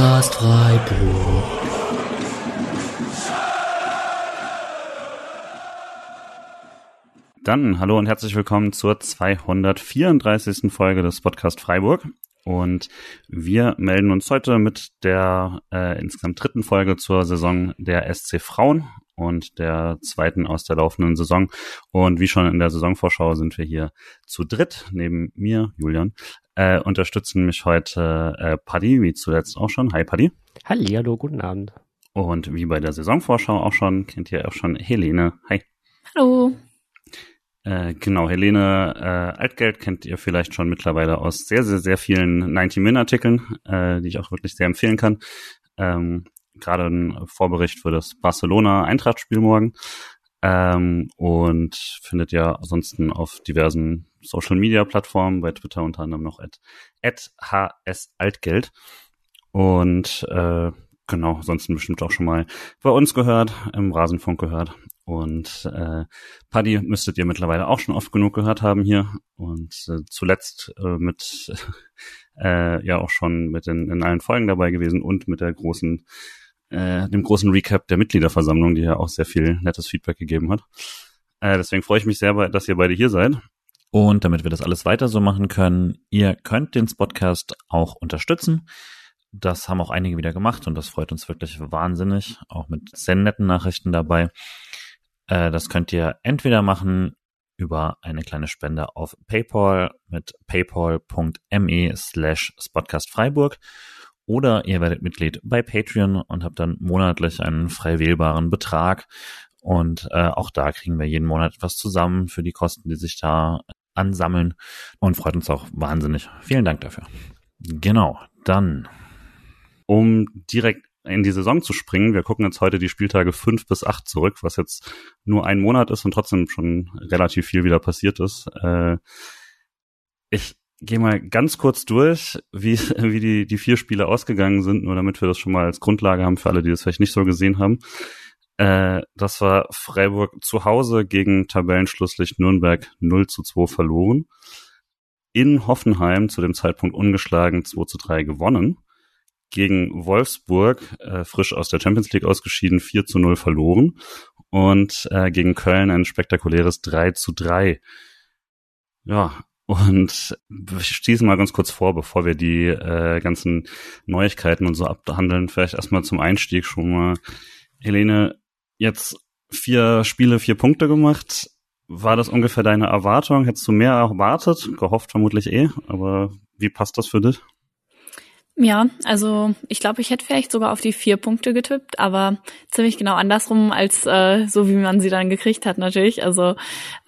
Podcast Freiburg. Dann hallo und herzlich willkommen zur 234. Folge des Podcast Freiburg. Und wir melden uns heute mit der äh, insgesamt dritten Folge zur Saison der SC Frauen und der zweiten aus der laufenden Saison. Und wie schon in der Saisonvorschau sind wir hier zu dritt, neben mir, Julian. Äh, unterstützen mich heute äh, Paddy, wie zuletzt auch schon. Hi Paddy. Hallihallo, guten Abend. Und wie bei der Saisonvorschau auch schon, kennt ihr auch schon Helene. Hi. Hallo. Äh, genau, Helene äh, Altgeld kennt ihr vielleicht schon mittlerweile aus sehr, sehr, sehr vielen 90-Min-Artikeln, äh, die ich auch wirklich sehr empfehlen kann. Ähm, Gerade ein Vorbericht für das Barcelona-Eintracht-Spiel morgen. Ähm, und findet ihr ansonsten auf diversen Social-Media-Plattformen, bei Twitter unter anderem noch at, at hsaltgeld. Und äh, genau, ansonsten bestimmt auch schon mal bei uns gehört, im Rasenfunk gehört. Und äh, Paddy müsstet ihr mittlerweile auch schon oft genug gehört haben hier. Und äh, zuletzt äh, mit äh, ja auch schon mit den, in allen Folgen dabei gewesen und mit der großen, äh, dem großen Recap der Mitgliederversammlung, die ja auch sehr viel nettes Feedback gegeben hat. Äh, deswegen freue ich mich sehr, dass ihr beide hier seid. Und damit wir das alles weiter so machen können, ihr könnt den Podcast auch unterstützen. Das haben auch einige wieder gemacht und das freut uns wirklich wahnsinnig, auch mit sehr netten Nachrichten dabei. Äh, das könnt ihr entweder machen über eine kleine Spende auf PayPal mit paypal.me slash spotcastfreiburg oder ihr werdet Mitglied bei Patreon und habt dann monatlich einen frei wählbaren Betrag und äh, auch da kriegen wir jeden Monat etwas zusammen für die Kosten, die sich da ansammeln und freut uns auch wahnsinnig. Vielen Dank dafür. Genau, dann um direkt in die Saison zu springen. Wir gucken jetzt heute die Spieltage fünf bis acht zurück, was jetzt nur ein Monat ist und trotzdem schon relativ viel wieder passiert ist. Äh, ich gehe mal ganz kurz durch, wie, wie die, die vier Spiele ausgegangen sind, nur damit wir das schon mal als Grundlage haben für alle, die das vielleicht nicht so gesehen haben. Äh, das war Freiburg zu Hause gegen Tabellenschlusslicht Nürnberg 0 zu 2 verloren. In Hoffenheim zu dem Zeitpunkt ungeschlagen 2 zu 3 gewonnen gegen Wolfsburg, äh, frisch aus der Champions League ausgeschieden, 4 zu 0 verloren und äh, gegen Köln ein spektakuläres 3 zu 3. Ja, und ich schließe mal ganz kurz vor, bevor wir die äh, ganzen Neuigkeiten und so abhandeln, vielleicht erstmal zum Einstieg schon mal. Helene, jetzt vier Spiele, vier Punkte gemacht. War das ungefähr deine Erwartung? Hättest du mehr erwartet? Gehofft vermutlich eh, aber wie passt das für dich? Ja, also ich glaube, ich hätte vielleicht sogar auf die vier Punkte getippt, aber ziemlich genau andersrum als äh, so, wie man sie dann gekriegt hat natürlich. Also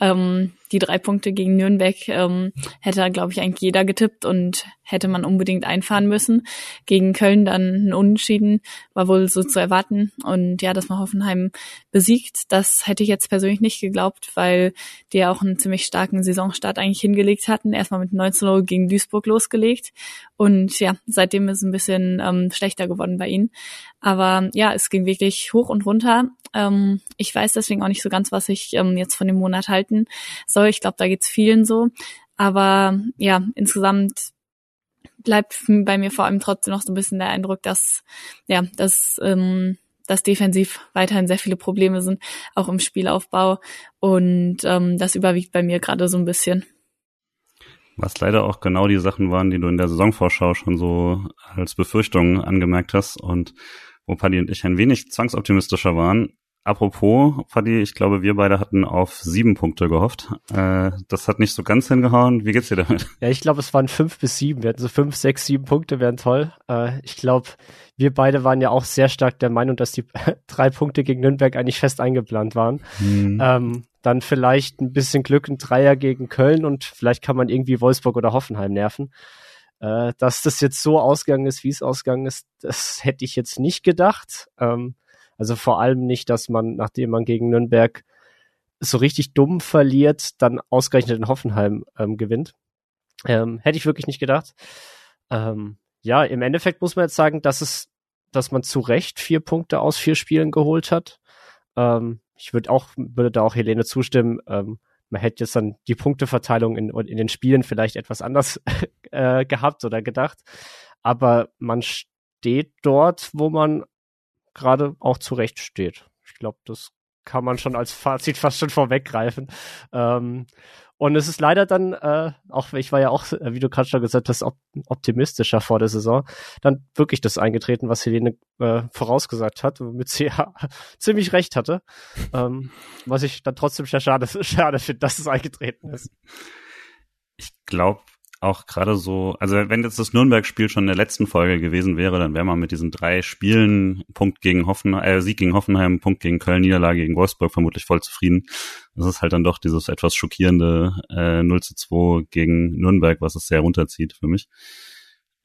ähm, die drei Punkte gegen Nürnberg ähm, hätte, glaube ich, eigentlich jeder getippt und hätte man unbedingt einfahren müssen. Gegen Köln dann ein Unentschieden war wohl so zu erwarten. Und ja, dass man Hoffenheim besiegt, das hätte ich jetzt persönlich nicht geglaubt, weil die ja auch einen ziemlich starken Saisonstart eigentlich hingelegt hatten. Erstmal mit 19 0 gegen Duisburg losgelegt. Und ja, seitdem ist es ein bisschen ähm, schlechter geworden bei ihnen. Aber ja, es ging wirklich hoch und runter. Ähm, ich weiß deswegen auch nicht so ganz, was ich ähm, jetzt von dem Monat halten soll. Ich glaube, da geht's vielen so. Aber ja, insgesamt bleibt bei mir vor allem trotzdem noch so ein bisschen der Eindruck, dass ja, dass ähm, dass defensiv weiterhin sehr viele Probleme sind, auch im Spielaufbau. Und ähm, das überwiegt bei mir gerade so ein bisschen. Was leider auch genau die Sachen waren, die du in der Saisonvorschau schon so als Befürchtung angemerkt hast und wo Paddy und ich ein wenig zwangsoptimistischer waren. Apropos, Paddy, ich glaube, wir beide hatten auf sieben Punkte gehofft. Äh, das hat nicht so ganz hingehauen. Wie geht's dir damit? Ja, ich glaube, es waren fünf bis sieben. Wir hatten so fünf, sechs, sieben Punkte, wären toll. Äh, ich glaube, wir beide waren ja auch sehr stark der Meinung, dass die drei Punkte gegen Nürnberg eigentlich fest eingeplant waren. Hm. Ähm, dann vielleicht ein bisschen Glück, ein Dreier gegen Köln und vielleicht kann man irgendwie Wolfsburg oder Hoffenheim nerven. Äh, dass das jetzt so ausgegangen ist, wie es ausgegangen ist, das hätte ich jetzt nicht gedacht. Ähm, also vor allem nicht, dass man, nachdem man gegen Nürnberg so richtig dumm verliert, dann ausgerechnet in Hoffenheim ähm, gewinnt. Ähm, hätte ich wirklich nicht gedacht. Ähm, ja, im Endeffekt muss man jetzt sagen, dass es, dass man zu Recht vier Punkte aus vier Spielen geholt hat. Ähm, ich würde auch, würde da auch Helene zustimmen. Ähm, man hätte jetzt dann die Punkteverteilung in, in den Spielen vielleicht etwas anders äh, gehabt oder gedacht. Aber man steht dort, wo man gerade auch zurecht steht. Ich glaube, das kann man schon als Fazit fast schon vorweggreifen. Ähm, und es ist leider dann, äh, auch ich war ja auch, wie du gerade schon gesagt hast, op optimistischer vor der Saison, dann wirklich das eingetreten, was Helene äh, vorausgesagt hat, womit sie ja ziemlich recht hatte. Ähm, was ich dann trotzdem sehr schade, schade finde, dass es eingetreten ist. Ich glaube, auch gerade so, also wenn jetzt das Nürnberg-Spiel schon in der letzten Folge gewesen wäre, dann wäre man mit diesen drei Spielen, Punkt gegen Hoffenheim, äh, Sieg gegen Hoffenheim, Punkt gegen Köln, Niederlage gegen Wolfsburg vermutlich voll zufrieden. Das ist halt dann doch dieses etwas schockierende äh, 0 zu 2 gegen Nürnberg, was es sehr runterzieht für mich.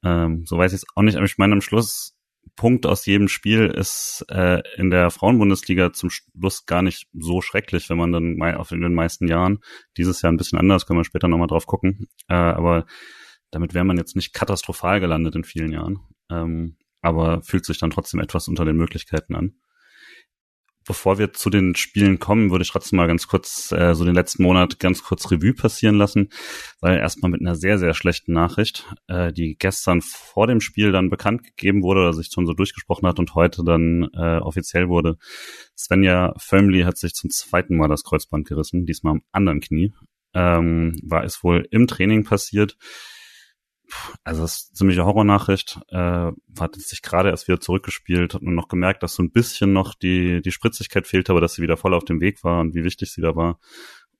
Ähm, so weiß ich es auch nicht, aber ich meine, am Schluss Punkt aus jedem Spiel ist äh, in der Frauenbundesliga zum Schluss gar nicht so schrecklich, wenn man dann mal auf in den meisten Jahren, dieses Jahr ein bisschen anders, können wir später nochmal drauf gucken, äh, aber damit wäre man jetzt nicht katastrophal gelandet in vielen Jahren, ähm, aber fühlt sich dann trotzdem etwas unter den Möglichkeiten an bevor wir zu den Spielen kommen, würde ich trotzdem mal ganz kurz äh, so den letzten Monat ganz kurz Revue passieren lassen, weil erstmal mit einer sehr, sehr schlechten Nachricht, äh, die gestern vor dem Spiel dann bekannt gegeben wurde oder sich schon so durchgesprochen hat und heute dann äh, offiziell wurde. Svenja Fömli hat sich zum zweiten Mal das Kreuzband gerissen, diesmal am anderen Knie. Ähm, war es wohl im Training passiert also das ist eine ziemliche Horrornachricht. Äh, hat sich gerade erst wieder zurückgespielt, hat nur noch gemerkt, dass so ein bisschen noch die, die Spritzigkeit fehlte, aber dass sie wieder voll auf dem Weg war und wie wichtig sie da war.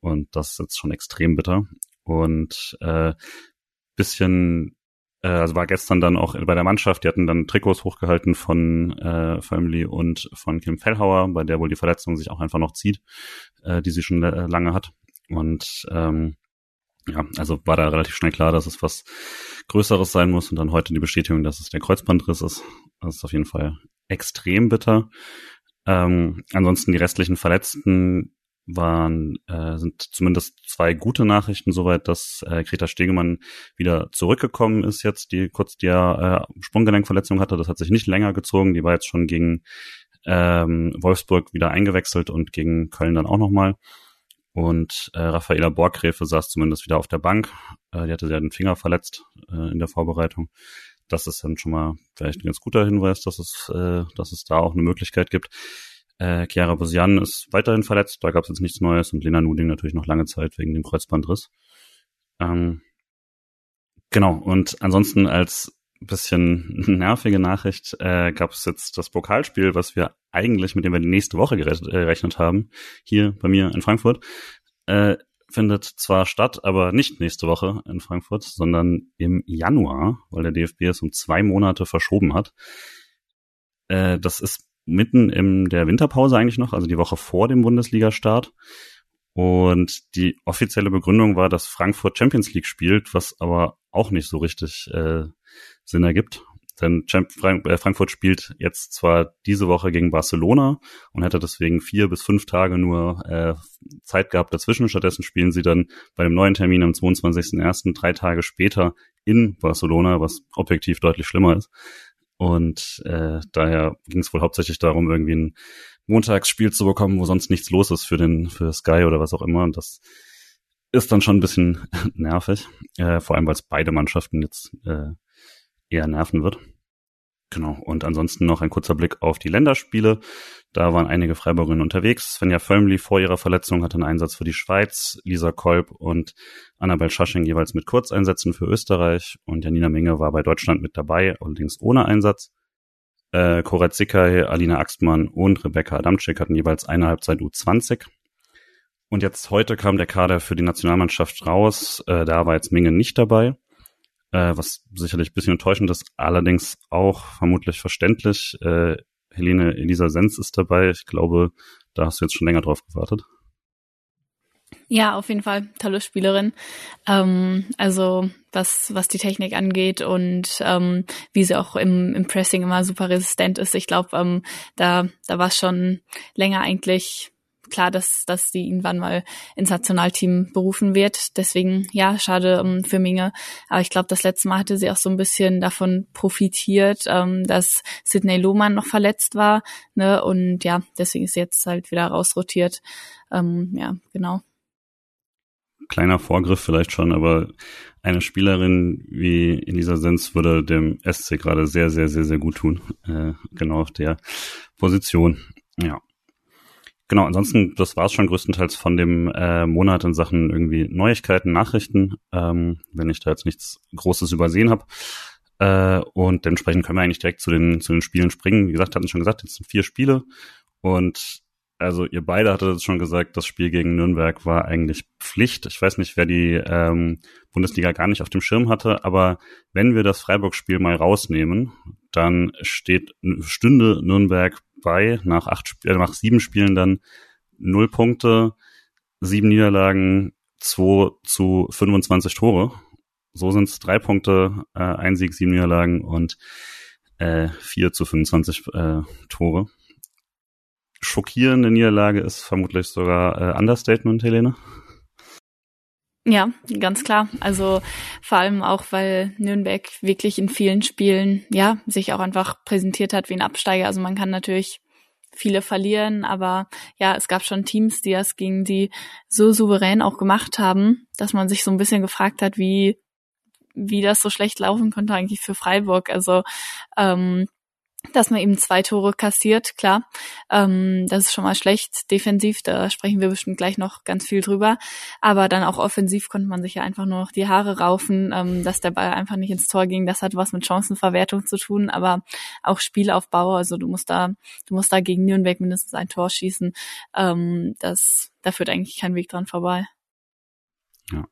Und das ist jetzt schon extrem bitter. Und äh, bisschen, äh, also war gestern dann auch bei der Mannschaft, die hatten dann Trikots hochgehalten von äh, Family und von Kim Fellhauer, bei der wohl die Verletzung sich auch einfach noch zieht, äh, die sie schon lange hat. Und ähm, ja, also war da relativ schnell klar, dass es was Größeres sein muss und dann heute die Bestätigung, dass es der Kreuzbandriss ist. Das ist auf jeden Fall extrem bitter. Ähm, ansonsten die restlichen Verletzten waren äh, sind zumindest zwei gute Nachrichten soweit, dass äh, Greta Stegemann wieder zurückgekommen ist jetzt, die kurz die äh, Sprunggelenkverletzung hatte. Das hat sich nicht länger gezogen. Die war jetzt schon gegen ähm, Wolfsburg wieder eingewechselt und gegen Köln dann auch nochmal. Und äh, Raffaela Borgräfe saß zumindest wieder auf der Bank. Äh, die hatte ja den Finger verletzt äh, in der Vorbereitung. Das ist dann schon mal vielleicht ein ganz guter Hinweis, dass es, äh, dass es da auch eine Möglichkeit gibt. Äh, Chiara Bosian ist weiterhin verletzt, da gab es jetzt nichts Neues und Lena Nuding natürlich noch lange Zeit wegen dem Kreuzbandriss. Ähm, genau, und ansonsten als bisschen nervige Nachricht äh, gab es jetzt das Pokalspiel, was wir eigentlich, mit dem wir die nächste Woche gerechnet äh, haben, hier bei mir in Frankfurt, äh, findet zwar statt, aber nicht nächste Woche in Frankfurt, sondern im Januar, weil der DFB es um zwei Monate verschoben hat. Äh, das ist mitten in der Winterpause eigentlich noch, also die Woche vor dem Bundesliga-Start. Und die offizielle Begründung war, dass Frankfurt Champions League spielt, was aber auch nicht so richtig äh, Sinn ergibt. Denn äh, Frankfurt spielt jetzt zwar diese Woche gegen Barcelona und hätte deswegen vier bis fünf Tage nur äh, Zeit gehabt dazwischen. Stattdessen spielen sie dann bei dem neuen Termin am 22.01. drei Tage später in Barcelona, was objektiv deutlich schlimmer ist. Und äh, daher ging es wohl hauptsächlich darum, irgendwie ein Montagsspiel zu bekommen, wo sonst nichts los ist für den für Sky oder was auch immer. Und das ist dann schon ein bisschen nervig, äh, vor allem weil es beide Mannschaften jetzt äh, eher nerven wird. Genau. Und ansonsten noch ein kurzer Blick auf die Länderspiele. Da waren einige Freiburgerinnen unterwegs. Svenja Völmli vor ihrer Verletzung hatte einen Einsatz für die Schweiz, Lisa Kolb und Annabel Schasching jeweils mit Kurzeinsätzen für Österreich und Janina Menge war bei Deutschland mit dabei, allerdings ohne Einsatz. Äh, Koret Sickay, Alina Axtmann und Rebecca Adamczyk hatten jeweils eine Halbzeit U20. Und jetzt heute kam der Kader für die Nationalmannschaft raus. Äh, da war jetzt Menge nicht dabei äh, was sicherlich ein bisschen enttäuschend ist, allerdings auch vermutlich verständlich. Äh, Helene Elisa Sens ist dabei. Ich glaube, da hast du jetzt schon länger drauf gewartet. Ja, auf jeden Fall tolle Spielerin. Ähm, also was was die Technik angeht und ähm, wie sie auch im, im Pressing immer super resistent ist. Ich glaube, ähm, da da war es schon länger eigentlich klar, dass, dass sie irgendwann mal ins Nationalteam berufen wird. Deswegen, ja, schade um, für Minge. Aber ich glaube, das letzte Mal hatte sie auch so ein bisschen davon profitiert, ähm, dass Sidney Lohmann noch verletzt war. Ne? Und ja, deswegen ist sie jetzt halt wieder rausrotiert. Ähm, ja, genau. kleiner Vorgriff vielleicht schon, aber eine Spielerin wie Elisa Sens würde dem SC gerade sehr, sehr, sehr, sehr gut tun. Äh, genau auf der Position. Ja. Genau, ansonsten, das war es schon größtenteils von dem äh, Monat in Sachen irgendwie Neuigkeiten, Nachrichten, ähm, wenn ich da jetzt nichts Großes übersehen habe. Äh, und dementsprechend können wir eigentlich direkt zu den, zu den Spielen springen. Wie gesagt, hatten schon gesagt, jetzt sind vier Spiele. Und also ihr beide hattet schon gesagt, das Spiel gegen Nürnberg war eigentlich Pflicht. Ich weiß nicht, wer die ähm, Bundesliga gar nicht auf dem Schirm hatte, aber wenn wir das Freiburg-Spiel mal rausnehmen, dann steht stünde Nürnberg bei nach acht äh, nach sieben Spielen dann null Punkte, sieben Niederlagen, zwei zu 25 Tore. So sind es drei Punkte, äh, ein Sieg, sieben Niederlagen und äh, vier zu 25 äh, Tore schockierende Niederlage ist vermutlich sogar äh, Understatement, Helene. Ja, ganz klar. Also vor allem auch, weil Nürnberg wirklich in vielen Spielen ja sich auch einfach präsentiert hat wie ein Absteiger. Also man kann natürlich viele verlieren, aber ja, es gab schon Teams, die das gegen die so souverän auch gemacht haben, dass man sich so ein bisschen gefragt hat, wie wie das so schlecht laufen konnte eigentlich für Freiburg. Also ähm, dass man eben zwei Tore kassiert, klar. Ähm, das ist schon mal schlecht. Defensiv, da sprechen wir bestimmt gleich noch ganz viel drüber. Aber dann auch offensiv konnte man sich ja einfach nur noch die Haare raufen, ähm, dass der Ball einfach nicht ins Tor ging. Das hat was mit Chancenverwertung zu tun, aber auch Spielaufbau. Also du musst da, du musst da gegen Nürnberg mindestens ein Tor schießen. Ähm, das, da führt eigentlich kein Weg dran vorbei. Ja.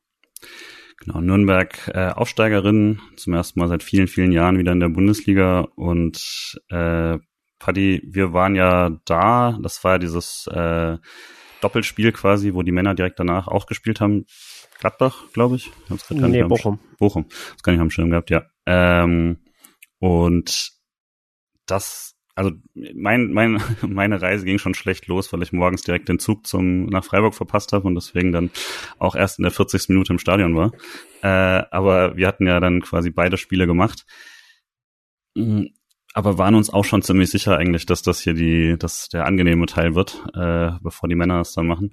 Genau, Nürnberg äh, Aufsteigerin, zum ersten Mal seit vielen, vielen Jahren wieder in der Bundesliga und äh, Paddy, wir waren ja da, das war ja dieses äh, Doppelspiel quasi, wo die Männer direkt danach auch gespielt haben. Gladbach, glaube ich. ich nee, Bochum. Bochum, das kann ich am Schirm gehabt, ja. Ähm, und das also mein, mein, meine Reise ging schon schlecht los, weil ich morgens direkt den Zug zum nach Freiburg verpasst habe und deswegen dann auch erst in der 40. Minute im Stadion war. Äh, aber wir hatten ja dann quasi beide Spiele gemacht. Mm, aber waren uns auch schon ziemlich sicher eigentlich, dass das hier die, dass der angenehme Teil wird, äh, bevor die Männer es dann machen.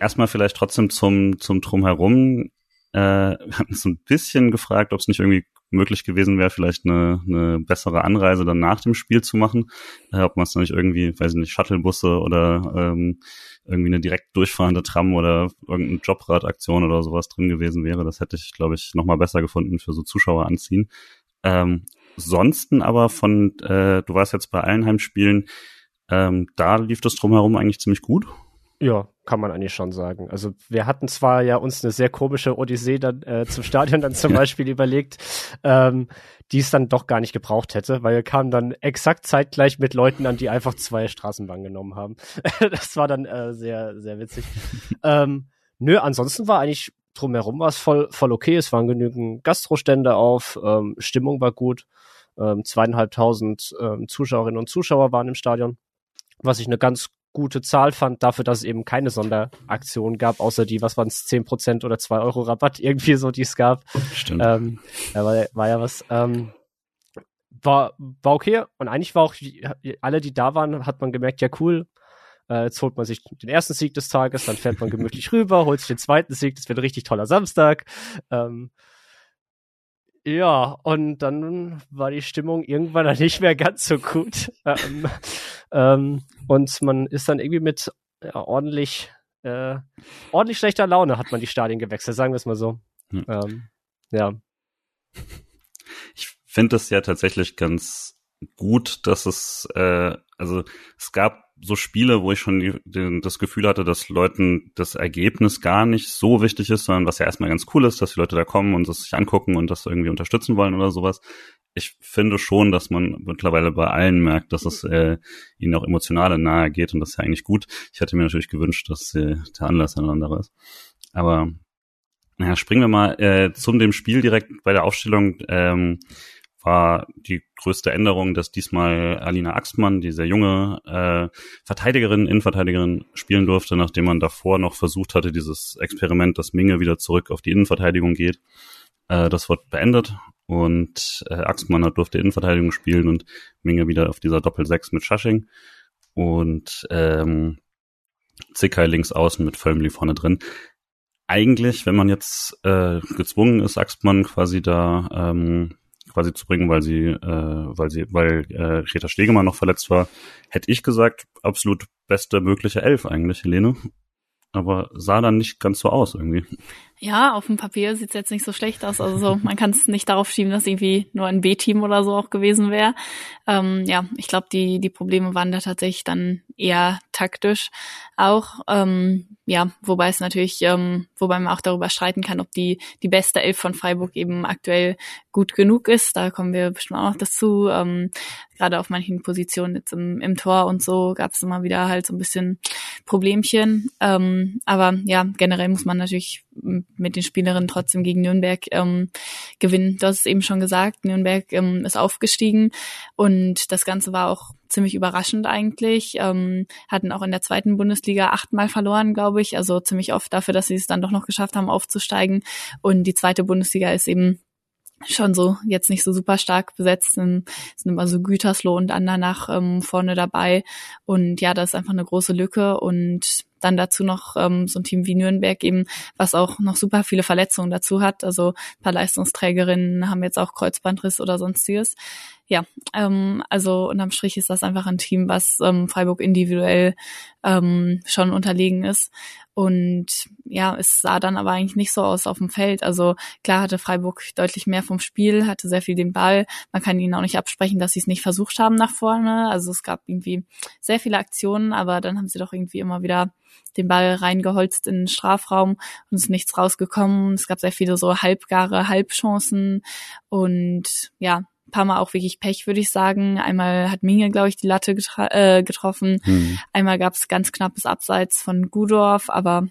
Erstmal vielleicht trotzdem zum, zum Drumherum. Äh, wir hatten so ein bisschen gefragt, ob es nicht irgendwie möglich gewesen wäre, vielleicht eine, eine bessere Anreise dann nach dem Spiel zu machen. Äh, ob man es dann nicht irgendwie, weiß ich nicht, Shuttlebusse oder ähm, irgendwie eine direkt durchfahrende Tram oder irgendeine Jobradaktion oder sowas drin gewesen wäre. Das hätte ich, glaube ich, nochmal besser gefunden für so Zuschauer anziehen. Ähm, sonsten aber von, äh, du warst jetzt bei allen Heimspielen, ähm, da lief das drumherum eigentlich ziemlich gut. Ja, kann man eigentlich schon sagen. Also wir hatten zwar ja uns eine sehr komische Odyssee dann äh, zum Stadion dann zum Beispiel überlegt, ähm, die es dann doch gar nicht gebraucht hätte, weil wir kamen dann exakt zeitgleich mit Leuten an, die einfach zwei Straßenbahnen genommen haben. das war dann äh, sehr, sehr witzig. ähm, nö, ansonsten war eigentlich drumherum war es voll, voll okay. Es waren genügend Gastrostände auf, ähm, Stimmung war gut. Ähm, zweieinhalbtausend ähm, Zuschauerinnen und Zuschauer waren im Stadion, was ich eine ganz gute Zahl fand, dafür, dass es eben keine Sonderaktion gab, außer die, was waren es, 10% oder 2 Euro Rabatt, irgendwie so, die es gab. Stimmt. Ähm, war, war ja was. Ähm, war, war okay und eigentlich war auch alle, die da waren, hat man gemerkt, ja cool, äh, jetzt holt man sich den ersten Sieg des Tages, dann fährt man gemütlich rüber, holt sich den zweiten Sieg, das wird ein richtig toller Samstag. Ähm, ja, und dann war die Stimmung irgendwann dann nicht mehr ganz so gut. Ähm, ähm, und man ist dann irgendwie mit ja, ordentlich, äh, ordentlich schlechter Laune hat man die Stadien gewechselt, sagen wir es mal so. Hm. Ähm, ja. Ich finde das ja tatsächlich ganz gut, dass es, äh, also es gab so Spiele, wo ich schon die, den, das Gefühl hatte, dass Leuten das Ergebnis gar nicht so wichtig ist, sondern was ja erstmal ganz cool ist, dass die Leute da kommen und das sich angucken und das irgendwie unterstützen wollen oder sowas. Ich finde schon, dass man mittlerweile bei allen merkt, dass es äh, ihnen auch emotionale nahe geht und das ist ja eigentlich gut. Ich hätte mir natürlich gewünscht, dass äh, der Anlass ein anderer ist. Aber naja, springen wir mal äh, zum dem Spiel direkt bei der Aufstellung. Ähm, war die größte Änderung, dass diesmal Alina Axtmann, die sehr junge äh, Verteidigerin, Innenverteidigerin, spielen durfte, nachdem man davor noch versucht hatte, dieses Experiment, dass Minge wieder zurück auf die Innenverteidigung geht. Äh, das wird beendet und äh, Axtmann hat durfte Innenverteidigung spielen und Minge wieder auf dieser Doppel-6 mit Schasching und ähm, Zickei links außen mit Völmli vorne drin eigentlich, wenn man jetzt äh, gezwungen ist, Axtmann quasi da ähm, quasi zu bringen, weil sie, äh, weil sie, weil äh, Greta Stegemann noch verletzt war, hätte ich gesagt, absolut beste mögliche Elf eigentlich, Helene. Aber sah dann nicht ganz so aus irgendwie. Ja, auf dem Papier sieht's jetzt nicht so schlecht aus. Also so, man kann es nicht darauf schieben, dass irgendwie nur ein B-Team oder so auch gewesen wäre. Ähm, ja, ich glaube, die, die Probleme waren da tatsächlich dann eher taktisch auch. Ähm, ja, wobei es natürlich, ähm, wobei man auch darüber streiten kann, ob die, die beste Elf von Freiburg eben aktuell gut genug ist. Da kommen wir bestimmt auch noch dazu. Ähm, Gerade auf manchen Positionen jetzt im, im Tor und so gab es immer wieder halt so ein bisschen Problemchen. Ähm, aber ja, generell muss man natürlich mit den Spielerinnen trotzdem gegen Nürnberg ähm, gewinnen. Du hast es eben schon gesagt, Nürnberg ähm, ist aufgestiegen und das Ganze war auch ziemlich überraschend eigentlich. Ähm, hatten auch in der zweiten Bundesliga achtmal verloren, glaube ich, also ziemlich oft dafür, dass sie es dann doch noch geschafft haben, aufzusteigen. Und die zweite Bundesliga ist eben schon so jetzt nicht so super stark besetzt sind, sind immer so Gütersloh und Andernach ähm, vorne dabei und ja, das ist einfach eine große Lücke und dann dazu noch ähm, so ein Team wie Nürnberg eben, was auch noch super viele Verletzungen dazu hat. Also ein paar Leistungsträgerinnen haben jetzt auch Kreuzbandriss oder sonstiges. Ja, ähm, also unterm Strich ist das einfach ein Team, was ähm, Freiburg individuell ähm, schon unterlegen ist. Und ja, es sah dann aber eigentlich nicht so aus auf dem Feld. Also klar hatte Freiburg deutlich mehr vom Spiel, hatte sehr viel den Ball. Man kann ihnen auch nicht absprechen, dass sie es nicht versucht haben nach vorne. Also es gab irgendwie sehr viele Aktionen, aber dann haben sie doch irgendwie immer wieder den Ball reingeholzt in den Strafraum und ist nichts rausgekommen. Es gab sehr viele so halbgare Halbchancen und ja, ein paar Mal auch wirklich Pech, würde ich sagen. Einmal hat Minge, glaube ich, die Latte äh, getroffen. Mhm. Einmal gab es ganz knappes Abseits von Gudorf, aber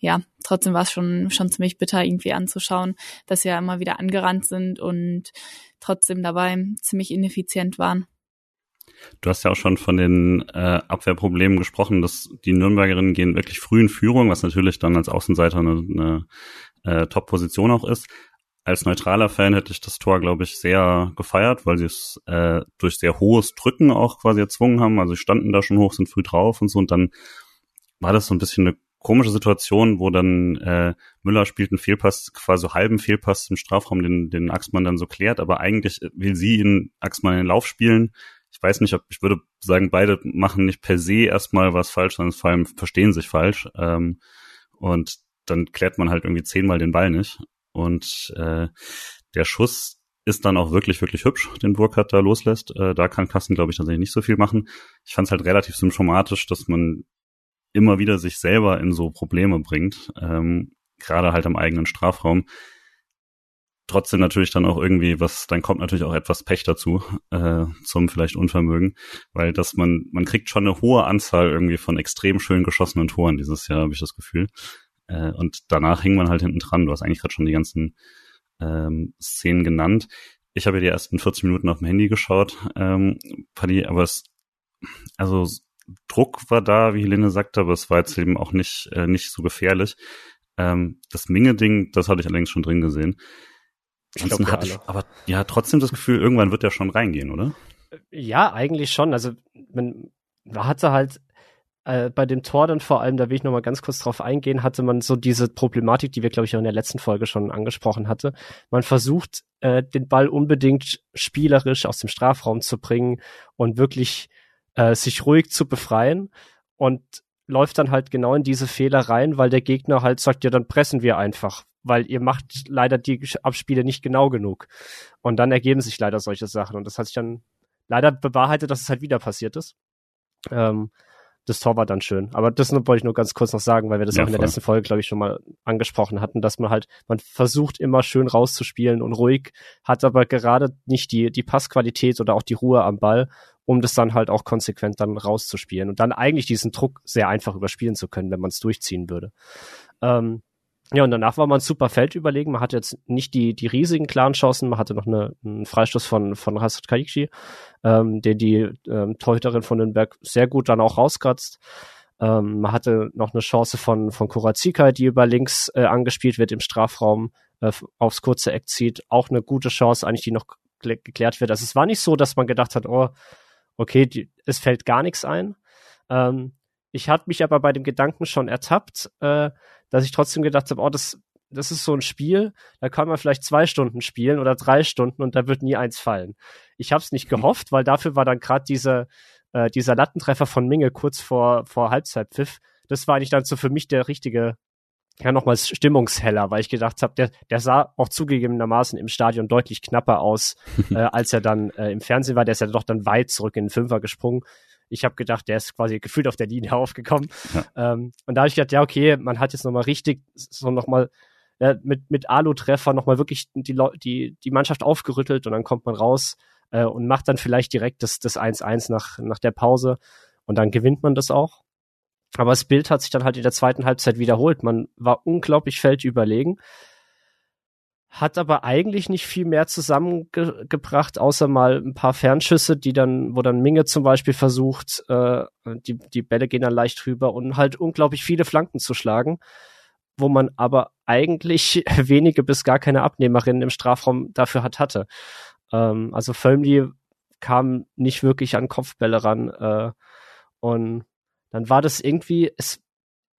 ja, trotzdem war es schon, schon ziemlich bitter, irgendwie anzuschauen, dass sie ja immer wieder angerannt sind und trotzdem dabei ziemlich ineffizient waren. Du hast ja auch schon von den äh, Abwehrproblemen gesprochen, dass die Nürnbergerinnen gehen wirklich früh in Führung, was natürlich dann als Außenseiter eine, eine äh, Top-Position auch ist. Als neutraler Fan hätte ich das Tor, glaube ich, sehr gefeiert, weil sie es äh, durch sehr hohes Drücken auch quasi erzwungen haben. Also sie standen da schon hoch, sind früh drauf und so. Und dann war das so ein bisschen eine komische Situation, wo dann äh, Müller spielt einen Fehlpass, quasi so halben Fehlpass im Strafraum, den, den Axmann dann so klärt, aber eigentlich will sie ihn Axmann in den Lauf spielen ich weiß nicht, ob ich würde sagen, beide machen nicht per se erstmal was falsch, sondern vor allem verstehen sich falsch. Ähm, und dann klärt man halt irgendwie zehnmal den Ball nicht. Und äh, der Schuss ist dann auch wirklich, wirklich hübsch, den Burkhardt da loslässt. Äh, da kann Kassen, glaube ich, tatsächlich nicht so viel machen. Ich fand es halt relativ symptomatisch, dass man immer wieder sich selber in so Probleme bringt, ähm, gerade halt am eigenen Strafraum trotzdem natürlich dann auch irgendwie was, dann kommt natürlich auch etwas Pech dazu, äh, zum vielleicht Unvermögen, weil dass man, man kriegt schon eine hohe Anzahl irgendwie von extrem schön geschossenen Toren dieses Jahr, habe ich das Gefühl. Äh, und danach hing man halt hinten dran. Du hast eigentlich gerade schon die ganzen ähm, Szenen genannt. Ich habe ja die ersten 40 Minuten auf dem Handy geschaut, ähm, Paddy, aber es, also Druck war da, wie Helene sagte, aber es war jetzt eben auch nicht, äh, nicht so gefährlich. Ähm, das Minge-Ding, das hatte ich allerdings schon drin gesehen. Ich glaub, hatte ich aber ja trotzdem das Gefühl, irgendwann wird der schon reingehen, oder? Ja, eigentlich schon. Also man, hatte halt äh, bei dem Tor dann vor allem, da will ich noch mal ganz kurz drauf eingehen, hatte man so diese Problematik, die wir glaube ich auch in der letzten Folge schon angesprochen hatte. Man versucht äh, den Ball unbedingt spielerisch aus dem Strafraum zu bringen und wirklich äh, sich ruhig zu befreien und läuft dann halt genau in diese Fehler rein, weil der Gegner halt sagt, ja, dann pressen wir einfach, weil ihr macht leider die Abspiele nicht genau genug. Und dann ergeben sich leider solche Sachen. Und das hat sich dann leider bewahrheitet, dass es halt wieder passiert ist. Ähm, das Tor war dann schön. Aber das wollte ich nur ganz kurz noch sagen, weil wir das ja, auch in der letzten Folge, glaube ich, schon mal angesprochen hatten, dass man halt, man versucht immer schön rauszuspielen und ruhig, hat aber gerade nicht die, die Passqualität oder auch die Ruhe am Ball, um das dann halt auch konsequent dann rauszuspielen und dann eigentlich diesen Druck sehr einfach überspielen zu können, wenn man es durchziehen würde. Ähm, ja, und danach war man super Feld überlegen. Man hatte jetzt nicht die, die riesigen klaren Chancen. Man hatte noch eine, einen Freistoß von, von Hassad Kaikchi, ähm, den die ähm, Torhüterin von Nürnberg sehr gut dann auch rauskratzt. Ähm, man hatte noch eine Chance von, von Kurazika, die über links äh, angespielt wird im Strafraum, äh, aufs kurze Eck zieht. Auch eine gute Chance, eigentlich, die noch geklärt wird. Also es war nicht so, dass man gedacht hat, oh, okay, die, es fällt gar nichts ein. Ähm, ich hatte mich aber bei dem Gedanken schon ertappt, äh, dass ich trotzdem gedacht habe, oh, das, das ist so ein Spiel, da kann man vielleicht zwei Stunden spielen oder drei Stunden und da wird nie eins fallen. Ich habe es nicht gehofft, weil dafür war dann gerade diese, äh, dieser Lattentreffer von Minge kurz vor, vor Halbzeitpfiff. Das war eigentlich dann so für mich der richtige, ja nochmal Stimmungsheller, weil ich gedacht habe, der, der sah auch zugegebenermaßen im Stadion deutlich knapper aus, äh, als er dann äh, im Fernsehen war. Der ist ja doch dann weit zurück in den Fünfer gesprungen. Ich habe gedacht, der ist quasi gefühlt auf der Linie aufgekommen. Ja. Ähm, und da habe ich gedacht, ja, okay, man hat jetzt nochmal richtig so nochmal ja, mit, mit Alu-Treffer nochmal wirklich die, die, die Mannschaft aufgerüttelt und dann kommt man raus äh, und macht dann vielleicht direkt das, das 1-1 nach, nach der Pause und dann gewinnt man das auch. Aber das Bild hat sich dann halt in der zweiten Halbzeit wiederholt. Man war unglaublich feldüberlegen, hat aber eigentlich nicht viel mehr zusammengebracht, außer mal ein paar Fernschüsse, die dann, wo dann Minge zum Beispiel versucht, äh, die, die Bälle gehen dann leicht rüber und halt unglaublich viele Flanken zu schlagen, wo man aber eigentlich wenige bis gar keine Abnehmerinnen im Strafraum dafür hat hatte. Ähm, also Völmli kam nicht wirklich an Kopfbälle ran. Äh, und dann war das irgendwie, es,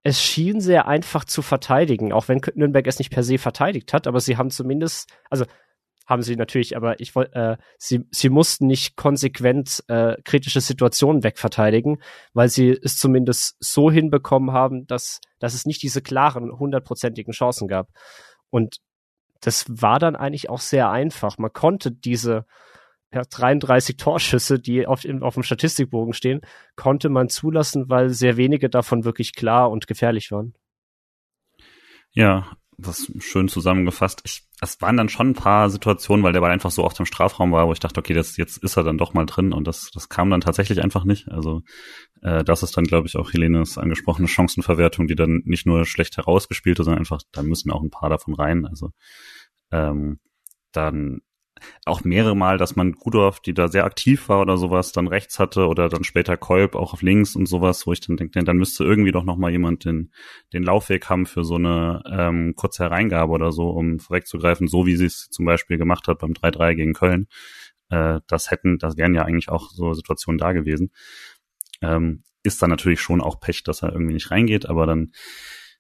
es schien sehr einfach zu verteidigen, auch wenn Nürnberg es nicht per se verteidigt hat, aber sie haben zumindest, also haben sie natürlich, aber ich wollte, äh, sie, sie mussten nicht konsequent äh, kritische Situationen wegverteidigen, weil sie es zumindest so hinbekommen haben, dass, dass es nicht diese klaren, hundertprozentigen Chancen gab. Und das war dann eigentlich auch sehr einfach. Man konnte diese 33 Torschüsse, die auf, auf dem Statistikbogen stehen, konnte man zulassen, weil sehr wenige davon wirklich klar und gefährlich waren. Ja, das ist schön zusammengefasst. Ich, es waren dann schon ein paar Situationen, weil der Ball einfach so oft im Strafraum war, wo ich dachte, okay, das, jetzt ist er dann doch mal drin und das, das kam dann tatsächlich einfach nicht. Also äh, das ist dann, glaube ich, auch Helenes angesprochene Chancenverwertung, die dann nicht nur schlecht herausgespielt ist, sondern einfach, da müssen auch ein paar davon rein. Also ähm, dann auch mehrere Mal, dass man Gudorf, die da sehr aktiv war oder sowas, dann rechts hatte oder dann später Kolb auch auf links und sowas, wo ich dann denke, dann müsste irgendwie doch nochmal jemand den, den Laufweg haben für so eine ähm, kurze Hereingabe oder so, um vorwegzugreifen, so wie sie es zum Beispiel gemacht hat beim 3-3 gegen Köln. Äh, das hätten, das wären ja eigentlich auch so Situationen da gewesen. Ähm, ist dann natürlich schon auch Pech, dass er irgendwie nicht reingeht, aber dann,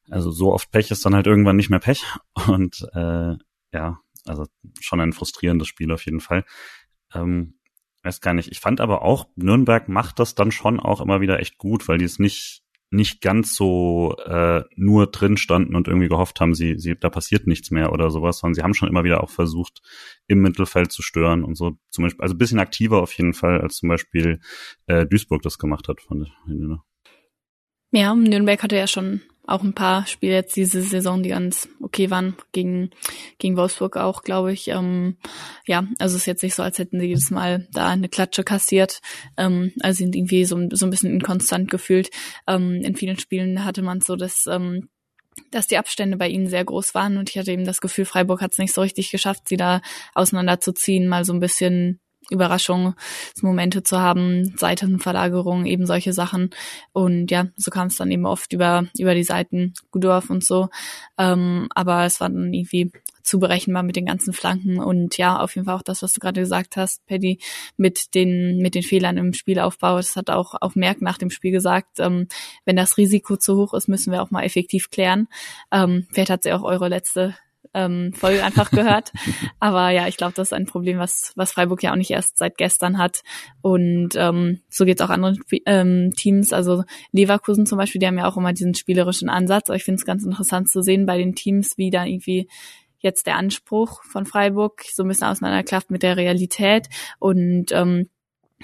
also so oft Pech ist dann halt irgendwann nicht mehr Pech und äh, ja, also schon ein frustrierendes Spiel auf jeden Fall. Ähm, weiß gar nicht. Ich fand aber auch, Nürnberg macht das dann schon auch immer wieder echt gut, weil die es nicht nicht ganz so äh, nur drin standen und irgendwie gehofft haben, sie, sie, da passiert nichts mehr oder sowas, sondern sie haben schon immer wieder auch versucht, im Mittelfeld zu stören und so zum Beispiel, also ein bisschen aktiver auf jeden Fall, als zum Beispiel äh, Duisburg das gemacht hat, fand ich. Ja, Nürnberg hatte ja schon auch ein paar Spiele jetzt diese Saison, die ganz okay waren, gegen, gegen Wolfsburg auch, glaube ich. Ähm, ja, also es ist jetzt nicht so, als hätten sie jedes Mal da eine Klatsche kassiert. Ähm, also sind irgendwie so, so ein bisschen inkonstant gefühlt. Ähm, in vielen Spielen hatte man so, dass ähm, dass die Abstände bei ihnen sehr groß waren und ich hatte eben das Gefühl, Freiburg hat es nicht so richtig geschafft, sie da auseinanderzuziehen, mal so ein bisschen Überraschungsmomente zu haben, Seitenverlagerung, eben solche Sachen. Und ja, so kam es dann eben oft über, über die Seiten Gudorf und so. Ähm, aber es war dann irgendwie zu berechenbar mit den ganzen Flanken und ja, auf jeden Fall auch das, was du gerade gesagt hast, Paddy, mit den, mit den Fehlern im Spielaufbau. Das hat auch, auch Merck nach dem Spiel gesagt, ähm, wenn das Risiko zu hoch ist, müssen wir auch mal effektiv klären. Ähm, vielleicht hat sie auch eure letzte ähm, Folge einfach gehört. Aber ja, ich glaube, das ist ein Problem, was, was Freiburg ja auch nicht erst seit gestern hat. Und ähm, so geht's auch anderen ähm, Teams. Also Leverkusen zum Beispiel, die haben ja auch immer diesen spielerischen Ansatz. Aber ich finde es ganz interessant zu sehen bei den Teams, wie da irgendwie jetzt der Anspruch von Freiburg so ein bisschen auseinanderklafft mit der Realität. Und ähm,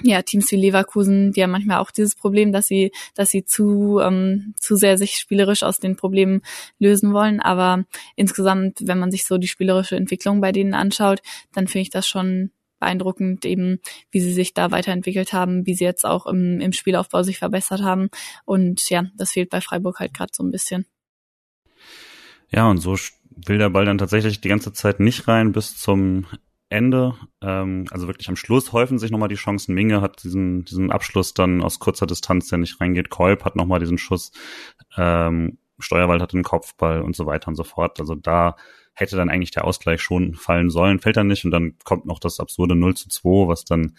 ja, Teams wie Leverkusen, die haben manchmal auch dieses Problem, dass sie, dass sie zu, ähm, zu sehr sich spielerisch aus den Problemen lösen wollen. Aber insgesamt, wenn man sich so die spielerische Entwicklung bei denen anschaut, dann finde ich das schon beeindruckend, eben wie sie sich da weiterentwickelt haben, wie sie jetzt auch im, im Spielaufbau sich verbessert haben. Und ja, das fehlt bei Freiburg halt gerade so ein bisschen. Ja, und so will der Ball dann tatsächlich die ganze Zeit nicht rein bis zum Ende, ähm, also wirklich am Schluss häufen sich nochmal die Chancen. Minge hat diesen, diesen Abschluss dann aus kurzer Distanz, der nicht reingeht. Kolb hat nochmal diesen Schuss. Ähm, Steuerwald hat den Kopfball und so weiter und so fort. Also da hätte dann eigentlich der Ausgleich schon fallen sollen, fällt dann nicht. Und dann kommt noch das absurde 0 zu 2, was dann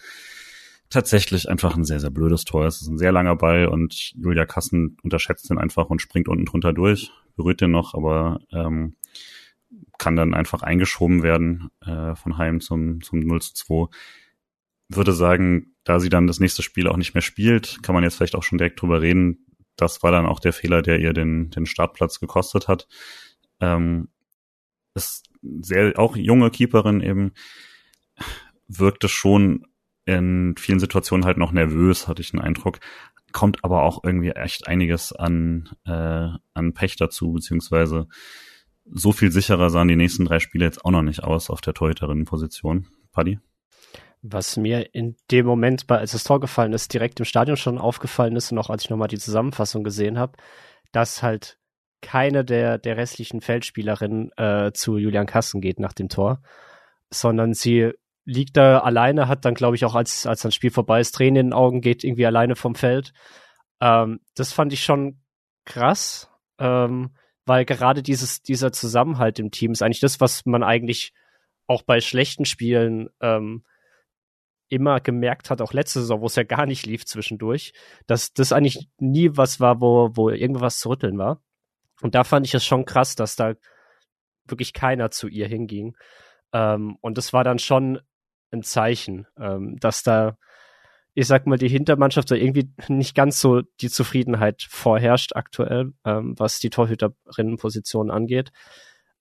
tatsächlich einfach ein sehr, sehr blödes Tor ist. Es ist ein sehr langer Ball und Julia Kassen unterschätzt den einfach und springt unten drunter durch berührt den noch, aber ähm, kann dann einfach eingeschoben werden äh, von Heim zum, zum 0 zu 2. Würde sagen, da sie dann das nächste Spiel auch nicht mehr spielt, kann man jetzt vielleicht auch schon direkt drüber reden. Das war dann auch der Fehler, der ihr den, den Startplatz gekostet hat. Ähm, ist sehr, auch junge Keeperin eben, wirkte schon in vielen Situationen halt noch nervös, hatte ich den Eindruck. Kommt aber auch irgendwie echt einiges an, äh, an Pech dazu, beziehungsweise so viel sicherer sahen die nächsten drei Spiele jetzt auch noch nicht aus auf der Torhüterinnenposition. Paddy? Was mir in dem Moment, als das Tor gefallen ist, direkt im Stadion schon aufgefallen ist und auch als ich nochmal die Zusammenfassung gesehen habe, dass halt keine der, der restlichen Feldspielerinnen äh, zu Julian Kassen geht nach dem Tor, sondern sie liegt da alleine, hat dann, glaube ich, auch als, als das Spiel vorbei ist, Tränen in den Augen, geht irgendwie alleine vom Feld. Ähm, das fand ich schon krass, ähm, weil gerade dieses, dieser Zusammenhalt im Team ist eigentlich das, was man eigentlich auch bei schlechten Spielen ähm, immer gemerkt hat, auch letzte Saison, wo es ja gar nicht lief zwischendurch, dass das eigentlich nie was war, wo, wo irgendwas zu rütteln war. Und da fand ich es schon krass, dass da wirklich keiner zu ihr hinging. Ähm, und das war dann schon ein Zeichen, ähm, dass da, ich sag mal, die Hintermannschaft da irgendwie nicht ganz so die Zufriedenheit vorherrscht aktuell, ähm, was die Torhüterinnenposition angeht.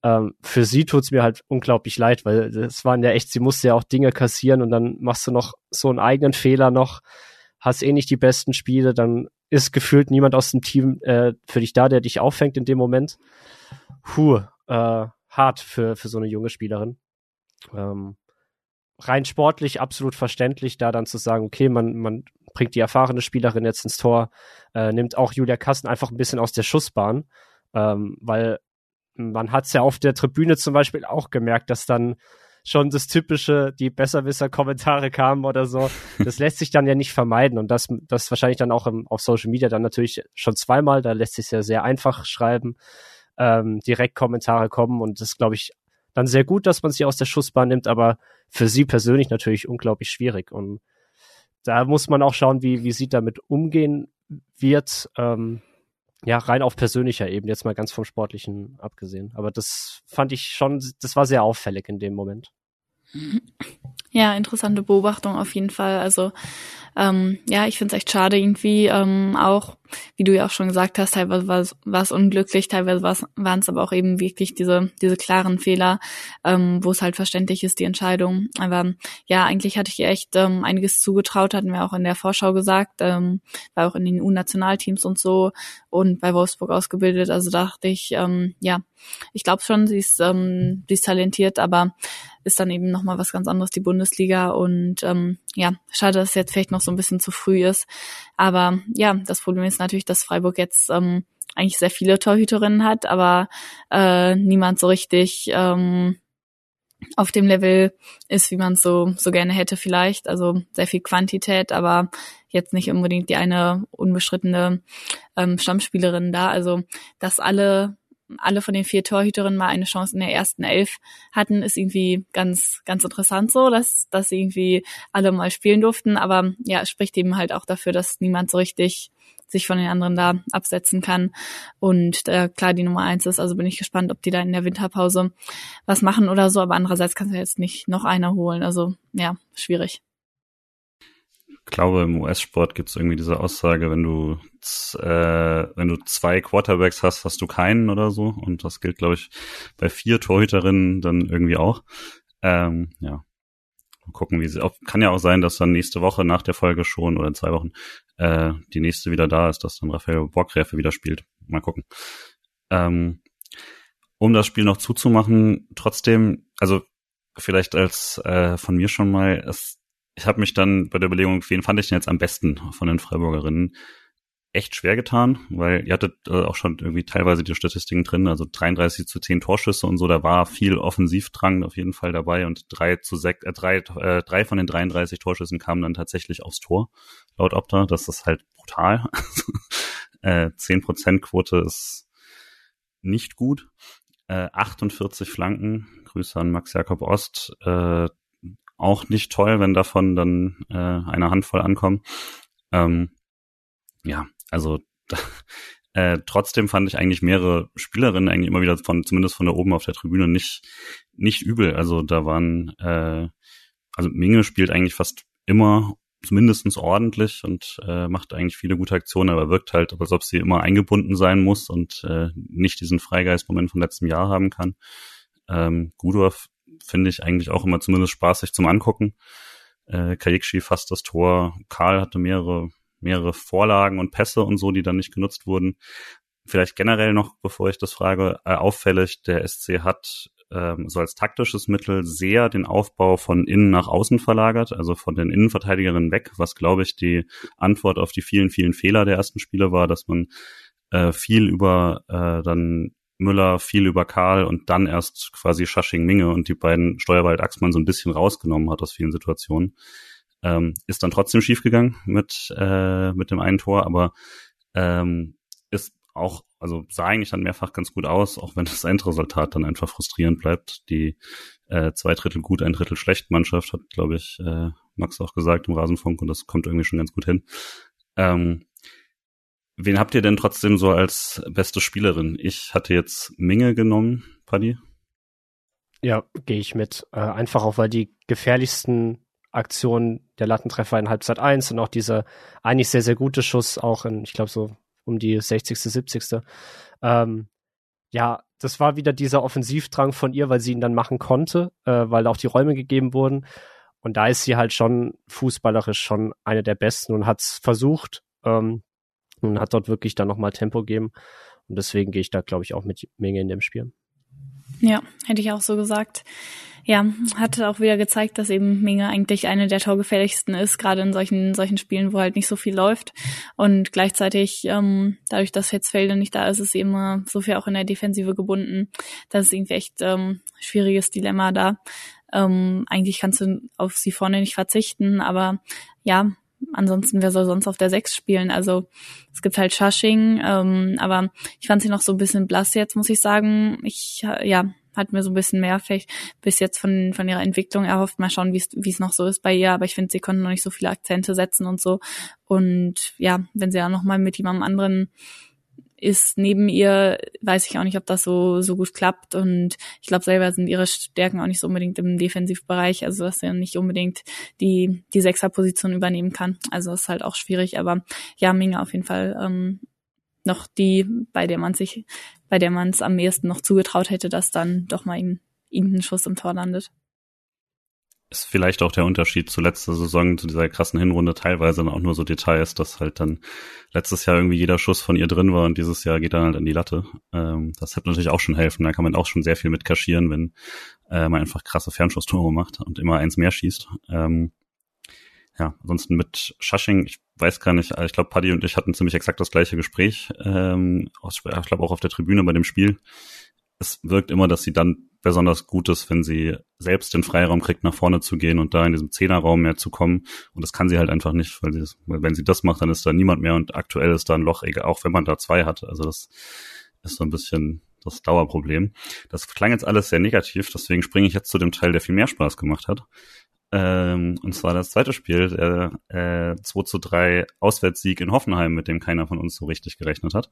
Ähm, für sie tut's mir halt unglaublich leid, weil es waren ja echt, sie musste ja auch Dinge kassieren und dann machst du noch so einen eigenen Fehler noch, hast eh nicht die besten Spiele, dann ist gefühlt niemand aus dem Team äh, für dich da, der dich auffängt in dem Moment. Puh, äh, hart für, für so eine junge Spielerin. Ähm, rein sportlich absolut verständlich, da dann zu sagen, okay, man, man bringt die erfahrene Spielerin jetzt ins Tor, äh, nimmt auch Julia Kasten einfach ein bisschen aus der Schussbahn, ähm, weil man hat es ja auf der Tribüne zum Beispiel auch gemerkt, dass dann schon das typische, die Besserwisser-Kommentare kamen oder so. Das lässt sich dann ja nicht vermeiden und das, das wahrscheinlich dann auch im, auf Social Media dann natürlich schon zweimal, da lässt sich ja sehr einfach schreiben, ähm, direkt Kommentare kommen und das glaube ich dann sehr gut, dass man sie aus der Schussbahn nimmt, aber für sie persönlich natürlich unglaublich schwierig. Und da muss man auch schauen, wie, wie sie damit umgehen wird. Ähm, ja, rein auf persönlicher Ebene, jetzt mal ganz vom Sportlichen abgesehen. Aber das fand ich schon, das war sehr auffällig in dem Moment. Ja, interessante Beobachtung auf jeden Fall. Also ähm, ja, ich finde es echt schade irgendwie. Ähm, auch, wie du ja auch schon gesagt hast, teilweise war es unglücklich, teilweise waren es aber auch eben wirklich diese, diese klaren Fehler, ähm, wo es halt verständlich ist, die Entscheidung. Aber ja, eigentlich hatte ich ihr echt ähm, einiges zugetraut, hatten wir auch in der Vorschau gesagt, ähm, war auch in den U-Nationalteams und so und bei Wolfsburg ausgebildet. Also dachte ich, ähm, ja, ich glaube schon, sie ist, ähm, sie ist talentiert, aber ist dann eben nochmal was ganz anderes, die Bundesliga. Und ähm, ja, schade, dass es jetzt vielleicht noch so ein bisschen zu früh ist. Aber ja, das Problem ist natürlich, dass Freiburg jetzt ähm, eigentlich sehr viele Torhüterinnen hat, aber äh, niemand so richtig ähm, auf dem Level ist, wie man es so, so gerne hätte vielleicht. Also sehr viel Quantität, aber jetzt nicht unbedingt die eine unbestrittene ähm, Stammspielerin da. Also dass alle alle von den vier Torhüterinnen mal eine Chance in der ersten Elf hatten, ist irgendwie ganz, ganz interessant so, dass, dass irgendwie alle mal spielen durften. Aber ja, es spricht eben halt auch dafür, dass niemand so richtig sich von den anderen da absetzen kann. Und äh, klar, die Nummer eins ist, also bin ich gespannt, ob die da in der Winterpause was machen oder so. Aber andererseits kannst du jetzt nicht noch einer holen. Also ja, schwierig glaube, im US-Sport gibt es irgendwie diese Aussage, wenn du äh, wenn du zwei Quarterbacks hast, hast du keinen oder so. Und das gilt, glaube ich, bei vier Torhüterinnen dann irgendwie auch. Ähm, ja. Gucken, wie sie. Auch, kann ja auch sein, dass dann nächste Woche nach der Folge schon oder in zwei Wochen äh, die nächste wieder da ist, dass dann Raphael Borgräfe wieder spielt. Mal gucken. Ähm, um das Spiel noch zuzumachen, trotzdem, also vielleicht als äh, von mir schon mal, es ich habe mich dann bei der Überlegung, wen fand ich denn jetzt am besten von den Freiburgerinnen, echt schwer getan, weil ihr hattet äh, auch schon irgendwie teilweise die Statistiken drin, also 33 zu 10 Torschüsse und so, da war viel Offensivdrang auf jeden Fall dabei und drei zu sechs, äh, drei, äh, drei von den 33 Torschüssen kamen dann tatsächlich aufs Tor, laut Opta. Das ist halt brutal. äh, 10% Quote ist nicht gut. Äh, 48 Flanken, Grüße an Max Jakob Ost, äh, auch nicht toll, wenn davon dann äh, eine Handvoll ankommen. Ähm, ja, also Äh, trotzdem fand ich eigentlich mehrere Spielerinnen eigentlich immer wieder von, zumindest von da oben auf der Tribüne, nicht, nicht übel. Also da waren, äh, also Minge spielt eigentlich fast immer mindestens ordentlich und äh, macht eigentlich viele gute Aktionen, aber wirkt halt, als ob sie immer eingebunden sein muss und äh, nicht diesen Freigeist-Moment von letztem Jahr haben kann. Ähm, Gudorf finde ich eigentlich auch immer zumindest spaßig zum Angucken. Äh, Kajikshi fasst das Tor, Karl hatte mehrere, mehrere Vorlagen und Pässe und so, die dann nicht genutzt wurden. Vielleicht generell noch, bevor ich das frage, äh, auffällig, der SC hat ähm, so als taktisches Mittel sehr den Aufbau von innen nach außen verlagert, also von den Innenverteidigerinnen weg, was glaube ich die Antwort auf die vielen, vielen Fehler der ersten Spiele war, dass man äh, viel über äh, dann Müller, viel über Karl und dann erst quasi Schasching Minge und die beiden Steuerwald Axmann so ein bisschen rausgenommen hat aus vielen Situationen. Ähm, ist dann trotzdem schiefgegangen mit, äh, mit dem einen Tor, aber ähm, ist auch, also sah eigentlich dann mehrfach ganz gut aus, auch wenn das Endresultat dann einfach frustrierend bleibt. Die äh, zwei Drittel gut, ein Drittel schlecht Mannschaft hat, glaube ich, äh, Max auch gesagt im Rasenfunk und das kommt irgendwie schon ganz gut hin. Ähm, wen habt ihr denn trotzdem so als beste Spielerin? Ich hatte jetzt Minge genommen, Paddy. Ja, gehe ich mit. Äh, einfach auch, weil die gefährlichsten Aktionen der Lattentreffer in Halbzeit 1 und auch dieser eigentlich sehr, sehr gute Schuss auch in, ich glaube, so um die 60., 70. Ähm, ja, das war wieder dieser Offensivdrang von ihr, weil sie ihn dann machen konnte, äh, weil auch die Räume gegeben wurden. Und da ist sie halt schon fußballerisch schon eine der besten und hat es versucht ähm, und hat dort wirklich dann nochmal Tempo gegeben. Und deswegen gehe ich da, glaube ich, auch mit Menge in dem Spiel. Ja, hätte ich auch so gesagt. Ja, hat auch wieder gezeigt, dass eben Minge eigentlich eine der torgefährlichsten ist, gerade in solchen solchen Spielen, wo halt nicht so viel läuft. Und gleichzeitig, ähm, dadurch, dass jetzt Felde nicht da ist, ist immer so viel auch in der Defensive gebunden. Das ist irgendwie echt ähm, schwieriges Dilemma da. Ähm, eigentlich kannst du auf sie vorne nicht verzichten, aber ja, ansonsten wer soll sonst auf der Sechs spielen? Also es gibt halt Shushing, ähm, aber ich fand sie noch so ein bisschen blass jetzt, muss ich sagen. Ich ja hat mir so ein bisschen mehr vielleicht bis jetzt von von ihrer Entwicklung erhofft. Mal schauen, wie es noch so ist bei ihr. Aber ich finde, sie konnten noch nicht so viele Akzente setzen und so. Und ja, wenn sie ja noch mal mit jemandem anderen ist neben ihr, weiß ich auch nicht, ob das so, so gut klappt. Und ich glaube, selber sind ihre Stärken auch nicht so unbedingt im Defensivbereich, also dass er nicht unbedingt die, die Sechserposition übernehmen kann. Also ist halt auch schwierig, aber ja, Minge auf jeden Fall ähm, noch die, bei der man sich, bei der man es am ehesten noch zugetraut hätte, dass dann doch mal ihm, ihm ein Schuss im Tor landet ist vielleicht auch der Unterschied zu letzter Saison, zu dieser krassen Hinrunde, teilweise auch nur so Details, dass halt dann letztes Jahr irgendwie jeder Schuss von ihr drin war und dieses Jahr geht dann halt in die Latte. Ähm, das hätte natürlich auch schon helfen. Da kann man auch schon sehr viel mit kaschieren, wenn äh, man einfach krasse Fernschusstore macht und immer eins mehr schießt. Ähm, ja, ansonsten mit Shushing, ich weiß gar nicht, ich glaube, Paddy und ich hatten ziemlich exakt das gleiche Gespräch, ähm, ich glaube auch auf der Tribüne bei dem Spiel. Es wirkt immer, dass sie dann besonders gut ist, wenn sie selbst den Freiraum kriegt, nach vorne zu gehen und da in diesem Zehnerraum mehr zu kommen. Und das kann sie halt einfach nicht, weil, sie, weil wenn sie das macht, dann ist da niemand mehr und aktuell ist da ein Loch, auch wenn man da zwei hat. Also das ist so ein bisschen das Dauerproblem. Das klang jetzt alles sehr negativ, deswegen springe ich jetzt zu dem Teil, der viel mehr Spaß gemacht hat. Ähm, und zwar das zweite Spiel, der äh, 2 zu 3 Auswärtssieg in Hoffenheim, mit dem keiner von uns so richtig gerechnet hat.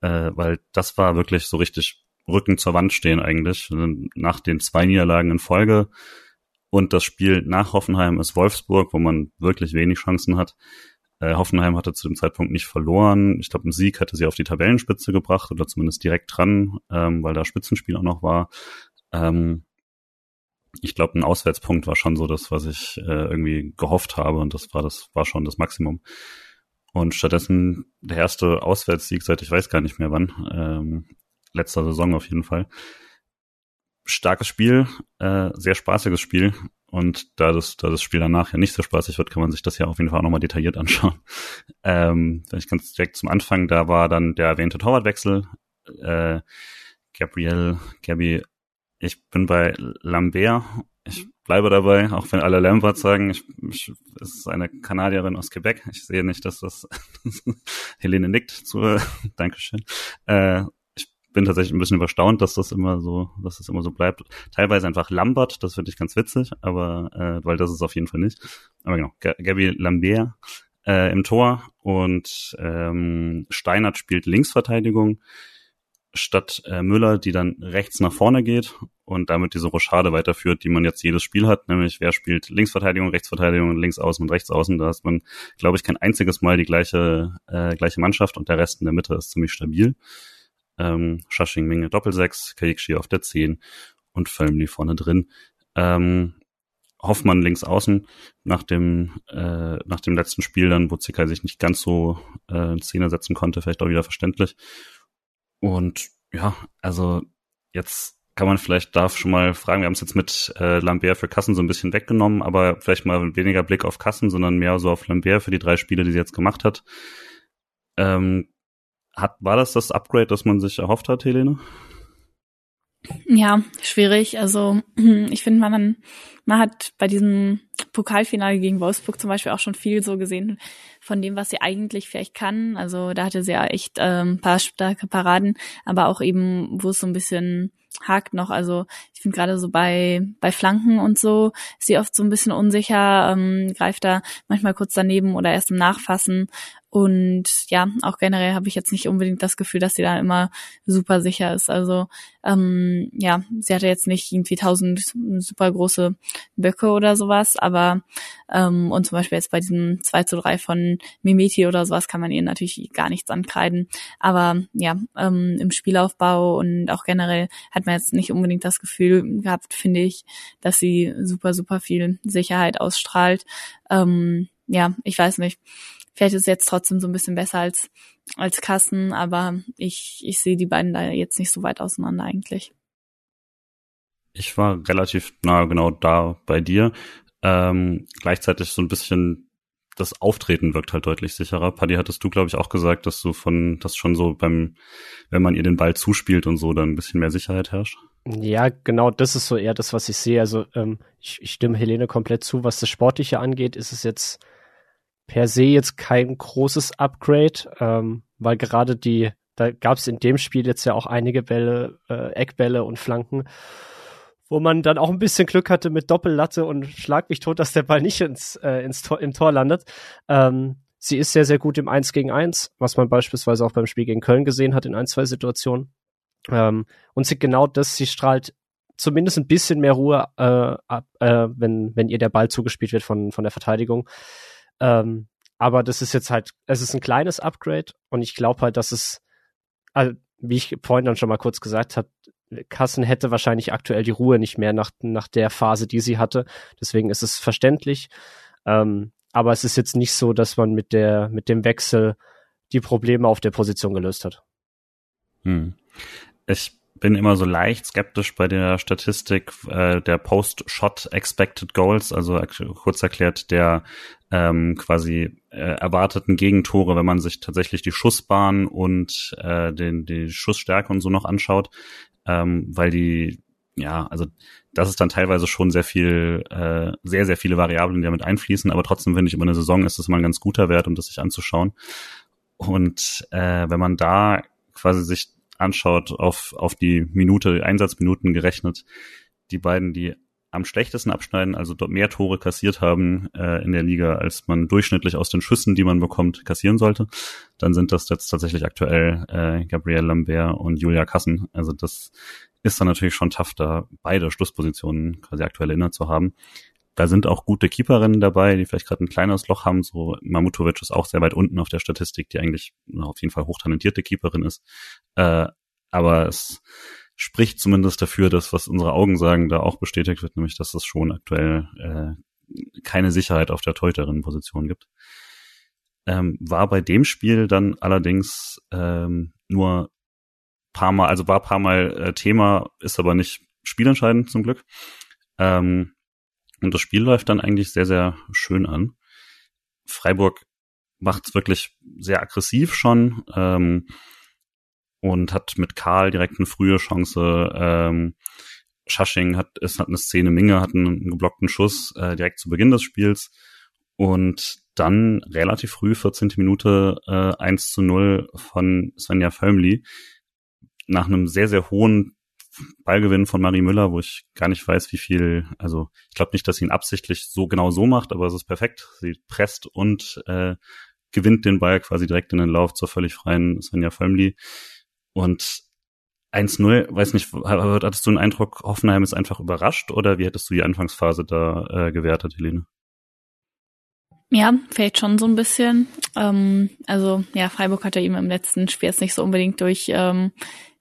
Äh, weil das war wirklich so richtig Rücken zur Wand stehen eigentlich. Nach den zwei Niederlagen in Folge und das Spiel nach Hoffenheim ist Wolfsburg, wo man wirklich wenig Chancen hat. Äh, Hoffenheim hatte zu dem Zeitpunkt nicht verloren. Ich glaube, ein Sieg hätte sie auf die Tabellenspitze gebracht oder zumindest direkt dran, ähm, weil da Spitzenspiel auch noch war. Ähm, ich glaube, ein Auswärtspunkt war schon so das, was ich äh, irgendwie gehofft habe und das war das war schon das Maximum. Und stattdessen der erste Auswärtssieg seit ich weiß gar nicht mehr wann ähm, letzter Saison auf jeden Fall. Starkes Spiel, äh, sehr spaßiges Spiel. Und da das, da das Spiel danach ja nicht so spaßig wird, kann man sich das ja auf jeden Fall auch nochmal detailliert anschauen. Ähm, ich ganz direkt zum Anfang, da war dann der erwähnte Torwartwechsel. Äh, Gabriel, Gabby, ich bin bei Lambert. Ich bleibe dabei, auch wenn alle Lambert sagen, ich, ich, es ist eine Kanadierin aus Quebec. Ich sehe nicht, dass das Helene nickt zu, Dankeschön. Äh, bin tatsächlich ein bisschen überstaunt, dass das immer so, dass das immer so bleibt. Teilweise einfach Lambert, das finde ich ganz witzig, aber äh, weil das ist auf jeden Fall nicht. Aber genau, G Gabby Lambert äh, im Tor und ähm, Steinert spielt Linksverteidigung statt äh, Müller, die dann rechts nach vorne geht und damit diese Rochade weiterführt, die man jetzt jedes Spiel hat, nämlich wer spielt Linksverteidigung, Rechtsverteidigung, links außen und rechts außen. Da ist man, glaube ich, kein einziges Mal die gleiche, äh, gleiche Mannschaft und der Rest in der Mitte ist ziemlich stabil. Ähm, Schasching Minge Doppelsechs, Kajikshi auf der 10 und Völmli vorne drin. Ähm, Hoffmann links außen nach dem äh, nach dem letzten Spiel dann, wo Zikai sich nicht ganz so äh, in Szene setzen konnte, vielleicht auch wieder verständlich. Und ja, also jetzt kann man vielleicht darf schon mal fragen, wir haben es jetzt mit äh, Lambert für Kassen so ein bisschen weggenommen, aber vielleicht mal weniger Blick auf Kassen, sondern mehr so auf Lambert für die drei Spiele, die sie jetzt gemacht hat. Ähm, hat war das das Upgrade, das man sich erhofft hat, Helene? Ja, schwierig. Also ich finde, man, man hat bei diesem Pokalfinale gegen Wolfsburg zum Beispiel auch schon viel so gesehen von dem, was sie eigentlich vielleicht kann. Also da hatte sie ja echt ähm, paar starke Paraden, aber auch eben, wo es so ein bisschen hakt noch. Also ich finde gerade so bei bei Flanken und so ist sie oft so ein bisschen unsicher, ähm, greift da manchmal kurz daneben oder erst im Nachfassen. Und ja, auch generell habe ich jetzt nicht unbedingt das Gefühl, dass sie da immer super sicher ist. Also ähm, ja, sie hatte jetzt nicht irgendwie tausend super große Böcke oder sowas, aber ähm, und zum Beispiel jetzt bei diesem 2 zu 3 von Mimeti oder sowas kann man ihr natürlich gar nichts ankreiden. Aber ja, ähm, im Spielaufbau und auch generell hat man jetzt nicht unbedingt das Gefühl gehabt, finde ich, dass sie super, super viel Sicherheit ausstrahlt. Ähm, ja, ich weiß nicht Vielleicht ist es jetzt trotzdem so ein bisschen besser als, als Kassen, aber ich, ich sehe die beiden da jetzt nicht so weit auseinander eigentlich. Ich war relativ nah genau da bei dir. Ähm, gleichzeitig so ein bisschen das Auftreten wirkt halt deutlich sicherer. Paddy, hattest du, glaube ich, auch gesagt, dass du von, das schon so beim, wenn man ihr den Ball zuspielt und so, dann ein bisschen mehr Sicherheit herrscht? Ja, genau, das ist so eher das, was ich sehe. Also ähm, ich, ich stimme Helene komplett zu. Was das Sportliche angeht, ist es jetzt per se jetzt kein großes Upgrade, ähm, weil gerade die, da gab es in dem Spiel jetzt ja auch einige Bälle, äh, Eckbälle und Flanken, wo man dann auch ein bisschen Glück hatte mit Doppellatte und schlag mich tot, dass der Ball nicht ins, äh, ins Tor, im Tor landet. Ähm, sie ist sehr, sehr gut im 1 gegen 1, was man beispielsweise auch beim Spiel gegen Köln gesehen hat in ein, zwei Situationen. Ähm, und sie genau das, sie strahlt zumindest ein bisschen mehr Ruhe äh, ab, äh, wenn, wenn ihr der Ball zugespielt wird von, von der Verteidigung. Ähm, aber das ist jetzt halt, es ist ein kleines Upgrade und ich glaube halt, dass es, also, wie ich vorhin dann schon mal kurz gesagt habe, Kassen hätte wahrscheinlich aktuell die Ruhe nicht mehr nach, nach der Phase, die sie hatte. Deswegen ist es verständlich. Ähm, aber es ist jetzt nicht so, dass man mit der, mit dem Wechsel die Probleme auf der Position gelöst hat. Hm. Ich bin immer so leicht skeptisch bei der Statistik äh, der Post-Shot Expected Goals, also kurz erklärt der ähm, quasi äh, erwarteten Gegentore, wenn man sich tatsächlich die Schussbahn und äh, den, die Schussstärke und so noch anschaut, ähm, weil die ja, also das ist dann teilweise schon sehr viel, äh, sehr, sehr viele Variablen, die damit einfließen, aber trotzdem finde ich, über eine Saison ist das mal ein ganz guter Wert, um das sich anzuschauen. Und äh, wenn man da quasi sich anschaut, auf, auf die Minute, Einsatzminuten gerechnet, die beiden, die am schlechtesten abschneiden, also dort mehr Tore kassiert haben äh, in der Liga, als man durchschnittlich aus den Schüssen, die man bekommt, kassieren sollte, dann sind das jetzt tatsächlich aktuell äh, Gabriel Lambert und Julia Kassen. Also das ist dann natürlich schon tough, da beide Schlusspositionen quasi aktuell inne zu haben. Da sind auch gute Keeperinnen dabei, die vielleicht gerade ein kleines Loch haben. So Mamutovic ist auch sehr weit unten auf der Statistik, die eigentlich auf jeden Fall hochtalentierte Keeperin ist. Äh, aber es spricht zumindest dafür, dass was unsere Augen sagen, da auch bestätigt wird, nämlich dass es schon aktuell äh, keine Sicherheit auf der Teuterinnenposition gibt. Ähm, war bei dem Spiel dann allerdings ähm, nur paar Mal, also war paar Mal äh, Thema, ist aber nicht spielentscheidend zum Glück. Ähm, und das Spiel läuft dann eigentlich sehr, sehr schön an. Freiburg macht es wirklich sehr aggressiv schon ähm, und hat mit Karl direkt eine frühe Chance. Ähm, Schasching hat, es hat eine Szene, Minge hat einen, geblockten Schuss äh, direkt zu Beginn des Spiels und dann relativ früh, 14. Minute, äh, 1 zu 0 von Svenja Völmli nach einem sehr, sehr hohen Ballgewinn von Marie Müller, wo ich gar nicht weiß, wie viel, also ich glaube nicht, dass sie ihn absichtlich so genau so macht, aber es ist perfekt. Sie presst und äh, gewinnt den Ball quasi direkt in den Lauf zur völlig freien Svenja Völmli. Und 1-0, weiß nicht, hattest du den Eindruck, Hoffenheim ist einfach überrascht oder wie hättest du die Anfangsphase da äh, gewertet, Helene? Ja, vielleicht schon so ein bisschen. Ähm, also ja, Freiburg hatte ihm im letzten Spiel jetzt nicht so unbedingt durch ähm,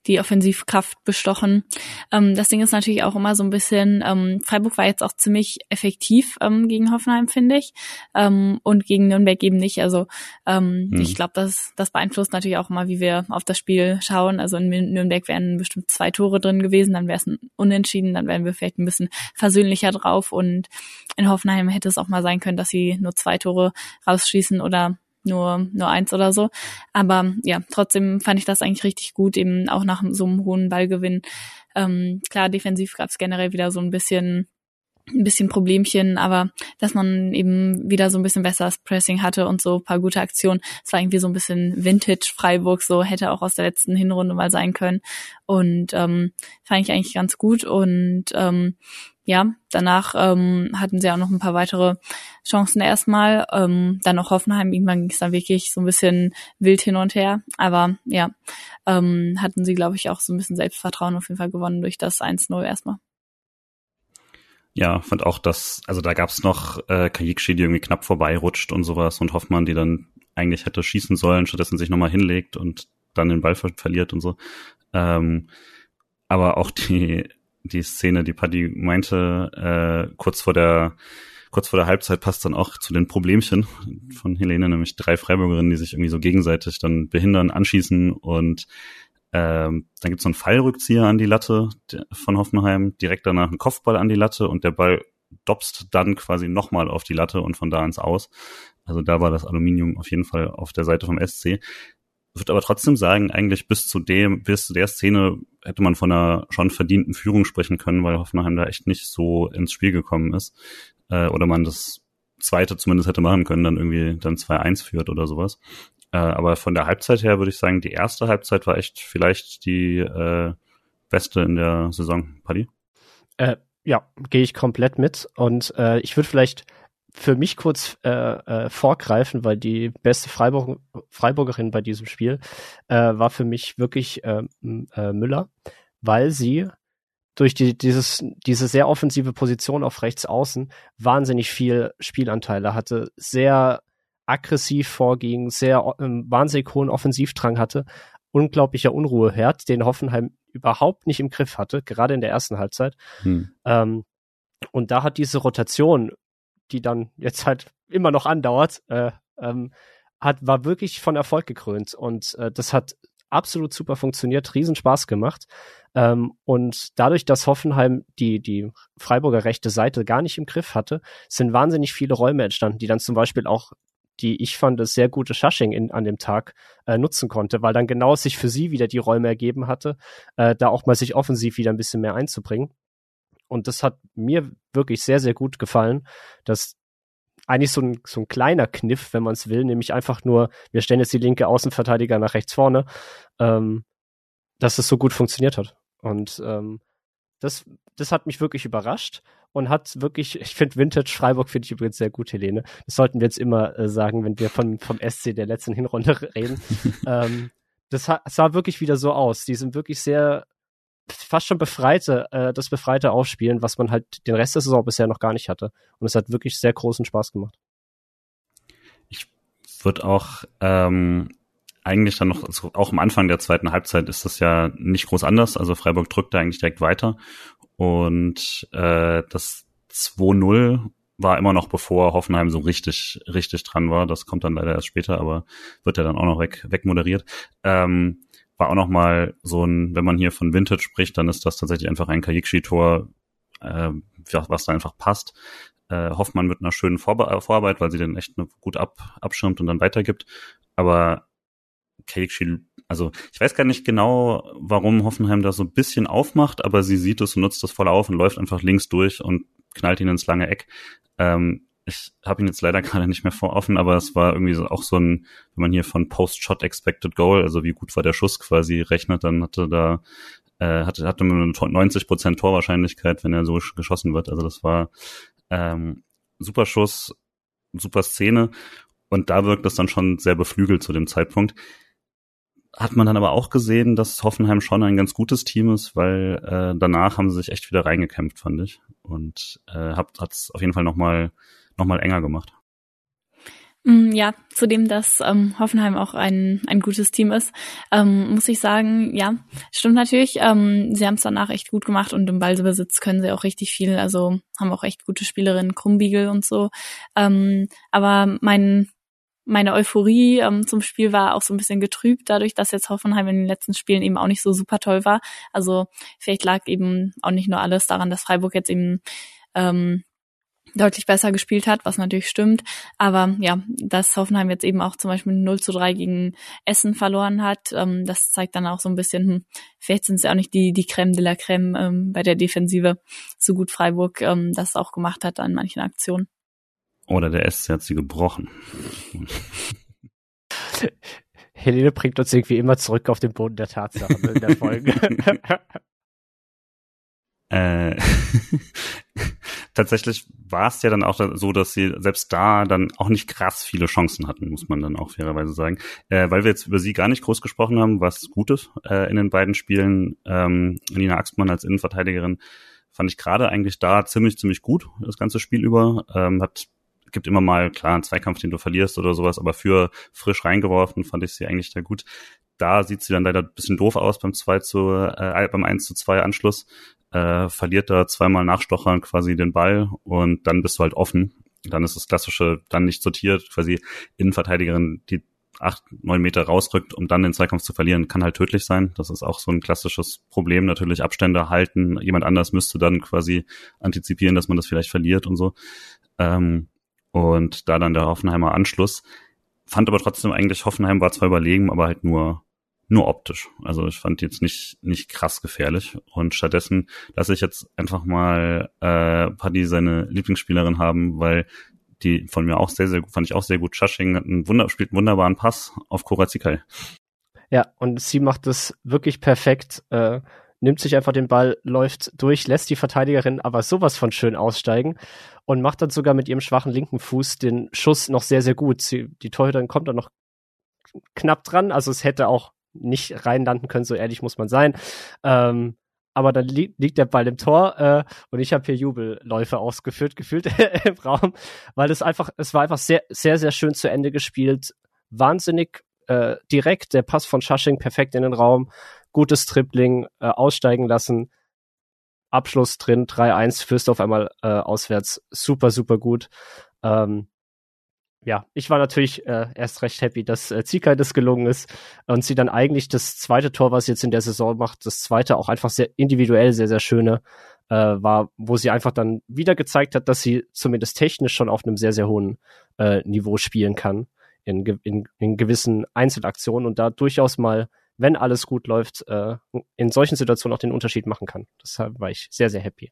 die Offensivkraft bestochen. Ähm, das Ding ist natürlich auch immer so ein bisschen, ähm, Freiburg war jetzt auch ziemlich effektiv ähm, gegen Hoffenheim, finde ich, ähm, und gegen Nürnberg eben nicht. Also ähm, hm. ich glaube, das, das beeinflusst natürlich auch immer, wie wir auf das Spiel schauen. Also in Nürnberg wären bestimmt zwei Tore drin gewesen, dann wäre es ein Unentschieden, dann wären wir vielleicht ein bisschen versöhnlicher drauf und in Hoffenheim hätte es auch mal sein können, dass sie nur zwei Tore rausschießen oder nur, nur eins oder so. Aber ja, trotzdem fand ich das eigentlich richtig gut, eben auch nach so einem hohen Ballgewinn. Ähm, klar, defensiv gab es generell wieder so ein bisschen ein bisschen Problemchen, aber dass man eben wieder so ein bisschen besseres Pressing hatte und so paar gute Aktionen. Es war irgendwie so ein bisschen Vintage Freiburg, so hätte auch aus der letzten Hinrunde mal sein können. Und ähm, fand ich eigentlich ganz gut. Und ähm, ja, danach ähm, hatten sie auch noch ein paar weitere Chancen erstmal. Ähm, dann noch Hoffenheim, irgendwann ging es dann wirklich so ein bisschen wild hin und her. Aber ja, ähm, hatten sie, glaube ich, auch so ein bisschen Selbstvertrauen auf jeden Fall gewonnen durch das 1-0 erstmal. Ja, fand auch, dass, also da gab's noch äh, Kajikshi, die irgendwie knapp vorbeirutscht und sowas und Hoffmann, die dann eigentlich hätte schießen sollen, stattdessen sich nochmal hinlegt und dann den Ball ver verliert und so. Ähm, aber auch die die Szene, die Paddy meinte, äh, kurz vor der kurz vor der Halbzeit passt dann auch zu den Problemchen von Helene, nämlich drei Freiburgerinnen, die sich irgendwie so gegenseitig dann behindern, anschießen und ähm, dann gibt's so einen Fallrückzieher an die Latte von Hoffenheim, direkt danach ein Kopfball an die Latte und der Ball dopst dann quasi nochmal auf die Latte und von da ins Aus. Also da war das Aluminium auf jeden Fall auf der Seite vom SC würde aber trotzdem sagen, eigentlich bis zu dem, bis zu der Szene hätte man von einer schon verdienten Führung sprechen können, weil Hoffenheim da echt nicht so ins Spiel gekommen ist. Äh, oder man das zweite zumindest hätte machen können, dann irgendwie dann 2-1 führt oder sowas. Äh, aber von der Halbzeit her würde ich sagen, die erste Halbzeit war echt vielleicht die äh, beste in der Saison. Paddy? Äh, ja, gehe ich komplett mit. Und äh, ich würde vielleicht für mich kurz äh, äh, vorgreifen, weil die beste Freiburg Freiburgerin bei diesem Spiel äh, war für mich wirklich äh, äh, Müller, weil sie durch die, dieses, diese sehr offensive Position auf rechts außen wahnsinnig viel Spielanteile hatte, sehr aggressiv vorging, sehr ähm, wahnsinnig hohen Offensivdrang hatte, unglaublicher Unruheherd, den Hoffenheim überhaupt nicht im Griff hatte, gerade in der ersten Halbzeit. Hm. Ähm, und da hat diese Rotation die dann jetzt halt immer noch andauert, äh, ähm, hat, war wirklich von Erfolg gekrönt. Und äh, das hat absolut super funktioniert, riesen Spaß gemacht. Ähm, und dadurch, dass Hoffenheim die, die Freiburger rechte Seite gar nicht im Griff hatte, sind wahnsinnig viele Räume entstanden, die dann zum Beispiel auch die ich fand, das sehr gute Shushing in, an dem Tag äh, nutzen konnte, weil dann genau sich für sie wieder die Räume ergeben hatte, äh, da auch mal sich offensiv wieder ein bisschen mehr einzubringen. Und das hat mir wirklich sehr, sehr gut gefallen, dass eigentlich so ein, so ein kleiner Kniff, wenn man es will, nämlich einfach nur, wir stellen jetzt die linke Außenverteidiger nach rechts vorne, ähm, dass es so gut funktioniert hat. Und ähm, das, das hat mich wirklich überrascht und hat wirklich, ich finde Vintage Freiburg finde ich übrigens sehr gut, Helene. Das sollten wir jetzt immer äh, sagen, wenn wir von, vom SC der letzten Hinrunde reden. ähm, das sah wirklich wieder so aus. Die sind wirklich sehr fast schon befreite, äh, das befreite Aufspielen, was man halt den Rest der Saison bisher noch gar nicht hatte. Und es hat wirklich sehr großen Spaß gemacht. Ich würde auch ähm, eigentlich dann noch, also auch am Anfang der zweiten Halbzeit ist das ja nicht groß anders. Also Freiburg drückt da eigentlich direkt weiter. Und äh, das 2-0 war immer noch bevor Hoffenheim so richtig, richtig dran war. Das kommt dann leider erst später, aber wird ja dann auch noch weg, wegmoderiert. Ähm, war auch noch mal so ein, wenn man hier von Vintage spricht, dann ist das tatsächlich einfach ein Kajikshi-Tor, äh, was da einfach passt. Äh, Hoffmann mit einer schönen Vorbe Vorarbeit, weil sie den echt gut ab abschirmt und dann weitergibt. Aber Kajikshi, also ich weiß gar nicht genau, warum Hoffenheim da so ein bisschen aufmacht, aber sie sieht es und nutzt das voll auf und läuft einfach links durch und knallt ihn ins lange Eck. Ähm, ich habe ihn jetzt leider gerade nicht mehr vor offen, aber es war irgendwie auch so ein, wenn man hier von Post-Shot Expected Goal, also wie gut war der Schuss quasi rechnet, dann hatte da äh, hatte, hatte eine 90% Torwahrscheinlichkeit, wenn er so geschossen wird. Also das war ähm, super Schuss, super Szene und da wirkt das dann schon sehr beflügelt zu dem Zeitpunkt. Hat man dann aber auch gesehen, dass Hoffenheim schon ein ganz gutes Team ist, weil äh, danach haben sie sich echt wieder reingekämpft, fand ich. Und äh, hat es auf jeden Fall nochmal noch mal enger gemacht. Mm, ja, zudem, dass ähm, Hoffenheim auch ein, ein gutes Team ist, ähm, muss ich sagen, ja, stimmt natürlich. Ähm, sie haben es danach echt gut gemacht und im Ballbesitz können sie auch richtig viel. Also haben auch echt gute Spielerinnen, Krumbiegel und so. Ähm, aber mein meine Euphorie ähm, zum Spiel war auch so ein bisschen getrübt, dadurch, dass jetzt Hoffenheim in den letzten Spielen eben auch nicht so super toll war. Also vielleicht lag eben auch nicht nur alles daran, dass Freiburg jetzt eben ähm, deutlich besser gespielt hat, was natürlich stimmt. Aber ja, dass Hoffenheim jetzt eben auch zum Beispiel 0 zu 3 gegen Essen verloren hat, ähm, das zeigt dann auch so ein bisschen, hm, vielleicht sind es ja auch nicht die, die Creme de la Creme ähm, bei der Defensive, so gut Freiburg ähm, das auch gemacht hat an manchen Aktionen. Oder der SC hat sie gebrochen. Helene bringt uns irgendwie immer zurück auf den Boden der Tatsachen in der Folge. äh, tatsächlich war es ja dann auch so, dass sie selbst da dann auch nicht krass viele Chancen hatten, muss man dann auch fairerweise sagen. Äh, weil wir jetzt über sie gar nicht groß gesprochen haben, was Gutes äh, in den beiden Spielen. Ähm, Nina Axmann als Innenverteidigerin fand ich gerade eigentlich da ziemlich, ziemlich gut, das ganze Spiel über. Ähm, hat gibt immer mal, klar, einen Zweikampf, den du verlierst oder sowas, aber für frisch reingeworfen fand ich sie eigentlich da gut. Da sieht sie dann leider ein bisschen doof aus beim 2 zu, äh, beim 1 zu 2 Anschluss. Äh, verliert da zweimal Nachstochern quasi den Ball und dann bist du halt offen. Dann ist das klassische, dann nicht sortiert, quasi Innenverteidigerin, die acht, neun Meter rausrückt, um dann den Zweikampf zu verlieren, kann halt tödlich sein. Das ist auch so ein klassisches Problem. Natürlich Abstände halten. Jemand anders müsste dann quasi antizipieren, dass man das vielleicht verliert und so. Ähm, und da dann der Hoffenheimer Anschluss. Fand aber trotzdem eigentlich, Hoffenheim war zwar überlegen, aber halt nur, nur optisch. Also ich fand jetzt nicht, nicht krass gefährlich. Und stattdessen lasse ich jetzt einfach mal äh, Paddy seine Lieblingsspielerin haben, weil die von mir auch sehr, sehr gut, fand ich auch sehr gut. Schasching hat einen Wunder, spielt einen wunderbaren Pass auf Korazikai. Ja, und sie macht das wirklich perfekt. Äh, nimmt sich einfach den Ball, läuft durch, lässt die Verteidigerin aber sowas von schön aussteigen und macht dann sogar mit ihrem schwachen linken Fuß den Schuss noch sehr, sehr gut. Sie, die Torhüterin kommt dann noch knapp dran, also es hätte auch nicht reinlanden können, so ehrlich muss man sein. Ähm, aber dann li liegt der Ball im Tor äh, und ich habe hier Jubelläufe ausgeführt, gefühlt im Raum, weil es einfach, es war einfach sehr, sehr, sehr schön zu Ende gespielt, wahnsinnig äh, direkt, der Pass von Schasching perfekt in den Raum, gutes Tripling, äh, aussteigen lassen, Abschluss drin, 3-1, führst auf einmal äh, auswärts, super, super gut. Ähm, ja, ich war natürlich äh, erst recht happy, dass äh, Zika das gelungen ist und sie dann eigentlich das zweite Tor, was sie jetzt in der Saison macht, das zweite auch einfach sehr individuell sehr, sehr schöne äh, war, wo sie einfach dann wieder gezeigt hat, dass sie zumindest technisch schon auf einem sehr, sehr hohen äh, Niveau spielen kann in, in, in gewissen Einzelaktionen und da durchaus mal, wenn alles gut läuft, äh, in solchen Situationen auch den Unterschied machen kann. Deshalb war ich sehr, sehr happy.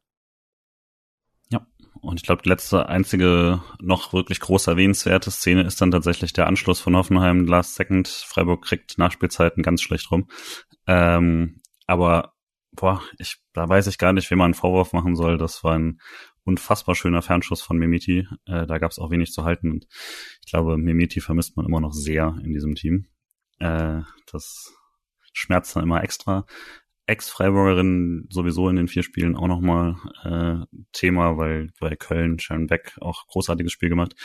Und ich glaube, die letzte einzige noch wirklich groß erwähnenswerte Szene ist dann tatsächlich der Anschluss von Hoffenheim Last Second. Freiburg kriegt Nachspielzeiten ganz schlecht rum. Ähm, aber boah, ich, da weiß ich gar nicht, wem man einen Vorwurf machen soll. Das war ein unfassbar schöner Fernschuss von Mimiti. Äh, da gab es auch wenig zu halten. Und ich glaube, Mimiti vermisst man immer noch sehr in diesem Team. Äh, das schmerzt dann immer extra. Ex-Freiburgerin sowieso in den vier Spielen auch nochmal äh, Thema, weil bei Köln Sharon Beck auch großartiges Spiel gemacht.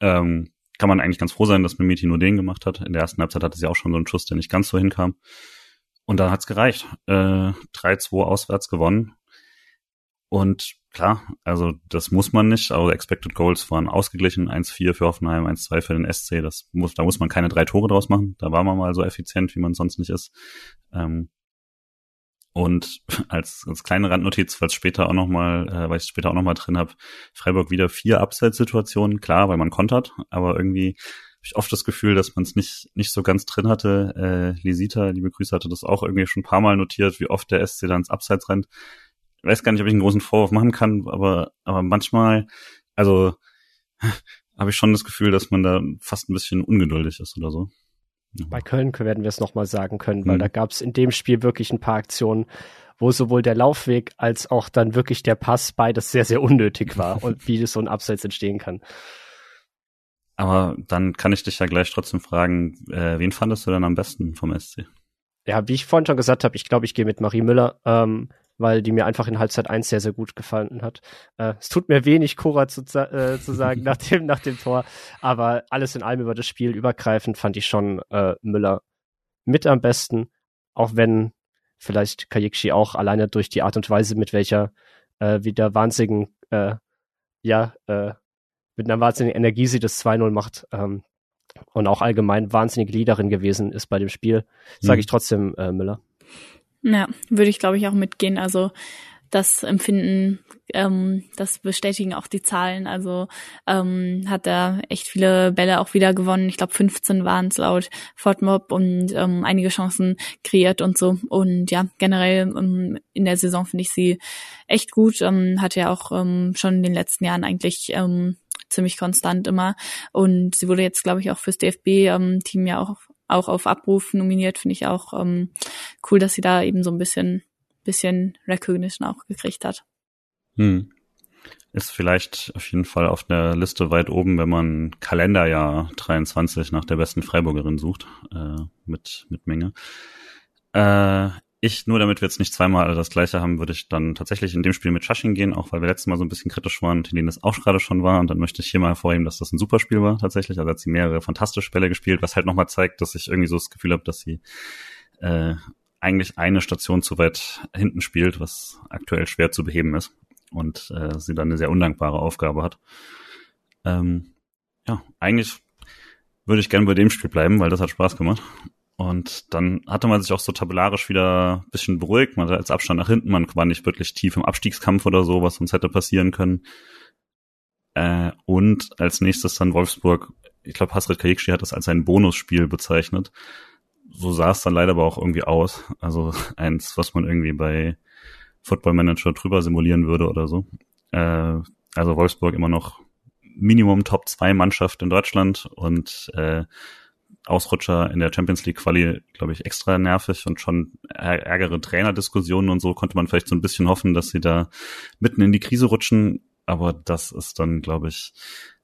Ähm, kann man eigentlich ganz froh sein, dass Mimiti nur den gemacht hat. In der ersten Halbzeit hatte sie auch schon so einen Schuss, der nicht ganz so hinkam. Und dann hat's gereicht. Äh, 3-2 auswärts gewonnen. Und klar, also das muss man nicht, aber Expected Goals waren ausgeglichen, 1-4 für Hoffenheim, 1-2 für den SC, das muss, da muss man keine drei Tore draus machen, da war man mal so effizient, wie man sonst nicht ist. Ähm, und als, als kleine Randnotiz, falls später auch nochmal, äh, weil ich später auch nochmal drin habe, Freiburg wieder vier Abseitssituationen, klar, weil man kontert, aber irgendwie habe ich oft das Gefühl, dass man es nicht, nicht so ganz drin hatte. Äh, Lisita, liebe Grüße, hatte das auch irgendwie schon ein paar Mal notiert, wie oft der SC da ins Abseits rennt ich weiß gar nicht, ob ich einen großen Vorwurf machen kann, aber, aber manchmal, also habe ich schon das Gefühl, dass man da fast ein bisschen ungeduldig ist oder so. Bei Köln werden wir es nochmal sagen können, weil mhm. da gab es in dem Spiel wirklich ein paar Aktionen, wo sowohl der Laufweg als auch dann wirklich der Pass beides sehr, sehr unnötig war und wie das so ein Abseits entstehen kann. Aber dann kann ich dich ja gleich trotzdem fragen, äh, wen fandest du denn am besten vom SC? Ja, wie ich vorhin schon gesagt habe, ich glaube, ich gehe mit Marie Müller. Ähm, weil die mir einfach in Halbzeit 1 sehr, sehr gut gefallen hat. Äh, es tut mir wenig, Cora zu, äh, zu sagen nach, dem, nach dem Tor, aber alles in allem über das Spiel übergreifend fand ich schon äh, Müller mit am besten, auch wenn vielleicht Kayikshi auch alleine durch die Art und Weise, mit welcher äh, wieder wahnsinnigen, äh, ja, äh, mit einer wahnsinnigen Energie sie das 2-0 macht ähm, und auch allgemein wahnsinnig Leaderin gewesen ist bei dem Spiel, sage mhm. ich trotzdem äh, Müller. Ja, würde ich glaube ich auch mitgehen. Also das Empfinden, ähm, das bestätigen auch die Zahlen. Also ähm, hat er echt viele Bälle auch wieder gewonnen. Ich glaube 15 waren es laut Fortmob und ähm, einige Chancen kreiert und so. Und ja, generell ähm, in der Saison finde ich sie echt gut. Ähm, hat ja auch ähm, schon in den letzten Jahren eigentlich ähm, ziemlich konstant immer. Und sie wurde jetzt, glaube ich, auch fürs DFB-Team ähm, ja auch auch auf Abruf nominiert, finde ich auch ähm, cool, dass sie da eben so ein bisschen, bisschen Recognition auch gekriegt hat. Hm. Ist vielleicht auf jeden Fall auf der Liste weit oben, wenn man Kalenderjahr 23 nach der besten Freiburgerin sucht, äh, mit, mit Menge. Äh, ich, nur damit wir jetzt nicht zweimal das gleiche haben, würde ich dann tatsächlich in dem Spiel mit Shashin gehen, auch weil wir letztes Mal so ein bisschen kritisch waren Helene das auch gerade schon war. Und dann möchte ich hier mal hervorheben, dass das ein super Spiel war tatsächlich. Also hat sie mehrere fantastische Bälle gespielt, was halt nochmal zeigt, dass ich irgendwie so das Gefühl habe, dass sie äh, eigentlich eine Station zu weit hinten spielt, was aktuell schwer zu beheben ist. Und äh, sie dann eine sehr undankbare Aufgabe hat. Ähm, ja, eigentlich würde ich gerne bei dem Spiel bleiben, weil das hat Spaß gemacht. Und dann hatte man sich auch so tabellarisch wieder ein bisschen beruhigt. Man hatte als Abstand nach hinten, man war nicht wirklich tief im Abstiegskampf oder so, was uns hätte passieren können. Äh, und als nächstes dann Wolfsburg, ich glaube, Hasrit Kayikshi hat das als ein Bonusspiel bezeichnet. So sah es dann leider aber auch irgendwie aus. Also eins, was man irgendwie bei Football Manager drüber simulieren würde oder so. Äh, also Wolfsburg immer noch Minimum Top 2 Mannschaft in Deutschland und äh, Ausrutscher in der Champions League Quali, glaube ich, extra nervig und schon ärgere Trainerdiskussionen und so konnte man vielleicht so ein bisschen hoffen, dass sie da mitten in die Krise rutschen. Aber das ist dann, glaube ich,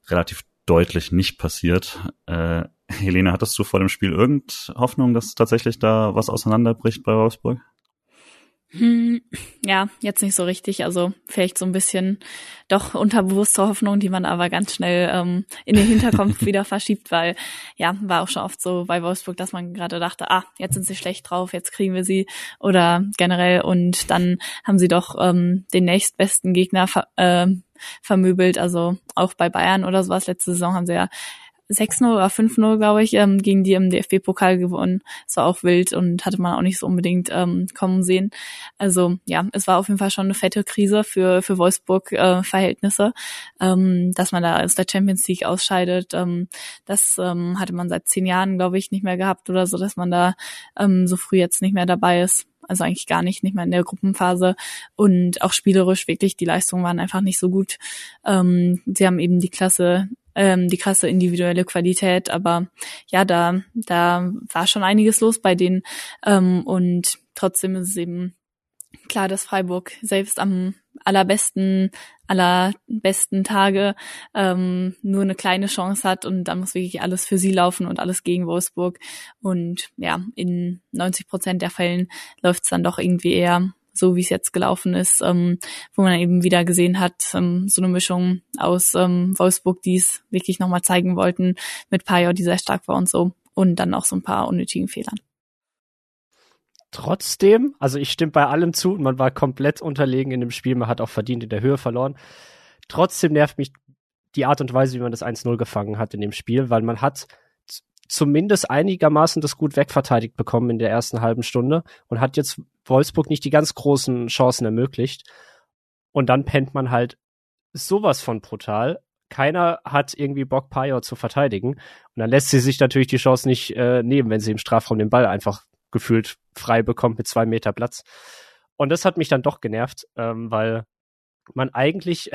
relativ deutlich nicht passiert. Äh, Helene, hattest du vor dem Spiel irgend Hoffnung, dass tatsächlich da was auseinanderbricht bei Wolfsburg? Hm, ja, jetzt nicht so richtig. Also vielleicht so ein bisschen doch unterbewusste Hoffnung, die man aber ganz schnell ähm, in den Hinterkopf wieder verschiebt, weil ja, war auch schon oft so bei Wolfsburg, dass man gerade dachte, ah, jetzt sind sie schlecht drauf, jetzt kriegen wir sie oder generell und dann haben sie doch ähm, den nächstbesten Gegner ver äh, vermöbelt. Also auch bei Bayern oder sowas. Letzte Saison haben sie ja 6-0 oder 5-0, glaube ich, ähm, gegen die im DFB-Pokal gewonnen. Das war auch wild und hatte man auch nicht so unbedingt ähm, kommen sehen. Also ja, es war auf jeden Fall schon eine fette Krise für, für Wolfsburg-Verhältnisse, äh, ähm, dass man da aus der Champions League ausscheidet. Ähm, das ähm, hatte man seit zehn Jahren, glaube ich, nicht mehr gehabt oder so, dass man da ähm, so früh jetzt nicht mehr dabei ist also eigentlich gar nicht, nicht mal in der Gruppenphase und auch spielerisch wirklich, die Leistungen waren einfach nicht so gut. Ähm, sie haben eben die Klasse ähm, die krasse individuelle Qualität. Aber ja, da, da war schon einiges los bei denen. Ähm, und trotzdem ist es eben klar, dass Freiburg selbst am allerbesten, allerbesten Tage ähm, nur eine kleine Chance hat und dann muss wirklich alles für sie laufen und alles gegen Wolfsburg. Und ja, in 90 Prozent der Fällen läuft es dann doch irgendwie eher so wie es jetzt gelaufen ist, ähm, wo man eben wieder gesehen hat, ähm, so eine Mischung aus ähm, Wolfsburg, die es wirklich nochmal zeigen wollten, mit Payo, die sehr stark war und so, und dann auch so ein paar unnötigen Fehlern. Trotzdem, also ich stimme bei allem zu man war komplett unterlegen in dem Spiel, man hat auch verdient in der Höhe verloren. Trotzdem nervt mich die Art und Weise, wie man das 1-0 gefangen hat in dem Spiel, weil man hat zumindest einigermaßen das gut wegverteidigt bekommen in der ersten halben Stunde und hat jetzt Wolfsburg nicht die ganz großen Chancen ermöglicht. Und dann pennt man halt sowas von brutal. Keiner hat irgendwie Bock, Pajor zu verteidigen. Und dann lässt sie sich natürlich die Chance nicht äh, nehmen, wenn sie im Strafraum den Ball einfach gefühlt frei bekommt mit zwei Meter Platz. Und das hat mich dann doch genervt, ähm, weil man eigentlich,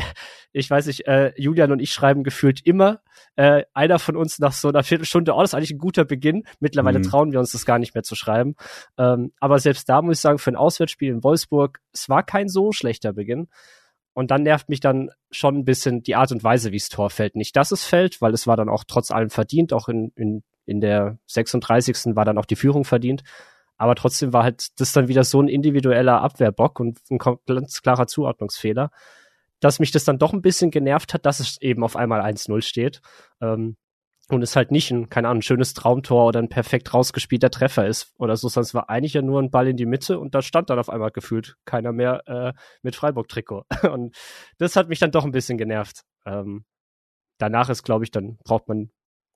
ich weiß nicht, äh, Julian und ich schreiben gefühlt immer, äh, einer von uns nach so einer Viertelstunde, oh, das ist eigentlich ein guter Beginn. Mittlerweile mhm. trauen wir uns das gar nicht mehr zu schreiben. Ähm, aber selbst da muss ich sagen, für ein Auswärtsspiel in Wolfsburg, es war kein so schlechter Beginn. Und dann nervt mich dann schon ein bisschen die Art und Weise, wie es Tor fällt. Nicht, dass es fällt, weil es war dann auch trotz allem verdient. Auch in, in, in der 36. war dann auch die Führung verdient. Aber trotzdem war halt das dann wieder so ein individueller Abwehrbock und ein ganz klarer Zuordnungsfehler, dass mich das dann doch ein bisschen genervt hat, dass es eben auf einmal 1-0 steht. Ähm, und es halt nicht ein, keine Ahnung, ein schönes Traumtor oder ein perfekt rausgespielter Treffer ist oder so, es war eigentlich ja nur ein Ball in die Mitte und da stand dann auf einmal gefühlt keiner mehr äh, mit Freiburg-Trikot. Und das hat mich dann doch ein bisschen genervt. Ähm, danach ist, glaube ich, dann braucht man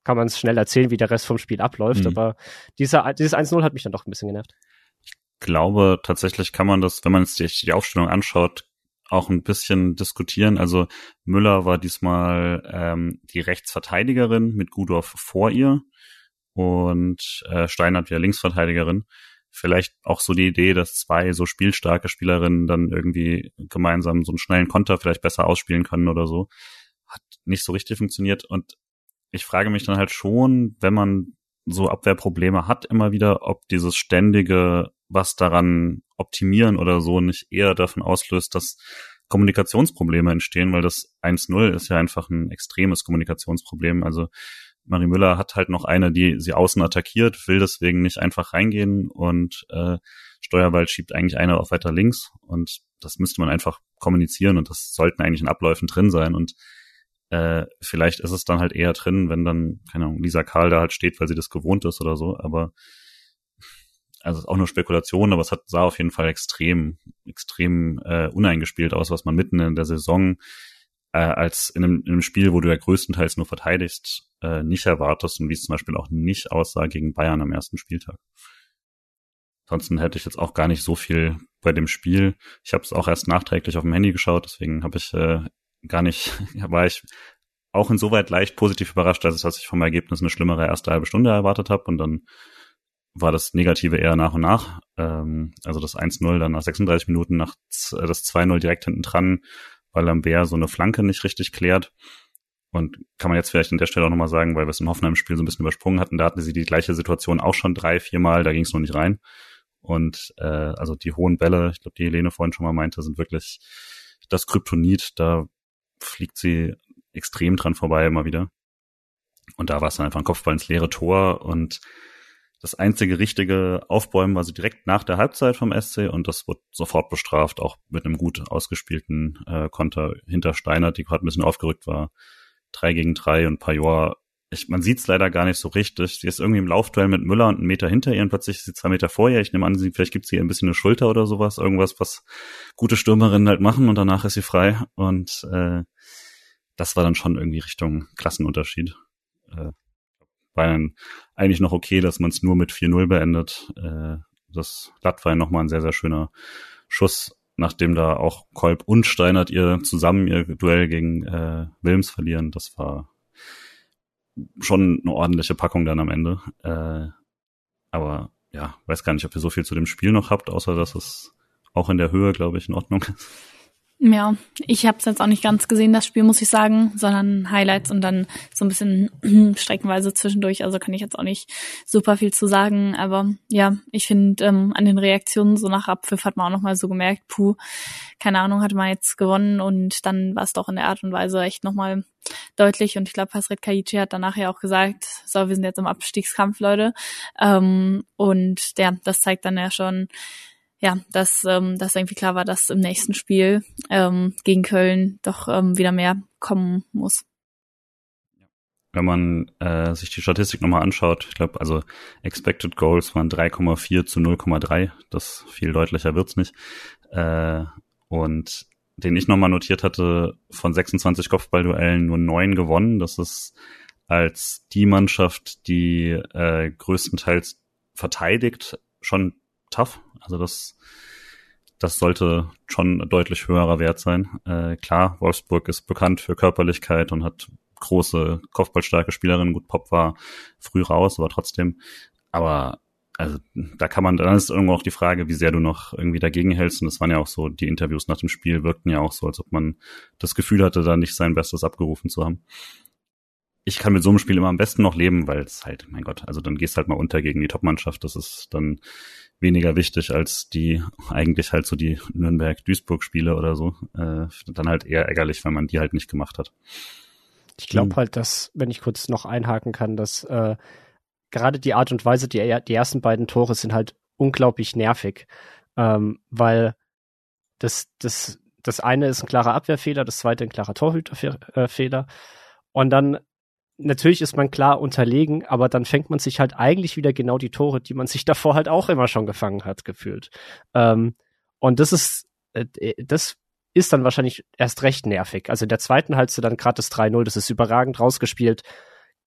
kann man es schnell erzählen, wie der Rest vom Spiel abläuft. Mhm. Aber dieser, dieses 1-0 hat mich dann doch ein bisschen genervt. Ich glaube, tatsächlich kann man das, wenn man sich die Aufstellung anschaut, auch ein bisschen diskutieren. Also Müller war diesmal ähm, die Rechtsverteidigerin mit Gudorf vor ihr und äh, Steinert wieder Linksverteidigerin. Vielleicht auch so die Idee, dass zwei so spielstarke Spielerinnen dann irgendwie gemeinsam so einen schnellen Konter vielleicht besser ausspielen können oder so. Hat nicht so richtig funktioniert. Und ich frage mich dann halt schon, wenn man so Abwehrprobleme hat immer wieder, ob dieses ständige was daran optimieren oder so nicht eher davon auslöst, dass Kommunikationsprobleme entstehen, weil das 1-0 ist ja einfach ein extremes Kommunikationsproblem. Also Marie Müller hat halt noch eine, die sie außen attackiert, will deswegen nicht einfach reingehen und äh, Steuerball schiebt eigentlich eine auf weiter links und das müsste man einfach kommunizieren und das sollten eigentlich in Abläufen drin sein und äh, vielleicht ist es dann halt eher drin, wenn dann, keine Ahnung, Lisa Karl da halt steht, weil sie das gewohnt ist oder so, aber also auch nur Spekulation, aber es hat, sah auf jeden Fall extrem, extrem äh, uneingespielt aus, was man mitten in der Saison äh, als in einem, in einem Spiel, wo du ja größtenteils nur verteidigst, äh, nicht erwartest und wie es zum Beispiel auch nicht aussah gegen Bayern am ersten Spieltag. Ansonsten hätte ich jetzt auch gar nicht so viel bei dem Spiel. Ich habe es auch erst nachträglich auf dem Handy geschaut, deswegen habe ich äh, gar nicht, war ich auch insoweit leicht positiv überrascht, als ich vom Ergebnis eine schlimmere erste halbe Stunde erwartet habe und dann war das Negative eher nach und nach. Ähm, also das 1-0 dann nach 36 Minuten, nach äh, das 2-0 direkt hinten dran, weil Lambert so eine Flanke nicht richtig klärt. Und kann man jetzt vielleicht an der Stelle auch nochmal sagen, weil wir es im Hoffenheim-Spiel so ein bisschen übersprungen hatten, da hatten sie die gleiche Situation auch schon drei, vier Mal, da ging es noch nicht rein. Und äh, also die hohen Bälle, ich glaube, die Helene vorhin schon mal meinte, sind wirklich das Kryptonit. Da fliegt sie extrem dran vorbei immer wieder. Und da war es dann einfach ein Kopfball ins leere Tor und das einzige richtige Aufbäumen war so direkt nach der Halbzeit vom SC und das wurde sofort bestraft, auch mit einem gut ausgespielten äh, Konter hinter Steiner, die gerade ein bisschen aufgerückt war. Drei gegen drei und Pajor, ich, man sieht es leider gar nicht so richtig. Sie ist irgendwie im Laufduell mit Müller und einen Meter hinter ihr und plötzlich ist sie zwei Meter vor ihr. Ich nehme an, sie, vielleicht gibt sie ihr ein bisschen eine Schulter oder sowas, irgendwas, was gute Stürmerinnen halt machen und danach ist sie frei. Und äh, das war dann schon irgendwie Richtung Klassenunterschied. Äh, war dann eigentlich noch okay, dass man es nur mit 4-0 beendet. Äh, das Latt war ja nochmal ein sehr, sehr schöner Schuss, nachdem da auch Kolb und Steinert ihr zusammen ihr Duell gegen äh, Wilms verlieren. Das war schon eine ordentliche Packung dann am Ende. Äh, aber ja, weiß gar nicht, ob ihr so viel zu dem Spiel noch habt, außer dass es auch in der Höhe, glaube ich, in Ordnung ist. Ja, ich habe es jetzt auch nicht ganz gesehen, das Spiel, muss ich sagen, sondern Highlights und dann so ein bisschen streckenweise zwischendurch. Also kann ich jetzt auch nicht super viel zu sagen. Aber ja, ich finde, ähm, an den Reaktionen so nach Abpfiff hat man auch nochmal so gemerkt, puh, keine Ahnung, hatte man jetzt gewonnen und dann war es doch in der Art und Weise echt nochmal deutlich. Und ich glaube, Hasret Kaichi hat danach ja auch gesagt, so, wir sind jetzt im Abstiegskampf, Leute. Ähm, und ja, das zeigt dann ja schon, ja, dass, ähm, dass irgendwie klar war, dass im nächsten Spiel ähm, gegen Köln doch ähm, wieder mehr kommen muss. Wenn man äh, sich die Statistik nochmal anschaut, ich glaube, also Expected Goals waren 3,4 zu 0,3. Das viel deutlicher wird's nicht. Äh, und den ich nochmal notiert hatte, von 26 Kopfballduellen nur neun gewonnen. Das ist als die Mannschaft, die äh, größtenteils verteidigt, schon tough. Also das, das sollte schon deutlich höherer Wert sein. Äh, klar, Wolfsburg ist bekannt für Körperlichkeit und hat große, kopfballstarke Spielerinnen. Gut, Pop war früh raus, aber trotzdem. Aber also da kann man, dann ist irgendwo auch die Frage, wie sehr du noch irgendwie dagegen hältst. Und das waren ja auch so, die Interviews nach dem Spiel wirkten ja auch so, als ob man das Gefühl hatte, da nicht sein Bestes abgerufen zu haben. Ich kann mit so einem Spiel immer am besten noch leben, weil es halt, mein Gott, also dann gehst halt mal unter gegen die Topmannschaft. Das ist dann weniger wichtig als die eigentlich halt so die Nürnberg-Duisburg-Spiele oder so. Äh, dann halt eher ärgerlich, wenn man die halt nicht gemacht hat. Ich glaube hm. halt, dass, wenn ich kurz noch einhaken kann, dass äh, gerade die Art und Weise, die, die ersten beiden Tore sind halt unglaublich nervig, ähm, weil das, das, das eine ist ein klarer Abwehrfehler, das zweite ein klarer Torhüterfehler. Und dann natürlich ist man klar unterlegen, aber dann fängt man sich halt eigentlich wieder genau die Tore, die man sich davor halt auch immer schon gefangen hat, gefühlt. Ähm, und das ist, äh, das ist dann wahrscheinlich erst recht nervig. Also in der zweiten haltst du dann gerade das 3-0, das ist überragend rausgespielt.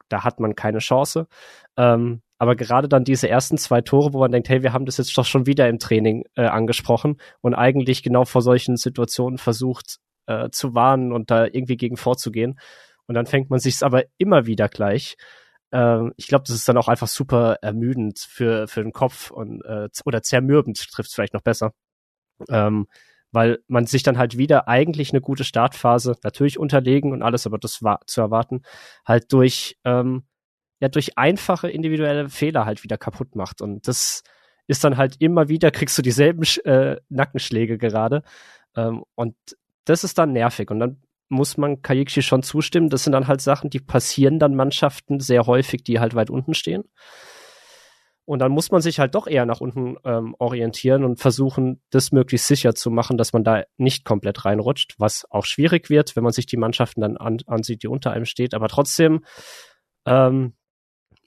Da hat man keine Chance. Ähm, aber gerade dann diese ersten zwei Tore, wo man denkt, hey, wir haben das jetzt doch schon wieder im Training äh, angesprochen und eigentlich genau vor solchen Situationen versucht äh, zu warnen und da irgendwie gegen vorzugehen. Und dann fängt man sich aber immer wieder gleich. Ähm, ich glaube, das ist dann auch einfach super ermüdend für, für den Kopf und äh, oder zermürbend trifft es vielleicht noch besser. Ähm, weil man sich dann halt wieder eigentlich eine gute Startphase natürlich unterlegen und alles, aber das war zu erwarten, halt durch ähm, ja durch einfache individuelle Fehler halt wieder kaputt macht und das ist dann halt immer wieder kriegst du dieselben äh, Nackenschläge gerade ähm, und das ist dann nervig und dann muss man Kajikshi schon zustimmen. Das sind dann halt Sachen, die passieren dann Mannschaften sehr häufig, die halt weit unten stehen. Und dann muss man sich halt doch eher nach unten ähm, orientieren und versuchen, das möglichst sicher zu machen, dass man da nicht komplett reinrutscht, was auch schwierig wird, wenn man sich die Mannschaften dann an, ansieht, die unter einem steht. Aber trotzdem ähm,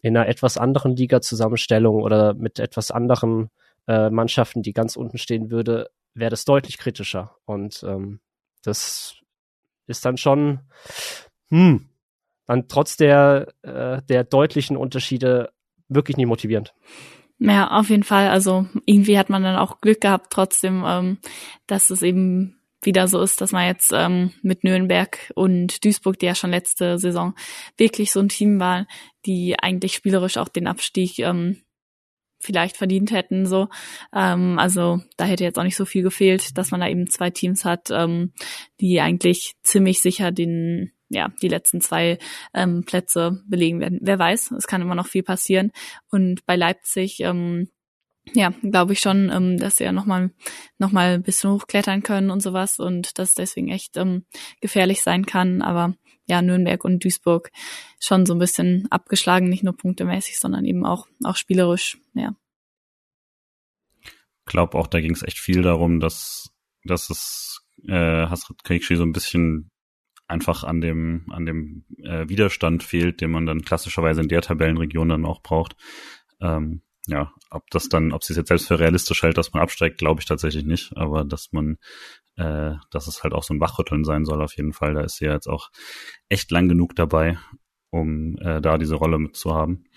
in einer etwas anderen Liga-Zusammenstellung oder mit etwas anderen äh, Mannschaften, die ganz unten stehen würde, wäre das deutlich kritischer. Und ähm, das ist dann schon, hm, dann trotz der, äh, der deutlichen Unterschiede wirklich nie motivierend. Ja, auf jeden Fall. Also irgendwie hat man dann auch Glück gehabt trotzdem, ähm, dass es eben wieder so ist, dass man jetzt ähm, mit Nürnberg und Duisburg, die ja schon letzte Saison wirklich so ein Team war, die eigentlich spielerisch auch den Abstieg ähm, vielleicht verdient hätten. So, ähm, also da hätte jetzt auch nicht so viel gefehlt, dass man da eben zwei Teams hat, ähm, die eigentlich ziemlich sicher den ja, die letzten zwei ähm, Plätze belegen werden. Wer weiß, es kann immer noch viel passieren. Und bei Leipzig, ähm, ja, glaube ich schon, ähm, dass sie ja nochmal noch mal ein bisschen hochklettern können und sowas und das deswegen echt ähm, gefährlich sein kann. Aber ja, Nürnberg und Duisburg schon so ein bisschen abgeschlagen, nicht nur punktemäßig, sondern eben auch, auch spielerisch, ja. Ich glaube auch, da ging es echt viel darum, dass, dass es äh, Hasrat Kaikshi so ein bisschen einfach an dem, an dem äh, Widerstand fehlt, den man dann klassischerweise in der Tabellenregion dann auch braucht. Ähm, ja, ob das dann, ob sie es jetzt selbst für realistisch hält, dass man absteigt, glaube ich tatsächlich nicht. Aber dass man, äh, dass es halt auch so ein Wachrütteln sein soll, auf jeden Fall. Da ist sie ja jetzt auch echt lang genug dabei, um äh, da diese Rolle mitzuhaben.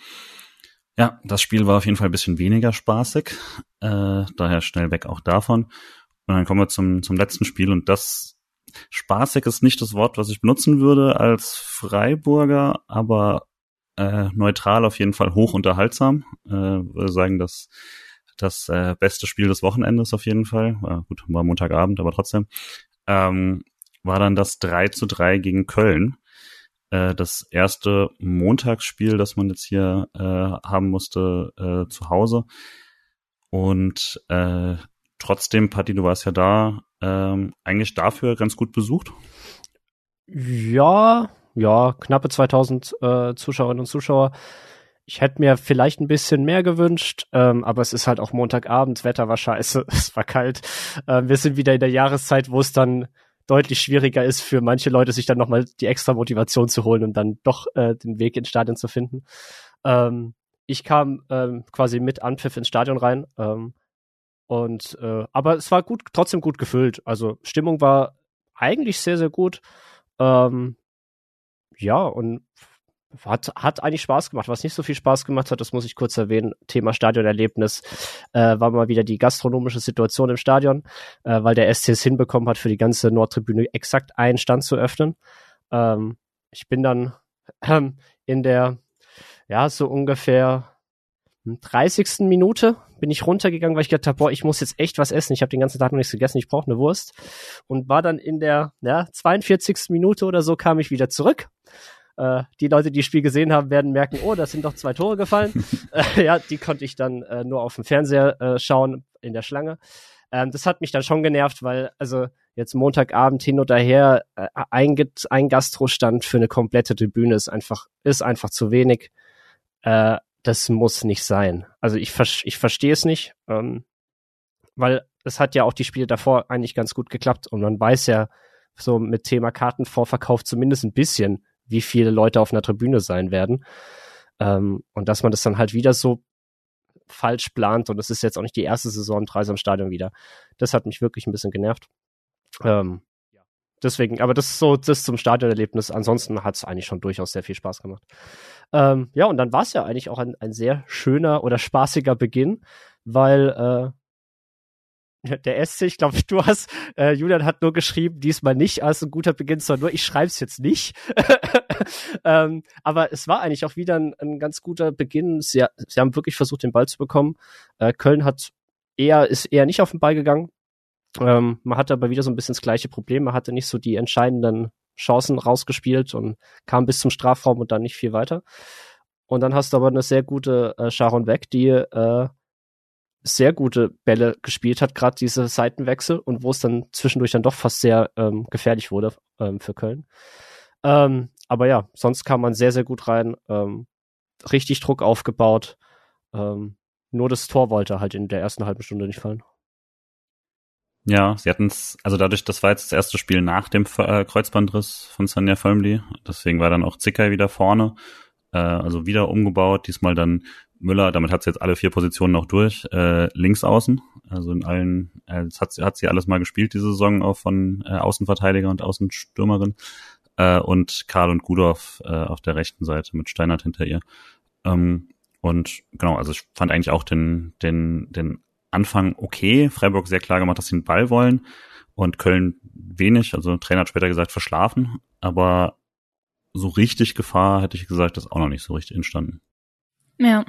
Ja, das Spiel war auf jeden Fall ein bisschen weniger spaßig. Äh, daher schnell weg auch davon. Und dann kommen wir zum, zum letzten Spiel und das spaßig ist nicht das Wort, was ich benutzen würde als Freiburger, aber äh, neutral auf jeden Fall hoch unterhaltsam. Äh, würde sagen, dass das äh, beste Spiel des Wochenendes auf jeden Fall. War, gut, war Montagabend, aber trotzdem. Ähm, war dann das 3 zu 3 gegen Köln. Äh, das erste Montagsspiel, das man jetzt hier äh, haben musste äh, zu Hause. Und äh, trotzdem, Patti, du warst ja da, ähm, eigentlich dafür ganz gut besucht. Ja, ja, knappe 2000 äh, Zuschauerinnen und Zuschauer. Ich hätte mir vielleicht ein bisschen mehr gewünscht, ähm, aber es ist halt auch Montagabend, Wetter war scheiße, es war kalt. Äh, wir sind wieder in der Jahreszeit, wo es dann deutlich schwieriger ist für manche Leute, sich dann nochmal die extra Motivation zu holen und dann doch äh, den Weg ins Stadion zu finden. Ähm, ich kam ähm, quasi mit Anpfiff ins Stadion rein. Ähm, und äh, aber es war gut, trotzdem gut gefüllt. Also Stimmung war eigentlich sehr, sehr gut. Ähm, ja, und hat, hat eigentlich Spaß gemacht. Was nicht so viel Spaß gemacht hat, das muss ich kurz erwähnen, Thema Stadionerlebnis, äh, war mal wieder die gastronomische Situation im Stadion, äh, weil der SC es hinbekommen hat, für die ganze Nordtribüne exakt einen Stand zu öffnen. Ähm, ich bin dann ähm, in der, ja, so ungefähr 30. Minute bin ich runtergegangen, weil ich gedacht habe, boah, ich muss jetzt echt was essen. Ich habe den ganzen Tag noch nichts gegessen, ich brauche eine Wurst. Und war dann in der ja, 42. Minute oder so kam ich wieder zurück. Äh, die Leute, die das Spiel gesehen haben, werden merken, oh, da sind doch zwei Tore gefallen. äh, ja, die konnte ich dann äh, nur auf dem Fernseher äh, schauen in der Schlange. Ähm, das hat mich dann schon genervt, weil also jetzt Montagabend hin oder her äh, ein, ein Gastrostand für eine komplette Tribüne ist einfach ist einfach zu wenig. Äh, das muss nicht sein. Also ich, ich verstehe es nicht, ähm, weil es hat ja auch die Spiele davor eigentlich ganz gut geklappt und man weiß ja so mit Thema Kartenvorverkauf zumindest ein bisschen, wie viele Leute auf einer Tribüne sein werden. Ähm, und dass man das dann halt wieder so falsch plant und das ist jetzt auch nicht die erste Saison Dreisam Stadion wieder. Das hat mich wirklich ein bisschen genervt. Ähm, deswegen, aber das ist so das zum Stadionerlebnis. Ansonsten hat es eigentlich schon durchaus sehr viel Spaß gemacht. Ähm, ja, und dann war es ja eigentlich auch ein, ein sehr schöner oder spaßiger Beginn, weil äh, der SC, ich glaube, du hast, äh, Julian hat nur geschrieben, diesmal nicht als ein guter Beginn, sondern nur, ich schreibe es jetzt nicht. ähm, aber es war eigentlich auch wieder ein, ein ganz guter Beginn. Sie, sie, haben wirklich versucht, den Ball zu bekommen. Äh, Köln hat eher, ist eher nicht auf den Ball gegangen. Ähm, man hatte aber wieder so ein bisschen das gleiche Problem. Man hatte nicht so die entscheidenden Chancen rausgespielt und kam bis zum Strafraum und dann nicht viel weiter. Und dann hast du aber eine sehr gute äh, Sharon Weg, die äh, sehr gute Bälle gespielt hat, gerade diese Seitenwechsel und wo es dann zwischendurch dann doch fast sehr ähm, gefährlich wurde ähm, für Köln. Ähm, aber ja, sonst kam man sehr, sehr gut rein, ähm, richtig Druck aufgebaut. Ähm, nur das Tor wollte halt in der ersten halben Stunde nicht fallen. Ja, sie hatten es, also dadurch, das war jetzt das erste Spiel nach dem äh, Kreuzbandriss von Sanja Völmli, deswegen war dann auch Zickay wieder vorne, äh, also wieder umgebaut, diesmal dann Müller, damit hat sie jetzt alle vier Positionen noch durch, äh, links außen, also in allen, äh, das hat, hat sie alles mal gespielt, diese Saison auch von äh, Außenverteidiger und Außenstürmerin äh, und Karl und Gudorf äh, auf der rechten Seite mit Steinert hinter ihr. Ähm, und genau, also ich fand eigentlich auch den, den, den Anfang okay. Freiburg sehr klar gemacht, dass sie einen Ball wollen und Köln wenig. Also Trainer hat später gesagt, verschlafen. Aber so richtig Gefahr, hätte ich gesagt, ist auch noch nicht so richtig entstanden. Ja,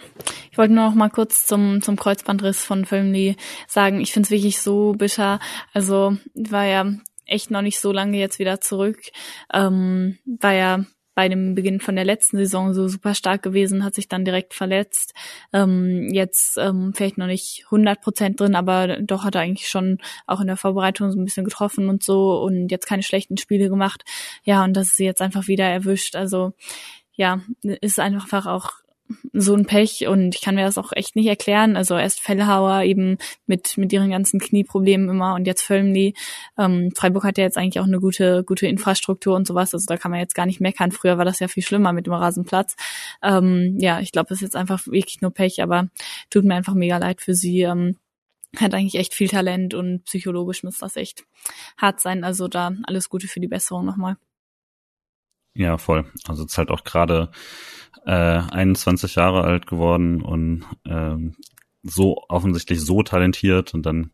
ich wollte nur noch mal kurz zum, zum Kreuzbandriss von Filmly sagen, ich finde es wirklich so bitter. Also war ja echt noch nicht so lange jetzt wieder zurück. Ähm, war ja bei dem Beginn von der letzten Saison so super stark gewesen, hat sich dann direkt verletzt. Ähm, jetzt ähm, vielleicht noch nicht 100 Prozent drin, aber doch hat er eigentlich schon auch in der Vorbereitung so ein bisschen getroffen und so und jetzt keine schlechten Spiele gemacht. Ja, und das ist sie jetzt einfach wieder erwischt. Also ja, ist einfach auch so ein Pech und ich kann mir das auch echt nicht erklären. Also erst Fellhauer eben mit, mit ihren ganzen Knieproblemen immer und jetzt Völmli. Ähm, Freiburg hat ja jetzt eigentlich auch eine gute, gute Infrastruktur und sowas. Also da kann man jetzt gar nicht meckern. Früher war das ja viel schlimmer mit dem Rasenplatz. Ähm, ja, ich glaube, das ist jetzt einfach wirklich nur Pech, aber tut mir einfach mega leid für sie. Ähm, hat eigentlich echt viel Talent und psychologisch muss das echt hart sein. Also da alles Gute für die Besserung nochmal. Ja, voll. Also es ist halt auch gerade äh, 21 Jahre alt geworden und ähm, so offensichtlich so talentiert und dann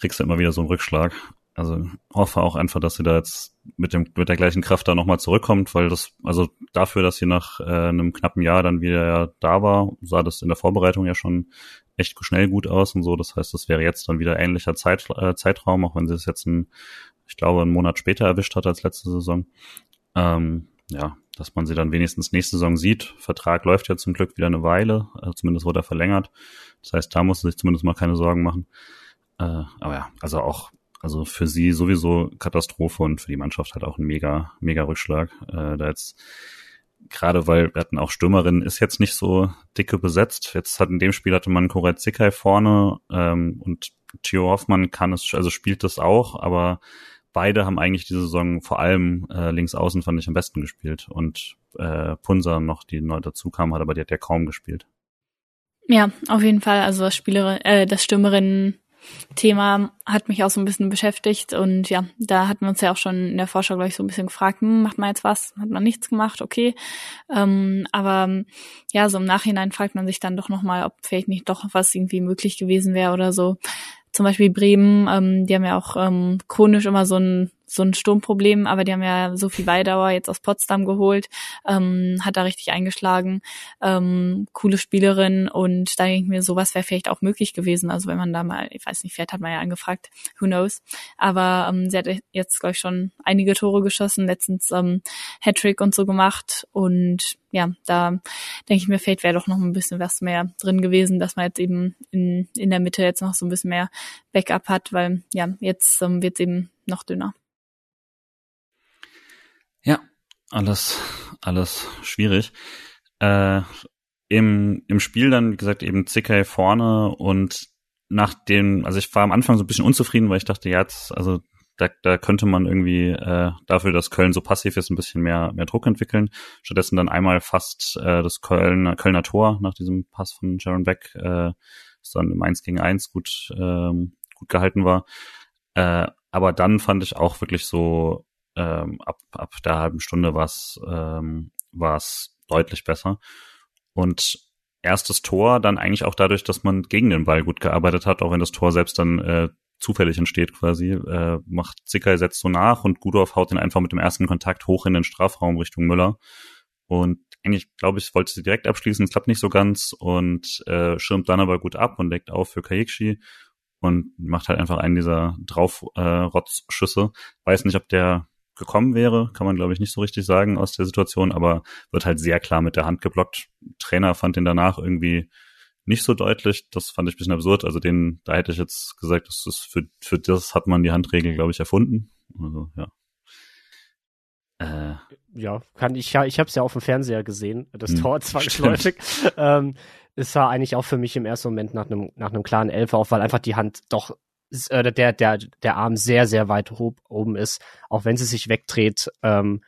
kriegst du immer wieder so einen Rückschlag. Also hoffe auch einfach, dass sie da jetzt mit dem mit der gleichen Kraft da nochmal zurückkommt, weil das, also dafür, dass sie nach äh, einem knappen Jahr dann wieder da war, sah das in der Vorbereitung ja schon echt schnell gut aus und so. Das heißt, das wäre jetzt dann wieder ähnlicher Zeit, äh, Zeitraum, auch wenn sie es jetzt ein, ich glaube, einen Monat später erwischt hat als letzte Saison. Ähm, ja, dass man sie dann wenigstens nächste Saison sieht. Vertrag läuft ja zum Glück wieder eine Weile, also zumindest wurde er verlängert. Das heißt, da muss sich zumindest mal keine Sorgen machen. Äh, aber ja, also auch, also für sie sowieso Katastrophe und für die Mannschaft halt auch ein mega, mega Rückschlag. Äh, da jetzt gerade weil wir hatten auch Stürmerinnen, ist jetzt nicht so dicke besetzt. Jetzt hat in dem Spiel hatte man Koret Zickay vorne ähm, und Theo Hoffmann kann es, also spielt das auch, aber beide haben eigentlich diese Saison vor allem äh, links außen fand ich am besten gespielt und äh, Punser noch, die neu dazu kam, hat aber die hat ja kaum gespielt. Ja, auf jeden Fall. Also das Spielerin, äh, das Stürmerinnen Thema hat mich auch so ein bisschen beschäftigt und ja, da hatten wir uns ja auch schon in der Vorschau, glaube ich, so ein bisschen gefragt, hm, macht man jetzt was? Hat man nichts gemacht? Okay. Ähm, aber ja, so im Nachhinein fragt man sich dann doch nochmal, ob vielleicht nicht doch was irgendwie möglich gewesen wäre oder so zum Beispiel Bremen, ähm, die haben ja auch ähm, chronisch immer so ein so ein Sturmproblem, aber die haben ja so viel Weidauer jetzt aus Potsdam geholt, ähm, hat da richtig eingeschlagen, ähm, coole Spielerin und da denke ich mir, sowas wäre vielleicht auch möglich gewesen. Also wenn man da mal, ich weiß nicht, vielleicht hat man ja angefragt, who knows. Aber ähm, sie hat jetzt, glaube ich, schon einige Tore geschossen, letztens ähm, Hattrick und so gemacht und ja, da denke ich mir, vielleicht wäre doch noch ein bisschen was mehr drin gewesen, dass man jetzt eben in, in der Mitte jetzt noch so ein bisschen mehr Backup hat, weil ja, jetzt ähm, wird eben noch dünner. Ja, alles, alles schwierig. Äh, im, Im Spiel dann, wie gesagt, eben Zickey vorne und nach dem, also ich war am Anfang so ein bisschen unzufrieden, weil ich dachte, ja, jetzt, also da, da könnte man irgendwie äh, dafür, dass Köln so passiv ist, ein bisschen mehr, mehr Druck entwickeln. Stattdessen dann einmal fast äh, das Kölner, Kölner Tor nach diesem Pass von Jaron Beck, äh, das dann im 1 gegen 1 gut, ähm, gut gehalten war. Äh, aber dann fand ich auch wirklich so, ähm, ab, ab der halben Stunde war es ähm, war's deutlich besser. Und erstes Tor dann eigentlich auch dadurch, dass man gegen den Ball gut gearbeitet hat, auch wenn das Tor selbst dann äh, zufällig entsteht quasi, äh, macht Zickey setzt so nach und Gudorf haut ihn einfach mit dem ersten Kontakt hoch in den Strafraum Richtung Müller. Und eigentlich, glaube ich, wollte sie direkt abschließen, klappt nicht so ganz und äh, schirmt dann aber gut ab und deckt auf für Kayikshi und macht halt einfach einen dieser Draufrotzschüsse. Äh, Weiß nicht, ob der gekommen wäre, kann man glaube ich nicht so richtig sagen aus der Situation, aber wird halt sehr klar mit der Hand geblockt. Trainer fand den danach irgendwie nicht so deutlich. Das fand ich ein bisschen absurd. Also den, da hätte ich jetzt gesagt, das ist für, für das hat man die Handregel, glaube ich, erfunden. Also, ja. Äh. Ja, kann ich ja, ich habe es ja auf dem Fernseher gesehen, das hm, Tor zwangsläufig. ähm, es war eigentlich auch für mich im ersten Moment nach einem nach einem klaren Elfer auf, weil einfach die Hand doch äh, der der der Arm sehr sehr weit oben ist, auch wenn sie sich wegdreht, ähm,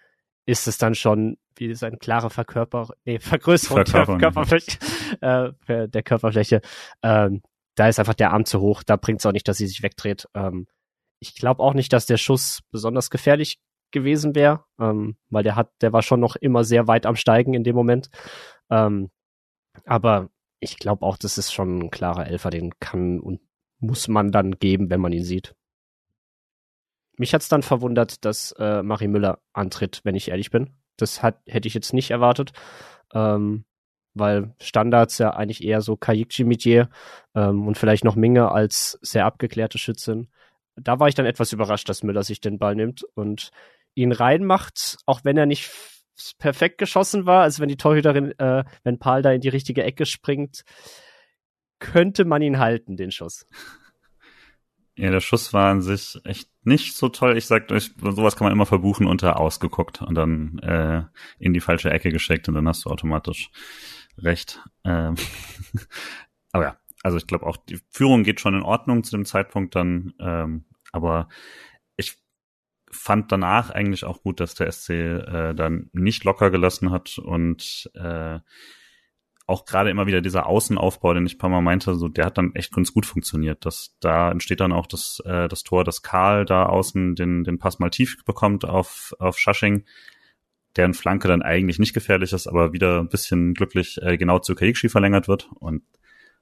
ist es dann schon wie ist eine klare Verkörper nee, Vergrößerung der Körperfläche, äh, der Körperfläche. Ähm, da ist einfach der Arm zu hoch, da bringt es auch nicht, dass sie sich wegdreht. Ähm, ich glaube auch nicht, dass der Schuss besonders gefährlich gewesen wäre, ähm, weil der hat, der war schon noch immer sehr weit am Steigen in dem Moment. Ähm, aber ich glaube auch, das ist schon ein klarer Elfer, den kann und muss man dann geben, wenn man ihn sieht. Mich hat's dann verwundert, dass äh, Marie Müller antritt, wenn ich ehrlich bin. Das hat, hätte ich jetzt nicht erwartet, ähm, weil Standards ja eigentlich eher so Kayikji Mitier ähm, und vielleicht noch Minge als sehr abgeklärte Schützin. Da war ich dann etwas überrascht, dass Müller sich den Ball nimmt und ihn reinmacht, auch wenn er nicht perfekt geschossen war. Also wenn die Torhüterin, äh, wenn Paul da in die richtige Ecke springt, könnte man ihn halten, den Schuss. Ja, der Schuss war an sich echt nicht so toll. Ich sag euch, sowas kann man immer verbuchen unter ausgeguckt und dann äh, in die falsche Ecke geschickt und dann hast du automatisch recht. Ähm aber ja, also ich glaube auch, die Führung geht schon in Ordnung zu dem Zeitpunkt dann, ähm, aber ich fand danach eigentlich auch gut, dass der SC äh, dann nicht locker gelassen hat und äh, auch gerade immer wieder dieser Außenaufbau, den ich ein paar Mal meinte, so der hat dann echt ganz gut funktioniert. Das, da entsteht dann auch das, äh, das Tor, dass Karl da außen den, den Pass mal tief bekommt auf, auf Schasching, deren Flanke dann eigentlich nicht gefährlich ist, aber wieder ein bisschen glücklich äh, genau zu Kaikshi verlängert wird. Und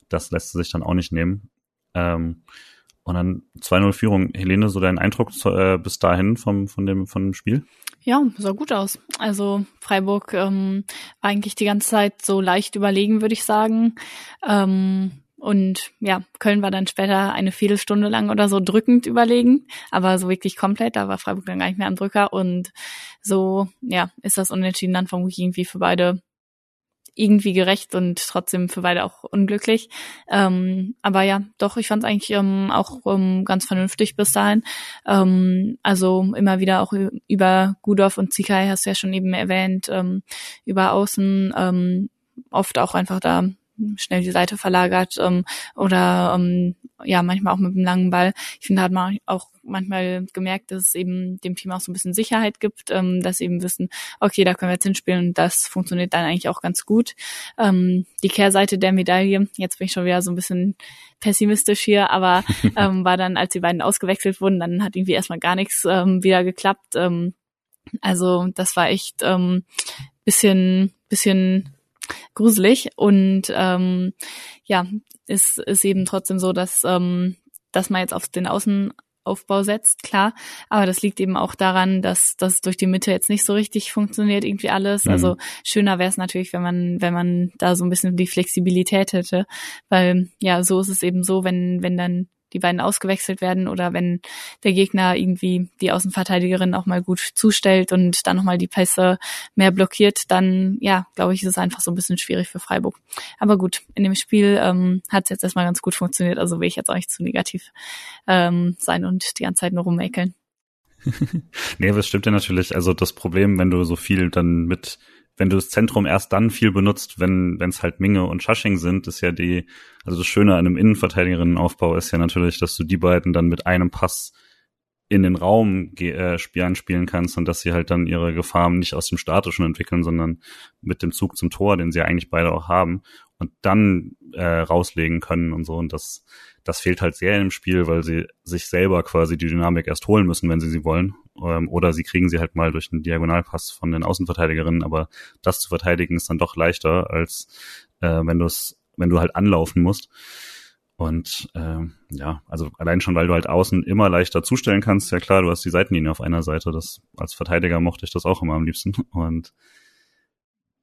das lässt sich dann auch nicht nehmen. Ähm, und dann 2-0 Führung. Helene, so dein Eindruck äh, bis dahin vom, von, dem, von dem Spiel? Ja, sah gut aus. Also Freiburg ähm, war eigentlich die ganze Zeit so leicht überlegen, würde ich sagen. Ähm, und ja, Köln war dann später eine Viertelstunde lang oder so drückend überlegen, aber so wirklich komplett, da war Freiburg dann gar nicht mehr am Drücker und so, ja, ist das Unentschieden dann vermutlich irgendwie für beide irgendwie gerecht und trotzdem für beide auch unglücklich. Ähm, aber ja, doch, ich fand es eigentlich ähm, auch ähm, ganz vernünftig bis dahin. Ähm, also immer wieder auch über Gudorf und Zikai hast du ja schon eben erwähnt, ähm, über Außen ähm, oft auch einfach da schnell die Seite verlagert ähm, oder ähm, ja manchmal auch mit einem langen Ball. Ich finde, da hat man auch manchmal gemerkt, dass es eben dem Team auch so ein bisschen Sicherheit gibt, ähm, dass sie eben wissen, okay, da können wir jetzt hinspielen und das funktioniert dann eigentlich auch ganz gut. Ähm, die Kehrseite der Medaille, jetzt bin ich schon wieder so ein bisschen pessimistisch hier, aber ähm, war dann, als die beiden ausgewechselt wurden, dann hat irgendwie erstmal gar nichts ähm, wieder geklappt. Ähm, also das war echt ähm, bisschen, bisschen gruselig und ähm, ja, ist, ist eben trotzdem so, dass, ähm, dass man jetzt auf den Außen Aufbau setzt, klar. Aber das liegt eben auch daran, dass das durch die Mitte jetzt nicht so richtig funktioniert, irgendwie alles. Mhm. Also schöner wäre es natürlich, wenn man, wenn man da so ein bisschen die Flexibilität hätte. Weil ja, so ist es eben so, wenn, wenn dann die beiden ausgewechselt werden oder wenn der Gegner irgendwie die Außenverteidigerin auch mal gut zustellt und dann nochmal die Pässe mehr blockiert, dann ja, glaube ich, ist es einfach so ein bisschen schwierig für Freiburg. Aber gut, in dem Spiel ähm, hat es jetzt erstmal ganz gut funktioniert, also will ich jetzt auch nicht zu negativ ähm, sein und die ganze Zeit nur rummäkeln. nee, das stimmt ja natürlich. Also das Problem, wenn du so viel dann mit wenn du das Zentrum erst dann viel benutzt, wenn es halt Minge und Schasching sind, ist ja die, also das Schöne an einem Innenverteidigerinnenaufbau ist ja natürlich, dass du die beiden dann mit einem Pass in den Raum äh, spielen, spielen kannst und dass sie halt dann ihre Gefahren nicht aus dem Statischen entwickeln, sondern mit dem Zug zum Tor, den sie eigentlich beide auch haben und dann äh, rauslegen können und so. Und das, das fehlt halt sehr im Spiel, weil sie sich selber quasi die Dynamik erst holen müssen, wenn sie sie wollen. Ähm, oder sie kriegen sie halt mal durch einen Diagonalpass von den Außenverteidigerinnen. Aber das zu verteidigen ist dann doch leichter, als äh, wenn du es, wenn du halt anlaufen musst. Und äh, ja, also allein schon, weil du halt außen immer leichter zustellen kannst, ja klar, du hast die Seitenlinie auf einer Seite. Das als Verteidiger mochte ich das auch immer am liebsten. Und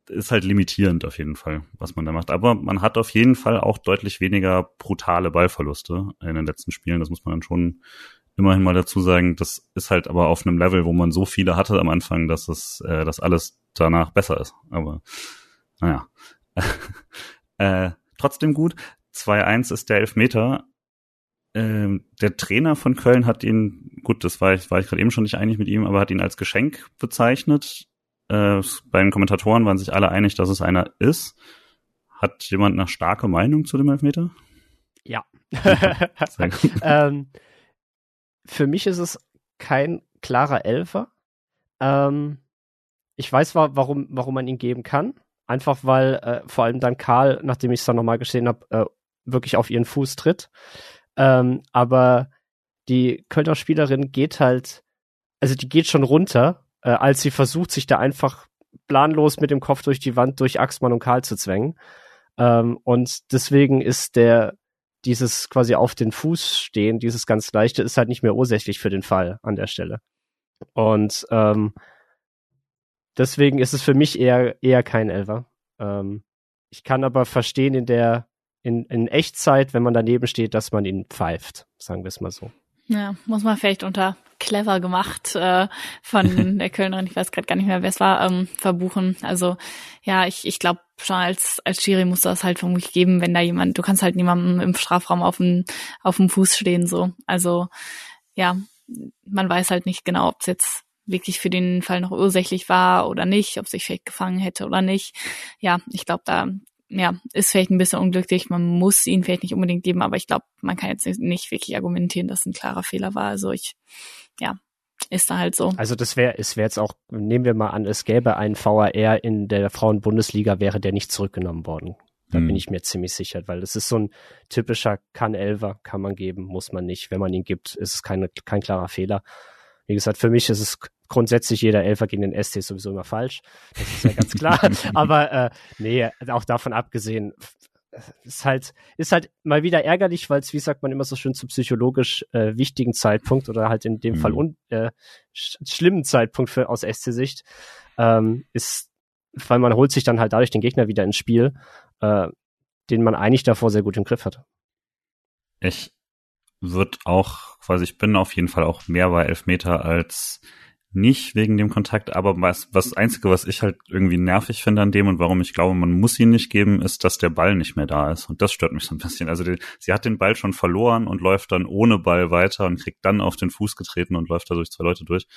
ist halt limitierend auf jeden Fall, was man da macht. Aber man hat auf jeden Fall auch deutlich weniger brutale Ballverluste in den letzten Spielen. Das muss man dann schon immerhin mal dazu sagen. Das ist halt aber auf einem Level, wo man so viele hatte am Anfang, dass es, äh, dass alles danach besser ist. Aber naja. äh, trotzdem gut. 2-1 ist der Elfmeter. Ähm, der Trainer von Köln hat ihn, gut, das war ich, war ich gerade eben schon nicht einig mit ihm, aber hat ihn als Geschenk bezeichnet äh, bei den Kommentatoren waren sich alle einig, dass es einer ist. Hat jemand eine starke Meinung zu dem Elfmeter? Ja. ähm, für mich ist es kein klarer Elfer. Ähm, ich weiß, warum, warum man ihn geben kann. Einfach weil äh, vor allem dann Karl, nachdem ich es dann nochmal gesehen habe, äh, wirklich auf ihren Fuß tritt. Ähm, aber die Kölner Spielerin geht halt, also die geht schon runter äh, als sie versucht, sich da einfach planlos mit dem Kopf durch die Wand durch Axmann und Karl zu zwängen. Ähm, und deswegen ist der dieses quasi auf den Fuß stehen, dieses ganz leichte, ist halt nicht mehr ursächlich für den Fall an der Stelle. Und ähm, deswegen ist es für mich eher eher kein Elver. Ähm, ich kann aber verstehen in der in, in Echtzeit, wenn man daneben steht, dass man ihn pfeift, sagen wir es mal so. Ja, muss man vielleicht unter clever gemacht äh, von der Kölnerin, ich weiß gerade gar nicht mehr, wer es war, ähm, verbuchen. Also ja, ich, ich glaube schon als als Schiri muss das halt vermutlich geben, wenn da jemand, du kannst halt niemandem im Strafraum auf dem auf dem Fuß stehen so. Also ja, man weiß halt nicht genau, ob es jetzt wirklich für den Fall noch ursächlich war oder nicht, ob sich vielleicht gefangen hätte oder nicht. Ja, ich glaube, da ja, ist vielleicht ein bisschen unglücklich. Man muss ihn vielleicht nicht unbedingt geben, aber ich glaube, man kann jetzt nicht wirklich argumentieren, dass ein klarer Fehler war. Also ich, ja, ist da halt so. Also das wäre, es wäre jetzt auch, nehmen wir mal an, es gäbe einen VAR in der Frauen-Bundesliga, wäre der nicht zurückgenommen worden. Da hm. bin ich mir ziemlich sicher, weil das ist so ein typischer kann Elver, kann man geben, muss man nicht. Wenn man ihn gibt, ist es keine, kein klarer Fehler. Wie gesagt, für mich ist es grundsätzlich jeder Elfer gegen den ST sowieso immer falsch. Das ist ja ganz klar. Aber äh, nee, auch davon abgesehen, ist halt, ist halt mal wieder ärgerlich, weil es, wie sagt man immer so schön, zu psychologisch äh, wichtigen Zeitpunkt oder halt in dem mhm. Fall un, äh, sch schlimmen Zeitpunkt für, aus SC-Sicht ähm, ist, weil man holt sich dann halt dadurch den Gegner wieder ins Spiel, äh, den man eigentlich davor sehr gut im Griff hat. Ich würde auch, quasi, ich bin auf jeden Fall auch mehr bei Elfmeter als nicht wegen dem Kontakt, aber was, was Einzige, was ich halt irgendwie nervig finde an dem und warum ich glaube, man muss ihn nicht geben, ist, dass der Ball nicht mehr da ist. Und das stört mich so ein bisschen. Also die, sie hat den Ball schon verloren und läuft dann ohne Ball weiter und kriegt dann auf den Fuß getreten und läuft da durch zwei Leute durch.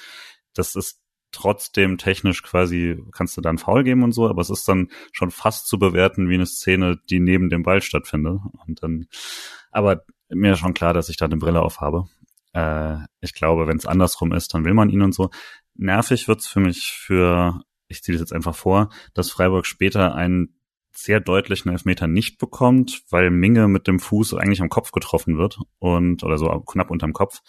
Das ist trotzdem technisch quasi, kannst du dann faul geben und so, aber es ist dann schon fast zu bewerten wie eine Szene, die neben dem Ball stattfindet. Und dann, aber mir ist schon klar, dass ich da eine Brille aufhabe. Äh, ich glaube, wenn es andersrum ist, dann will man ihn und so. Nervig wird's für mich für, ich ziehe das jetzt einfach vor, dass Freiburg später einen sehr deutlichen Elfmeter nicht bekommt, weil Minge mit dem Fuß eigentlich am Kopf getroffen wird und oder so knapp unterm Kopf,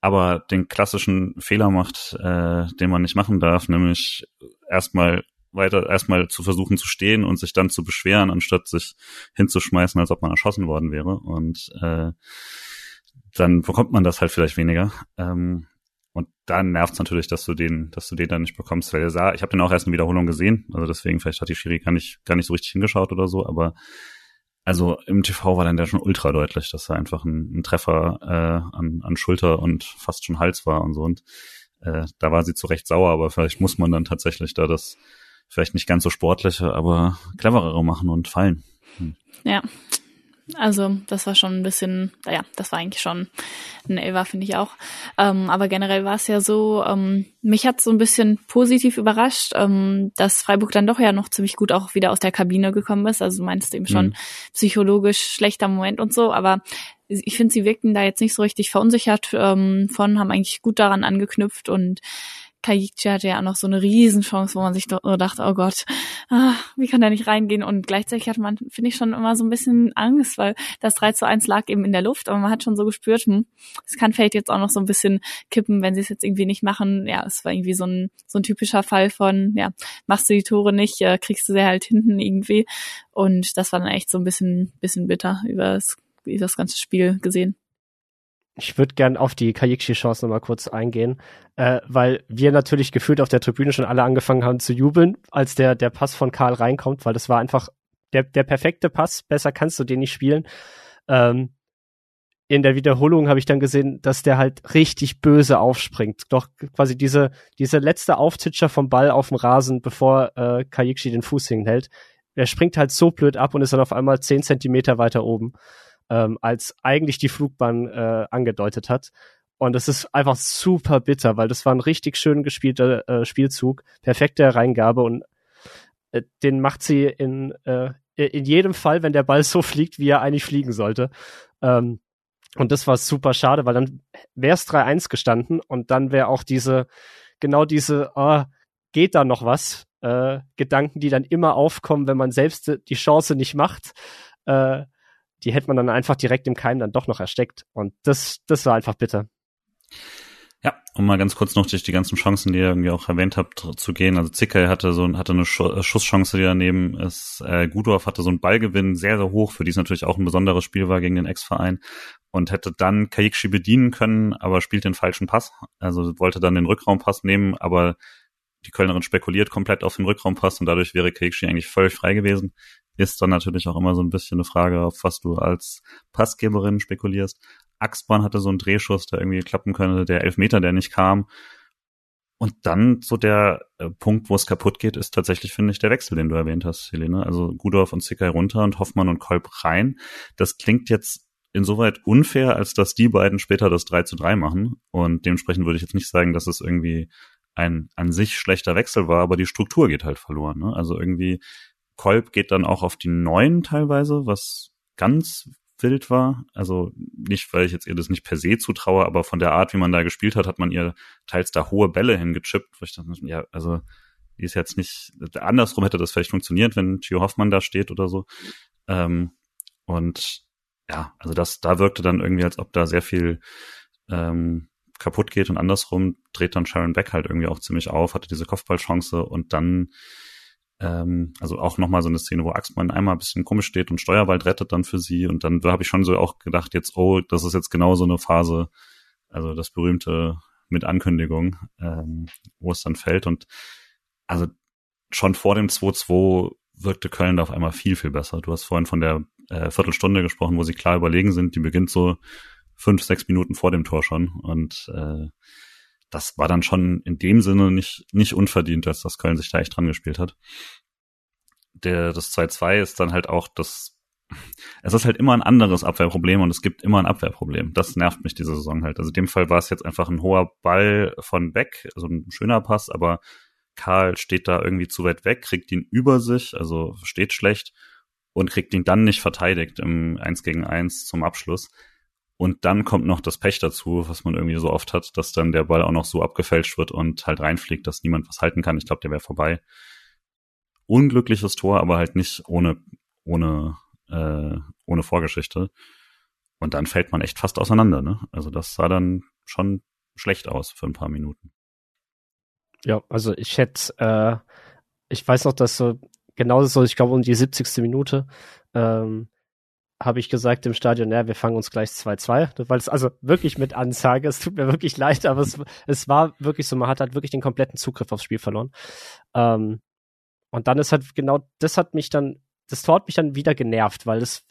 aber den klassischen Fehler macht, äh, den man nicht machen darf, nämlich erstmal weiter erstmal zu versuchen zu stehen und sich dann zu beschweren, anstatt sich hinzuschmeißen, als ob man erschossen worden wäre. Und äh, dann bekommt man das halt vielleicht weniger. Ähm, und dann nervt es natürlich, dass du den, dass du den dann nicht bekommst, weil er sah, ich habe den auch erst in Wiederholung gesehen, also deswegen vielleicht hat die Schiri gar nicht, gar nicht so richtig hingeschaut oder so, aber also im TV war dann der schon ultra deutlich, dass er einfach ein, ein Treffer äh, an, an Schulter und fast schon Hals war und so. Und äh, da war sie zu Recht sauer, aber vielleicht muss man dann tatsächlich da das vielleicht nicht ganz so sportliche, aber cleverere machen und fallen. Hm. Ja, also das war schon ein bisschen, naja, das war eigentlich schon ein Elva, finde ich auch. Ähm, aber generell war es ja so, ähm, mich hat so ein bisschen positiv überrascht, ähm, dass Freiburg dann doch ja noch ziemlich gut auch wieder aus der Kabine gekommen ist. Also du meinst eben schon mhm. psychologisch schlechter Moment und so, aber ich finde, sie wirkten da jetzt nicht so richtig verunsichert ähm, von, haben eigentlich gut daran angeknüpft und Kaichi hatte ja auch noch so eine Riesenchance, wo man sich doch dachte, oh Gott, ah, wie kann der nicht reingehen? Und gleichzeitig hat man, finde ich, schon immer so ein bisschen Angst, weil das 3 zu 1 lag eben in der Luft, aber man hat schon so gespürt, hm, es kann vielleicht jetzt auch noch so ein bisschen kippen, wenn sie es jetzt irgendwie nicht machen. Ja, es war irgendwie so ein, so ein typischer Fall von, ja, machst du die Tore nicht, äh, kriegst du sie halt hinten irgendwie. Und das war dann echt so ein bisschen, bisschen bitter über das ganze Spiel gesehen. Ich würde gern auf die Kajikshi-Chance nochmal kurz eingehen, äh, weil wir natürlich gefühlt auf der Tribüne schon alle angefangen haben zu jubeln, als der, der Pass von Karl reinkommt, weil das war einfach der, der perfekte Pass, besser kannst du den nicht spielen. Ähm, in der Wiederholung habe ich dann gesehen, dass der halt richtig böse aufspringt. Doch quasi diese, diese letzte Auftitscher vom Ball auf dem Rasen, bevor äh, Kajikshi den Fuß hinhält, der springt halt so blöd ab und ist dann auf einmal zehn Zentimeter weiter oben ähm, als eigentlich die Flugbahn äh, angedeutet hat. Und das ist einfach super bitter, weil das war ein richtig schön gespielter äh, Spielzug, perfekte Reingabe und äh, den macht sie in, äh, in jedem Fall, wenn der Ball so fliegt, wie er eigentlich fliegen sollte. Ähm, und das war super schade, weil dann wäre es 3-1 gestanden und dann wäre auch diese, genau diese, oh, geht da noch was, äh, Gedanken, die dann immer aufkommen, wenn man selbst die Chance nicht macht, äh, die hätte man dann einfach direkt im Keim dann doch noch ersteckt. Und das, das war einfach bitter. Ja, um mal ganz kurz noch durch die ganzen Chancen, die ihr irgendwie auch erwähnt habt, zu gehen. Also Zickel hatte so hatte eine äh, Schusschance, die daneben ist. Äh, Gudorf hatte so einen Ballgewinn sehr, sehr hoch, für die es natürlich auch ein besonderes Spiel war gegen den Ex-Verein und hätte dann Kaikshi bedienen können, aber spielt den falschen Pass. Also wollte dann den Rückraumpass nehmen, aber die Kölnerin spekuliert komplett auf den Rückraumpass und dadurch wäre Kaikshi eigentlich völlig frei gewesen ist dann natürlich auch immer so ein bisschen eine Frage, auf was du als Passgeberin spekulierst. Axborn hatte so einen Drehschuss, der irgendwie klappen könnte, der Elfmeter, der nicht kam. Und dann so der äh, Punkt, wo es kaputt geht, ist tatsächlich, finde ich, der Wechsel, den du erwähnt hast, Helene. Also Gudorf und Zickay runter und Hoffmann und Kolb rein. Das klingt jetzt insoweit unfair, als dass die beiden später das 3 zu 3 machen. Und dementsprechend würde ich jetzt nicht sagen, dass es irgendwie ein an sich schlechter Wechsel war, aber die Struktur geht halt verloren. Ne? Also irgendwie Kolb geht dann auch auf die neuen teilweise, was ganz wild war. Also nicht, weil ich jetzt ihr das nicht per se zutraue, aber von der Art, wie man da gespielt hat, hat man ihr teils da hohe Bälle hingechippt, wo ich dachte, ja, also die ist jetzt nicht, andersrum hätte das vielleicht funktioniert, wenn Gio Hoffmann da steht oder so. Ähm, und ja, also das, da wirkte dann irgendwie, als ob da sehr viel ähm, kaputt geht und andersrum dreht dann Sharon Beck halt irgendwie auch ziemlich auf, hatte diese Kopfballchance und dann ähm, also auch nochmal so eine Szene, wo Axmann einmal ein bisschen komisch steht und Steuerwald rettet dann für sie. Und dann da habe ich schon so auch gedacht, jetzt, oh, das ist jetzt genau so eine Phase, also das berühmte mit Ankündigung, ähm, wo es dann fällt. Und also schon vor dem 2-2 wirkte Köln da auf einmal viel, viel besser. Du hast vorhin von der äh, Viertelstunde gesprochen, wo sie klar überlegen sind. Die beginnt so fünf, sechs Minuten vor dem Tor schon. Und äh, das war dann schon in dem Sinne nicht, nicht unverdient, dass das Köln sich da echt dran gespielt hat. Der, das 2-2 ist dann halt auch das, es ist halt immer ein anderes Abwehrproblem und es gibt immer ein Abwehrproblem. Das nervt mich diese Saison halt. Also in dem Fall war es jetzt einfach ein hoher Ball von Beck, also ein schöner Pass, aber Karl steht da irgendwie zu weit weg, kriegt ihn über sich, also steht schlecht und kriegt ihn dann nicht verteidigt im 1 gegen 1 zum Abschluss. Und dann kommt noch das Pech dazu, was man irgendwie so oft hat, dass dann der Ball auch noch so abgefälscht wird und halt reinfliegt, dass niemand was halten kann. Ich glaube, der wäre vorbei. Unglückliches Tor, aber halt nicht ohne, ohne, äh, ohne Vorgeschichte. Und dann fällt man echt fast auseinander, ne? Also das sah dann schon schlecht aus für ein paar Minuten. Ja, also ich hätte, äh, ich weiß noch, dass so genauso so, ich glaube um die 70. Minute, ähm, habe ich gesagt im Stadion, ja, wir fangen uns gleich 2-2, weil es also wirklich mit Ansage, es tut mir wirklich leid, aber es, es war wirklich so, man hat halt wirklich den kompletten Zugriff aufs Spiel verloren. Ähm, und dann ist halt genau, das hat mich dann, das Tor hat mich dann wieder genervt, weil es,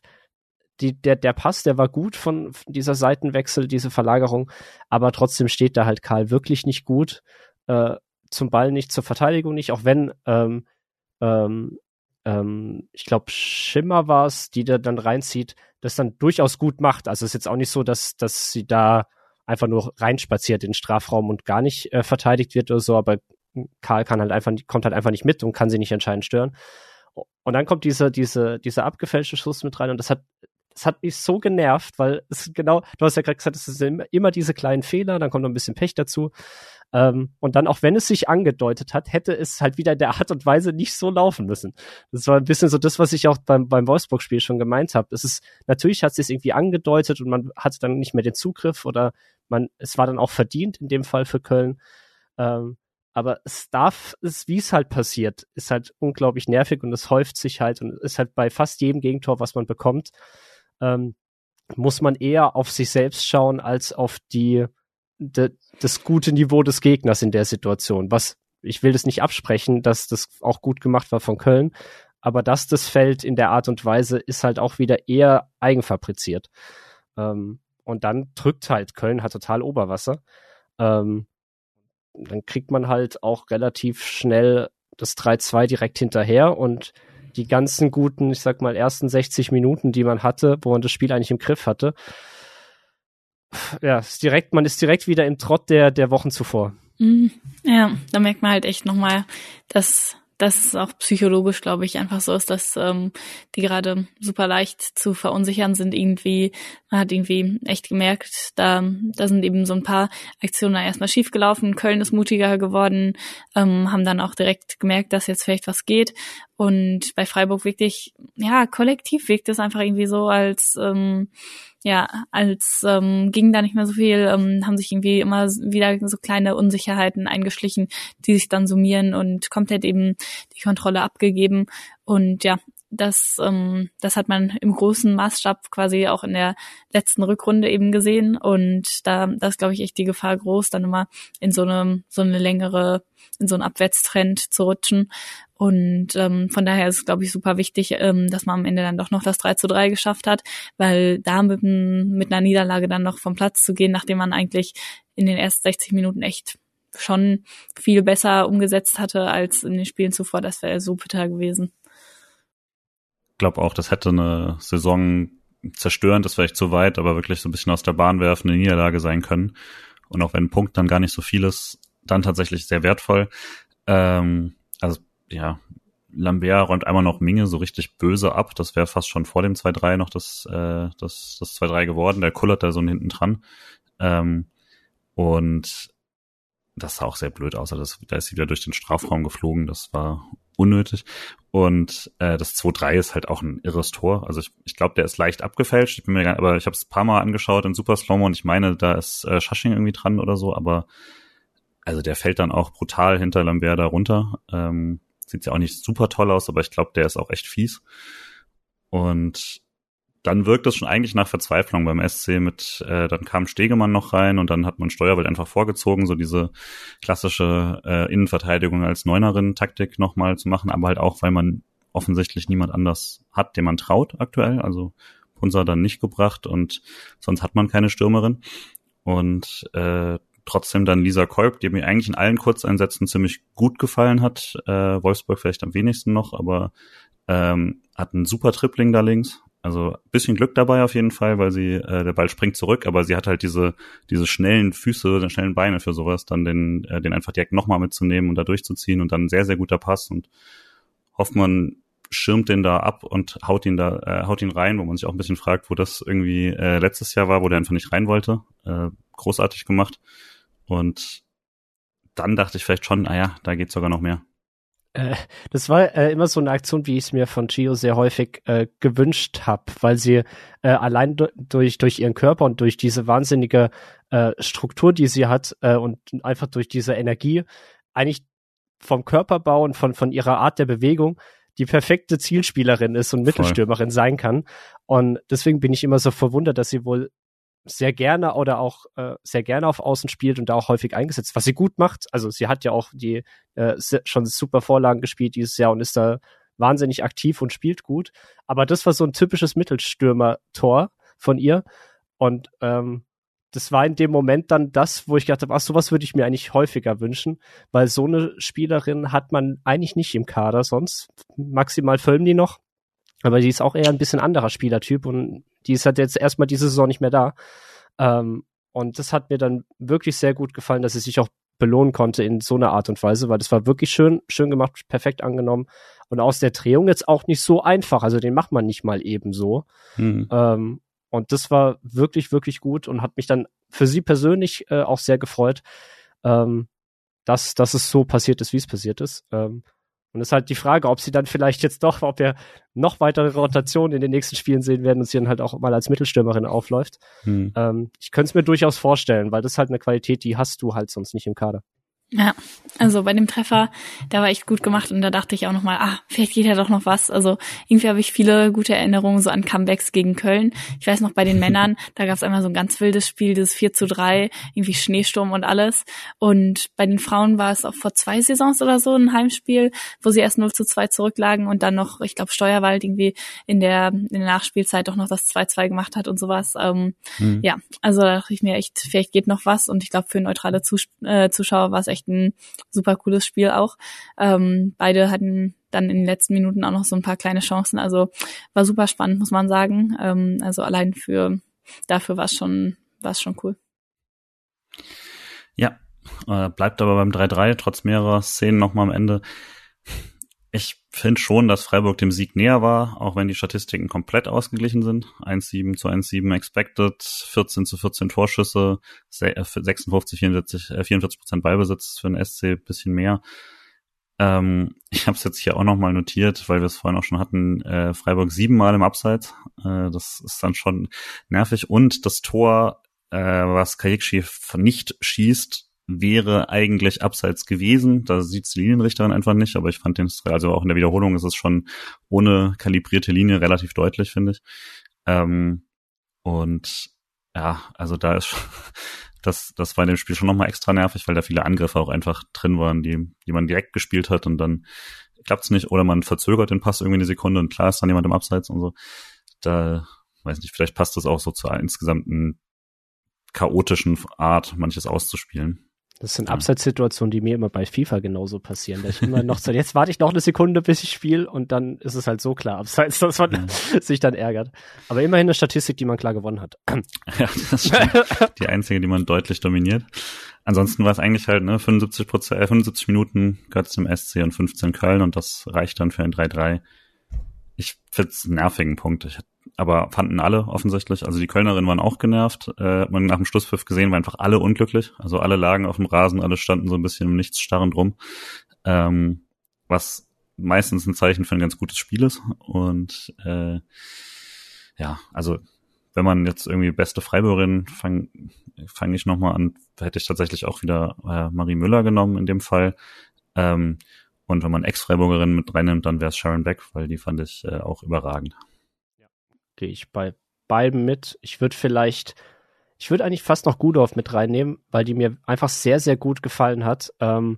die, der, der Pass, der war gut von dieser Seitenwechsel, diese Verlagerung, aber trotzdem steht da halt Karl wirklich nicht gut, äh, zum Ball nicht, zur Verteidigung nicht, auch wenn ähm, ähm, ähm, ich glaube, Schimmer war es, die da dann reinzieht, das dann durchaus gut macht. Also es ist jetzt auch nicht so, dass, dass sie da einfach nur reinspaziert in den Strafraum und gar nicht äh, verteidigt wird oder so, aber Karl kann halt einfach, kommt halt einfach nicht mit und kann sie nicht entscheidend stören. Und dann kommt diese, diese, dieser abgefälschte Schuss mit rein und das hat, das hat mich so genervt, weil es genau, du hast ja gerade gesagt, es sind immer diese kleinen Fehler, dann kommt noch ein bisschen Pech dazu. Ähm, und dann, auch wenn es sich angedeutet hat, hätte es halt wieder in der Art und Weise nicht so laufen müssen. Das war ein bisschen so das, was ich auch beim, beim Wolfsburg-Spiel schon gemeint habe. Es ist, natürlich hat es sich irgendwie angedeutet und man hatte dann nicht mehr den Zugriff oder man, es war dann auch verdient in dem Fall für Köln. Ähm, aber es darf, es, wie es halt passiert, ist halt unglaublich nervig und es häuft sich halt und ist halt bei fast jedem Gegentor, was man bekommt, ähm, muss man eher auf sich selbst schauen als auf die, das gute Niveau des Gegners in der Situation. Was ich will das nicht absprechen, dass das auch gut gemacht war von Köln, aber dass das Feld in der Art und Weise ist halt auch wieder eher eigenfabriziert. Ähm, und dann drückt halt Köln hat total Oberwasser. Ähm, dann kriegt man halt auch relativ schnell das 3-2 direkt hinterher und die ganzen guten, ich sag mal, ersten 60 Minuten, die man hatte, wo man das Spiel eigentlich im Griff hatte, ja, ist direkt, man ist direkt wieder im Trott der, der Wochen zuvor. Mhm. Ja, da merkt man halt echt nochmal, dass dass es auch psychologisch, glaube ich, einfach so ist, dass ähm, die gerade super leicht zu verunsichern sind. Irgendwie, man hat irgendwie echt gemerkt, da, da sind eben so ein paar Aktionen erstmal schiefgelaufen. Köln ist mutiger geworden, ähm, haben dann auch direkt gemerkt, dass jetzt vielleicht was geht. Und bei Freiburg wirklich, ja, kollektiv wirkt es einfach irgendwie so, als ähm, ja, als ähm, ging da nicht mehr so viel, ähm, haben sich irgendwie immer wieder so kleine Unsicherheiten eingeschlichen, die sich dann summieren und komplett eben die Kontrolle abgegeben. Und ja, das, ähm, das hat man im großen Maßstab quasi auch in der letzten Rückrunde eben gesehen. Und da, da ist, glaube ich, echt die Gefahr groß, dann immer in so eine, so eine längere, in so einen Abwärtstrend zu rutschen. Und ähm, von daher ist es, glaube ich, super wichtig, ähm, dass man am Ende dann doch noch das 3 zu 3 geschafft hat, weil da mit, mit einer Niederlage dann noch vom Platz zu gehen, nachdem man eigentlich in den ersten 60 Minuten echt schon viel besser umgesetzt hatte als in den Spielen zuvor, das wäre so bitter gewesen glaube auch, das hätte eine Saison zerstörend, das vielleicht zu weit, aber wirklich so ein bisschen aus der Bahn werfende Niederlage sein können. Und auch wenn ein Punkt dann gar nicht so viel ist, dann tatsächlich sehr wertvoll. Ähm, also ja, Lambert räumt einmal noch Minge so richtig böse ab. Das wäre fast schon vor dem 2-3 noch das, äh, das, das 2-3 geworden. Der kullert da so hinten dran. Ähm, und das sah auch sehr blöd aus. Also da ist sie wieder durch den Strafraum geflogen. Das war unnötig. Und äh, das 2-3 ist halt auch ein irres Tor. Also ich, ich glaube, der ist leicht abgefälscht. Ich bin mir gar, aber ich habe es ein paar Mal angeschaut in Super Slow und ich meine, da ist äh, Schasching irgendwie dran oder so, aber also der fällt dann auch brutal hinter Lambert da runter. Ähm, sieht ja auch nicht super toll aus, aber ich glaube, der ist auch echt fies. Und dann wirkt es schon eigentlich nach Verzweiflung beim SC mit, äh, dann kam Stegemann noch rein und dann hat man Steuerwald einfach vorgezogen, so diese klassische äh, Innenverteidigung als Neunerin-Taktik nochmal zu machen, aber halt auch, weil man offensichtlich niemand anders hat, dem man traut aktuell. Also Punsa dann nicht gebracht und sonst hat man keine Stürmerin. Und äh, trotzdem dann Lisa Kolb, die mir eigentlich in allen Kurzeinsätzen ziemlich gut gefallen hat. Äh, Wolfsburg vielleicht am wenigsten noch, aber ähm, hat einen super Tripling da links also bisschen Glück dabei auf jeden Fall, weil sie, äh, der Ball springt zurück, aber sie hat halt diese, diese schnellen Füße, die schnellen Beine für sowas, dann den, äh, den einfach direkt nochmal mitzunehmen und da durchzuziehen und dann sehr, sehr guter Pass und Hoffmann schirmt den da ab und haut ihn da, äh, haut ihn rein, wo man sich auch ein bisschen fragt, wo das irgendwie äh, letztes Jahr war, wo der einfach nicht rein wollte. Äh, großartig gemacht. Und dann dachte ich vielleicht schon, naja, da geht sogar noch mehr. Äh, das war äh, immer so eine Aktion, wie ich es mir von Gio sehr häufig äh, gewünscht habe, weil sie äh, allein durch, durch ihren Körper und durch diese wahnsinnige äh, Struktur, die sie hat äh, und einfach durch diese Energie eigentlich vom Körperbau und von, von ihrer Art der Bewegung die perfekte Zielspielerin ist und Mittelstürmerin sein kann. Und deswegen bin ich immer so verwundert, dass sie wohl sehr gerne oder auch äh, sehr gerne auf Außen spielt und da auch häufig eingesetzt, was sie gut macht. Also sie hat ja auch die äh, schon super Vorlagen gespielt dieses Jahr und ist da wahnsinnig aktiv und spielt gut. Aber das war so ein typisches Mittelstürmer-Tor von ihr. Und ähm, das war in dem Moment dann das, wo ich gedacht habe, ach, sowas würde ich mir eigentlich häufiger wünschen, weil so eine Spielerin hat man eigentlich nicht im Kader sonst. Maximal die noch, aber die ist auch eher ein bisschen anderer Spielertyp und die ist halt jetzt erstmal diese Saison nicht mehr da. Ähm, und das hat mir dann wirklich sehr gut gefallen, dass sie sich auch belohnen konnte in so einer Art und Weise, weil das war wirklich schön, schön gemacht, perfekt angenommen. Und aus der Drehung jetzt auch nicht so einfach. Also den macht man nicht mal eben so. Mhm. Ähm, und das war wirklich, wirklich gut und hat mich dann für sie persönlich äh, auch sehr gefreut, ähm, dass, dass es so passiert ist, wie es passiert ist. Ähm, und es ist halt die Frage, ob sie dann vielleicht jetzt doch, ob wir noch weitere Rotationen in den nächsten Spielen sehen werden und sie dann halt auch mal als Mittelstürmerin aufläuft. Hm. Ähm, ich könnte es mir durchaus vorstellen, weil das ist halt eine Qualität, die hast du halt sonst nicht im Kader. Ja, also bei dem Treffer, der war echt gut gemacht und da dachte ich auch nochmal, ah, vielleicht geht ja doch noch was. Also irgendwie habe ich viele gute Erinnerungen so an Comebacks gegen Köln. Ich weiß noch bei den Männern, da gab es einmal so ein ganz wildes Spiel, dieses 4 zu 3, irgendwie Schneesturm und alles. Und bei den Frauen war es auch vor zwei Saisons oder so ein Heimspiel, wo sie erst 0 zu 2 zurücklagen und dann noch, ich glaube, Steuerwald irgendwie in der, in der Nachspielzeit doch noch das 2-2 gemacht hat und sowas. Ähm, mhm. Ja, also da dachte ich mir echt, vielleicht geht noch was und ich glaube, für neutrale Zus äh, Zuschauer war es echt echt ein super cooles Spiel auch. Ähm, beide hatten dann in den letzten Minuten auch noch so ein paar kleine Chancen. Also war super spannend, muss man sagen. Ähm, also allein für dafür war es schon, schon cool. Ja, äh, bleibt aber beim 3-3, trotz mehrerer Szenen nochmal am Ende. Ich finde schon, dass Freiburg dem Sieg näher war, auch wenn die Statistiken komplett ausgeglichen sind. 1-7 zu 1-7 expected, 14 zu 14 Torschüsse, 56, 44, 44 Prozent Ballbesitz für den SC, bisschen mehr. Ähm, ich habe es jetzt hier auch nochmal notiert, weil wir es vorhin auch schon hatten, äh, Freiburg siebenmal im Abseits. Äh, das ist dann schon nervig. Und das Tor, äh, was Kajikshi nicht schießt, wäre eigentlich abseits gewesen. Da sieht die Linienrichterin einfach nicht, aber ich fand den, also auch in der Wiederholung ist es schon ohne kalibrierte Linie relativ deutlich, finde ich. Ähm, und ja, also da ist das, das war in dem Spiel schon nochmal extra nervig, weil da viele Angriffe auch einfach drin waren, die, die man direkt gespielt hat und dann klappt's nicht oder man verzögert den Pass irgendwie eine Sekunde und klar ist dann jemand im Abseits und so. Da, weiß nicht, vielleicht passt das auch so zur insgesamten chaotischen Art, manches auszuspielen. Das sind Abseitssituationen, die mir immer bei FIFA genauso passieren. Dass ich immer noch so, jetzt warte ich noch eine Sekunde, bis ich spiele und dann ist es halt so klar abseits, dass man ja. sich dann ärgert. Aber immerhin eine Statistik, die man klar gewonnen hat. Ja, das stimmt. die einzige, die man deutlich dominiert. Ansonsten war es eigentlich halt ne 75 Prozent, äh, 75 Minuten Götz im SC und 15 Köln und das reicht dann für ein 3-3. Ich find's einen nervigen Punkt. Ich aber fanden alle offensichtlich. Also die Kölnerinnen waren auch genervt. Äh, man nach dem Schlusspfiff gesehen, war einfach alle unglücklich. Also alle lagen auf dem Rasen, alle standen so ein bisschen im Nichts starrend rum. Ähm, was meistens ein Zeichen für ein ganz gutes Spiel ist. Und äh, ja, also wenn man jetzt irgendwie beste Freiburgerin fange fang ich nochmal an, hätte ich tatsächlich auch wieder äh, Marie Müller genommen in dem Fall. Ähm, und wenn man Ex-Freiburgerin mit reinnimmt, dann wäre es Sharon Beck, weil die fand ich äh, auch überragend gehe ich bei beiden mit. Ich würde vielleicht, ich würde eigentlich fast noch Gudorf mit reinnehmen, weil die mir einfach sehr, sehr gut gefallen hat. Ähm,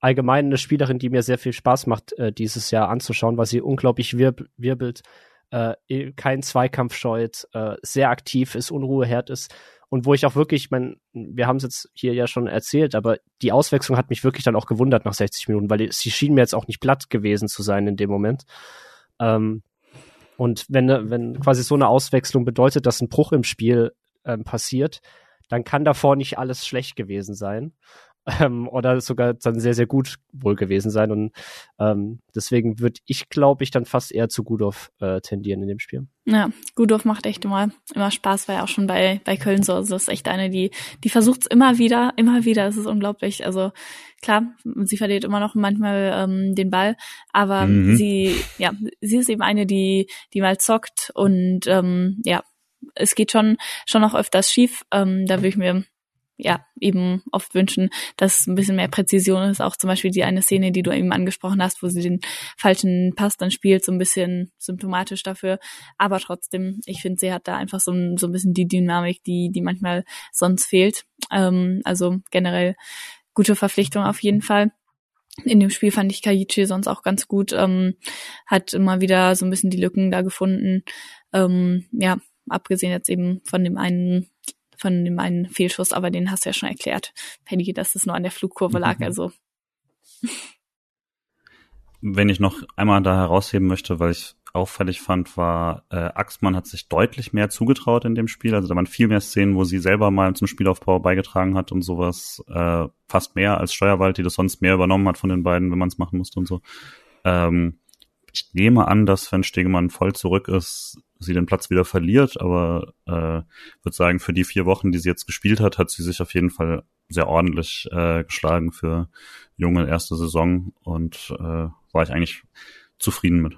allgemein eine Spielerin, die mir sehr viel Spaß macht, äh, dieses Jahr anzuschauen, weil sie unglaublich wirb wirbelt, äh, keinen Zweikampf scheut, äh, sehr aktiv ist, Unruheherd ist und wo ich auch wirklich, mein, wir haben es jetzt hier ja schon erzählt, aber die Auswechslung hat mich wirklich dann auch gewundert nach 60 Minuten, weil sie schien mir jetzt auch nicht platt gewesen zu sein in dem Moment. Ähm, und wenn, wenn quasi so eine Auswechslung bedeutet, dass ein Bruch im Spiel ähm, passiert, dann kann davor nicht alles schlecht gewesen sein. Ähm, oder sogar dann sehr, sehr gut wohl gewesen sein. Und ähm, deswegen würde ich, glaube ich, dann fast eher zu Gudorf äh, tendieren in dem Spiel. Ja, Gudorf macht echt immer, immer Spaß, war ja auch schon bei, bei Köln so. Also das ist echt eine, die, die versucht es immer wieder, immer wieder. Es ist unglaublich. Also klar, sie verliert immer noch manchmal ähm, den Ball, aber mhm. sie, ja, sie ist eben eine, die, die mal zockt und ähm, ja, es geht schon schon noch öfters schief. Ähm, da würde ich mir ja, eben oft wünschen, dass ein bisschen mehr Präzision ist. Auch zum Beispiel die eine Szene, die du eben angesprochen hast, wo sie den falschen Pass dann spielt, so ein bisschen symptomatisch dafür. Aber trotzdem, ich finde, sie hat da einfach so ein, so ein bisschen die Dynamik, die, die manchmal sonst fehlt. Ähm, also generell gute Verpflichtung auf jeden Fall. In dem Spiel fand ich Kaichi sonst auch ganz gut, ähm, hat immer wieder so ein bisschen die Lücken da gefunden. Ähm, ja, abgesehen jetzt eben von dem einen von dem einen Fehlschuss, aber den hast du ja schon erklärt, Paddy, dass es nur an der Flugkurve lag, mhm. also. Wenn ich noch einmal da herausheben möchte, weil ich auffällig fand, war, äh, Axmann hat sich deutlich mehr zugetraut in dem Spiel. Also da waren viel mehr Szenen, wo sie selber mal zum Spielaufbau beigetragen hat und sowas. Äh, fast mehr als Steuerwald, die das sonst mehr übernommen hat von den beiden, wenn man es machen musste und so. Ähm, ich nehme an, dass wenn Stegemann voll zurück ist, sie den Platz wieder verliert, aber äh, würde sagen, für die vier Wochen, die sie jetzt gespielt hat, hat sie sich auf jeden Fall sehr ordentlich äh, geschlagen für junge erste Saison und äh, war ich eigentlich zufrieden mit.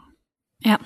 Ja,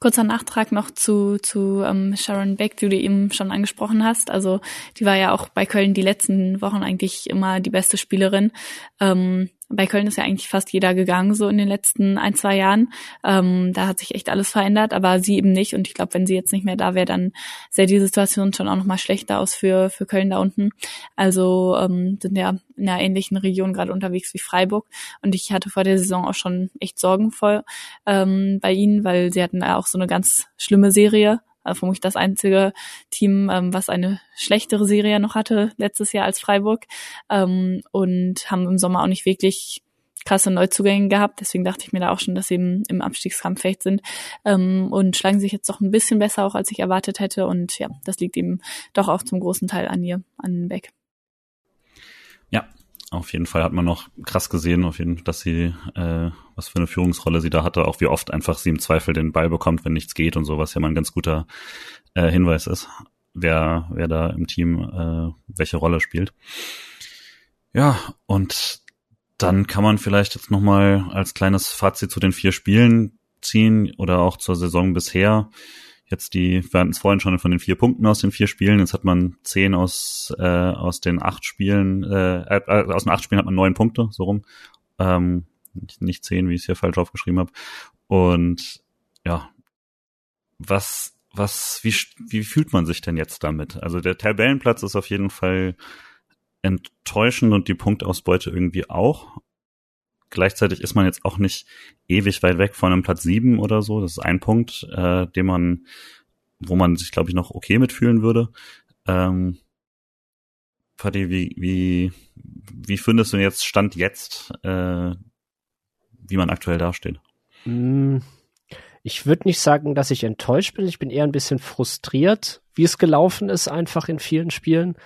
kurzer Nachtrag noch zu, zu ähm, Sharon Beck, die du eben schon angesprochen hast. Also die war ja auch bei Köln die letzten Wochen eigentlich immer die beste Spielerin. Ähm, bei Köln ist ja eigentlich fast jeder gegangen, so in den letzten ein, zwei Jahren. Ähm, da hat sich echt alles verändert, aber sie eben nicht. Und ich glaube, wenn sie jetzt nicht mehr da wäre, dann sähe die Situation schon auch nochmal schlechter aus für, für Köln da unten. Also ähm, sind ja in einer ähnlichen Region gerade unterwegs wie Freiburg. Und ich hatte vor der Saison auch schon echt Sorgen vor ähm, bei ihnen, weil sie hatten ja auch so eine ganz schlimme Serie äh, vermutlich das einzige Team, ähm, was eine schlechtere Serie noch hatte letztes Jahr als Freiburg ähm, und haben im Sommer auch nicht wirklich krasse Neuzugänge gehabt. Deswegen dachte ich mir da auch schon, dass sie im, im Abstiegskampf vielleicht sind ähm, und schlagen sich jetzt doch ein bisschen besser auch, als ich erwartet hätte. Und ja, das liegt eben doch auch zum großen Teil an ihr, an Beck. Ja, auf jeden Fall hat man noch krass gesehen, auf jeden, dass sie, äh, was für eine Führungsrolle sie da hatte, auch wie oft einfach sie im Zweifel den Ball bekommt, wenn nichts geht und so, was ja mal ein ganz guter äh, Hinweis ist, wer, wer da im Team äh, welche Rolle spielt. Ja, und dann kann man vielleicht jetzt nochmal als kleines Fazit zu den vier Spielen ziehen oder auch zur Saison bisher jetzt die, wir hatten es vorhin schon von den vier Punkten aus den vier Spielen, jetzt hat man zehn aus, äh, aus den acht Spielen, äh, äh, aus den acht Spielen hat man neun Punkte, so rum. Ähm, nicht zehn, wie ich es hier falsch aufgeschrieben habe. Und ja, was, was, wie, wie fühlt man sich denn jetzt damit? Also der Tabellenplatz ist auf jeden Fall enttäuschend und die Punktausbeute irgendwie auch gleichzeitig ist man jetzt auch nicht ewig weit weg von einem Platz sieben oder so. Das ist ein Punkt, äh, den man, wo man sich, glaube ich, noch okay mitfühlen würde. Ähm, Paddy, wie, wie, wie findest du jetzt Stand jetzt, äh, wie man aktuell dasteht? Mm, ich würde nicht sagen, dass ich enttäuscht bin. Ich bin eher ein bisschen frustriert, wie es gelaufen ist, einfach in vielen Spielen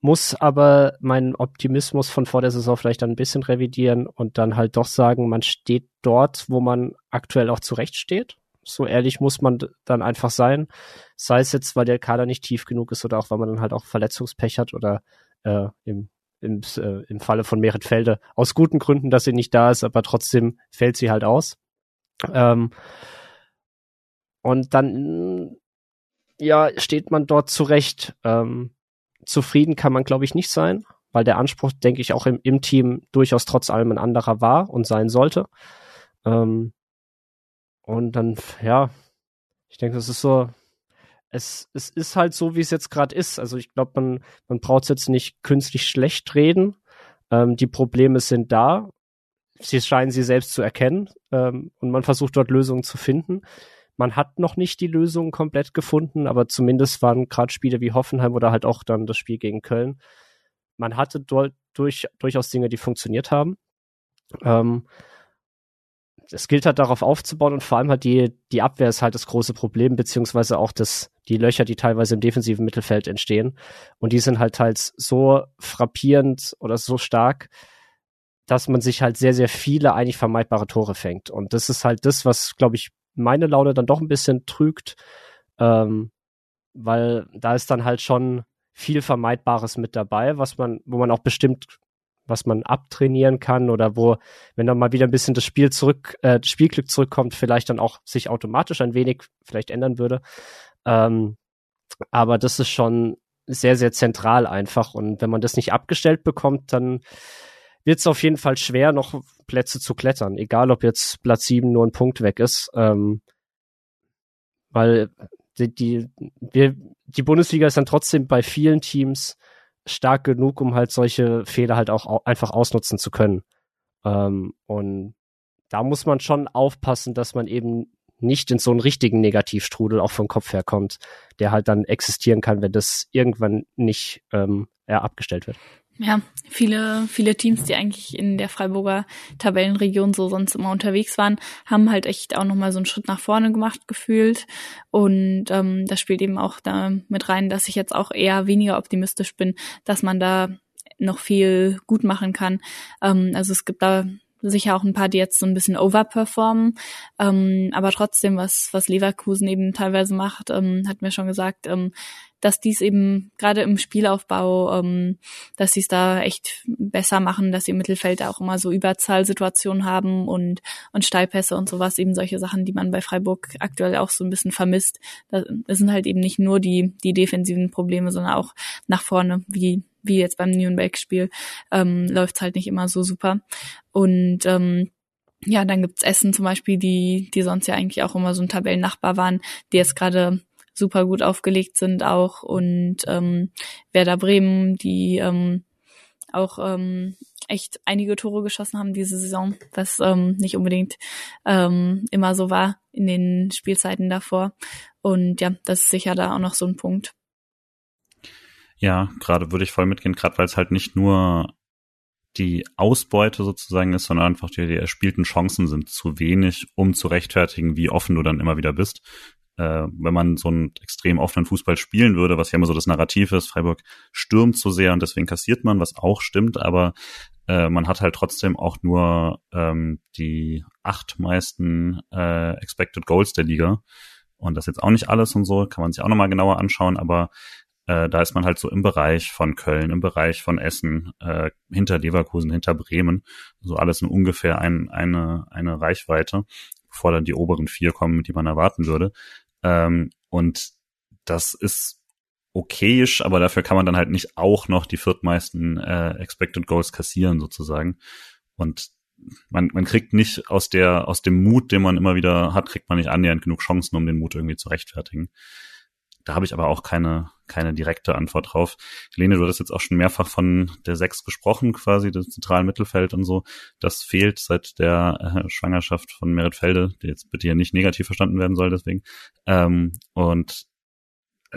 muss aber meinen Optimismus von vor der Saison vielleicht dann ein bisschen revidieren und dann halt doch sagen, man steht dort, wo man aktuell auch zurecht steht. So ehrlich muss man dann einfach sein. Sei es jetzt, weil der Kader nicht tief genug ist oder auch, weil man dann halt auch Verletzungspech hat oder äh, im, im, äh, im Falle von Merit Felde aus guten Gründen, dass sie nicht da ist, aber trotzdem fällt sie halt aus. Ähm, und dann ja, steht man dort zurecht. Ähm, zufrieden kann man, glaube ich, nicht sein, weil der Anspruch, denke ich, auch im, im Team durchaus trotz allem ein anderer war und sein sollte. Ähm, und dann, ja, ich denke, das ist so, es, es ist halt so, wie es jetzt gerade ist. Also ich glaube, man, man braucht es jetzt nicht künstlich schlecht reden. Ähm, die Probleme sind da. Sie scheinen sie selbst zu erkennen ähm, und man versucht dort Lösungen zu finden. Man hat noch nicht die Lösung komplett gefunden, aber zumindest waren gerade Spiele wie Hoffenheim oder halt auch dann das Spiel gegen Köln. Man hatte dort durch, durchaus Dinge, die funktioniert haben. Ähm, es gilt halt darauf aufzubauen und vor allem halt die, die Abwehr ist halt das große Problem, beziehungsweise auch das, die Löcher, die teilweise im defensiven Mittelfeld entstehen. Und die sind halt halt so frappierend oder so stark, dass man sich halt sehr, sehr viele eigentlich vermeidbare Tore fängt. Und das ist halt das, was, glaube ich, meine Laune dann doch ein bisschen trügt, ähm, weil da ist dann halt schon viel Vermeidbares mit dabei, was man, wo man auch bestimmt, was man abtrainieren kann oder wo, wenn dann mal wieder ein bisschen das Spiel zurück, äh, Spielglück zurückkommt, vielleicht dann auch sich automatisch ein wenig vielleicht ändern würde. Ähm, aber das ist schon sehr, sehr zentral einfach. Und wenn man das nicht abgestellt bekommt, dann wird es auf jeden Fall schwer, noch Plätze zu klettern. Egal, ob jetzt Platz 7 nur ein Punkt weg ist. Ähm, weil die, die, wir, die Bundesliga ist dann trotzdem bei vielen Teams stark genug, um halt solche Fehler halt auch einfach ausnutzen zu können. Ähm, und da muss man schon aufpassen, dass man eben nicht in so einen richtigen Negativstrudel auch vom Kopf her kommt, der halt dann existieren kann, wenn das irgendwann nicht ähm, abgestellt wird. Ja, viele, viele Teams, die eigentlich in der Freiburger Tabellenregion so sonst immer unterwegs waren, haben halt echt auch nochmal so einen Schritt nach vorne gemacht gefühlt. Und ähm, das spielt eben auch da mit rein, dass ich jetzt auch eher weniger optimistisch bin, dass man da noch viel gut machen kann. Ähm, also es gibt da sicher auch ein paar, die jetzt so ein bisschen overperformen. Ähm, aber trotzdem, was, was Leverkusen eben teilweise macht, ähm, hat mir schon gesagt, ähm, dass dies eben gerade im Spielaufbau, ähm, dass sie es da echt besser machen, dass sie im Mittelfeld auch immer so Überzahlsituationen haben und, und Steilpässe und sowas, eben solche Sachen, die man bei Freiburg aktuell auch so ein bisschen vermisst. Das sind halt eben nicht nur die, die defensiven Probleme, sondern auch nach vorne, wie wie jetzt beim Nürnberg-Spiel, ähm, läuft halt nicht immer so super. Und ähm, ja, dann gibt's Essen zum Beispiel, die, die sonst ja eigentlich auch immer so ein Tabellennachbar waren, die jetzt gerade super gut aufgelegt sind auch und ähm, Werder Bremen, die ähm, auch ähm, echt einige Tore geschossen haben diese Saison, was ähm, nicht unbedingt ähm, immer so war in den Spielzeiten davor. Und ja, das ist sicher da auch noch so ein Punkt. Ja, gerade würde ich voll mitgehen, gerade weil es halt nicht nur die Ausbeute sozusagen ist, sondern einfach die, die erspielten Chancen sind zu wenig, um zu rechtfertigen, wie offen du dann immer wieder bist. Äh, wenn man so einen extrem offenen Fußball spielen würde, was ja immer so das Narrativ ist, Freiburg stürmt zu sehr und deswegen kassiert man, was auch stimmt, aber äh, man hat halt trotzdem auch nur ähm, die acht meisten äh, Expected Goals der Liga. Und das ist jetzt auch nicht alles und so, kann man sich auch nochmal genauer anschauen, aber äh, da ist man halt so im Bereich von Köln, im Bereich von Essen, äh, hinter Leverkusen, hinter Bremen. So alles in ungefähr ein, eine, eine Reichweite, bevor dann die oberen vier kommen, die man erwarten würde. Ähm, und das ist okayisch, aber dafür kann man dann halt nicht auch noch die viertmeisten äh, Expected Goals kassieren sozusagen. Und man, man kriegt nicht aus der aus dem Mut, den man immer wieder hat, kriegt man nicht annähernd genug Chancen, um den Mut irgendwie zu rechtfertigen. Da habe ich aber auch keine, keine direkte Antwort drauf. Lene, du hast jetzt auch schon mehrfach von der Sechs gesprochen, quasi, das zentralen Mittelfeld und so. Das fehlt seit der äh, Schwangerschaft von Merit Felde, die jetzt bitte ja nicht negativ verstanden werden soll, deswegen. Ähm, und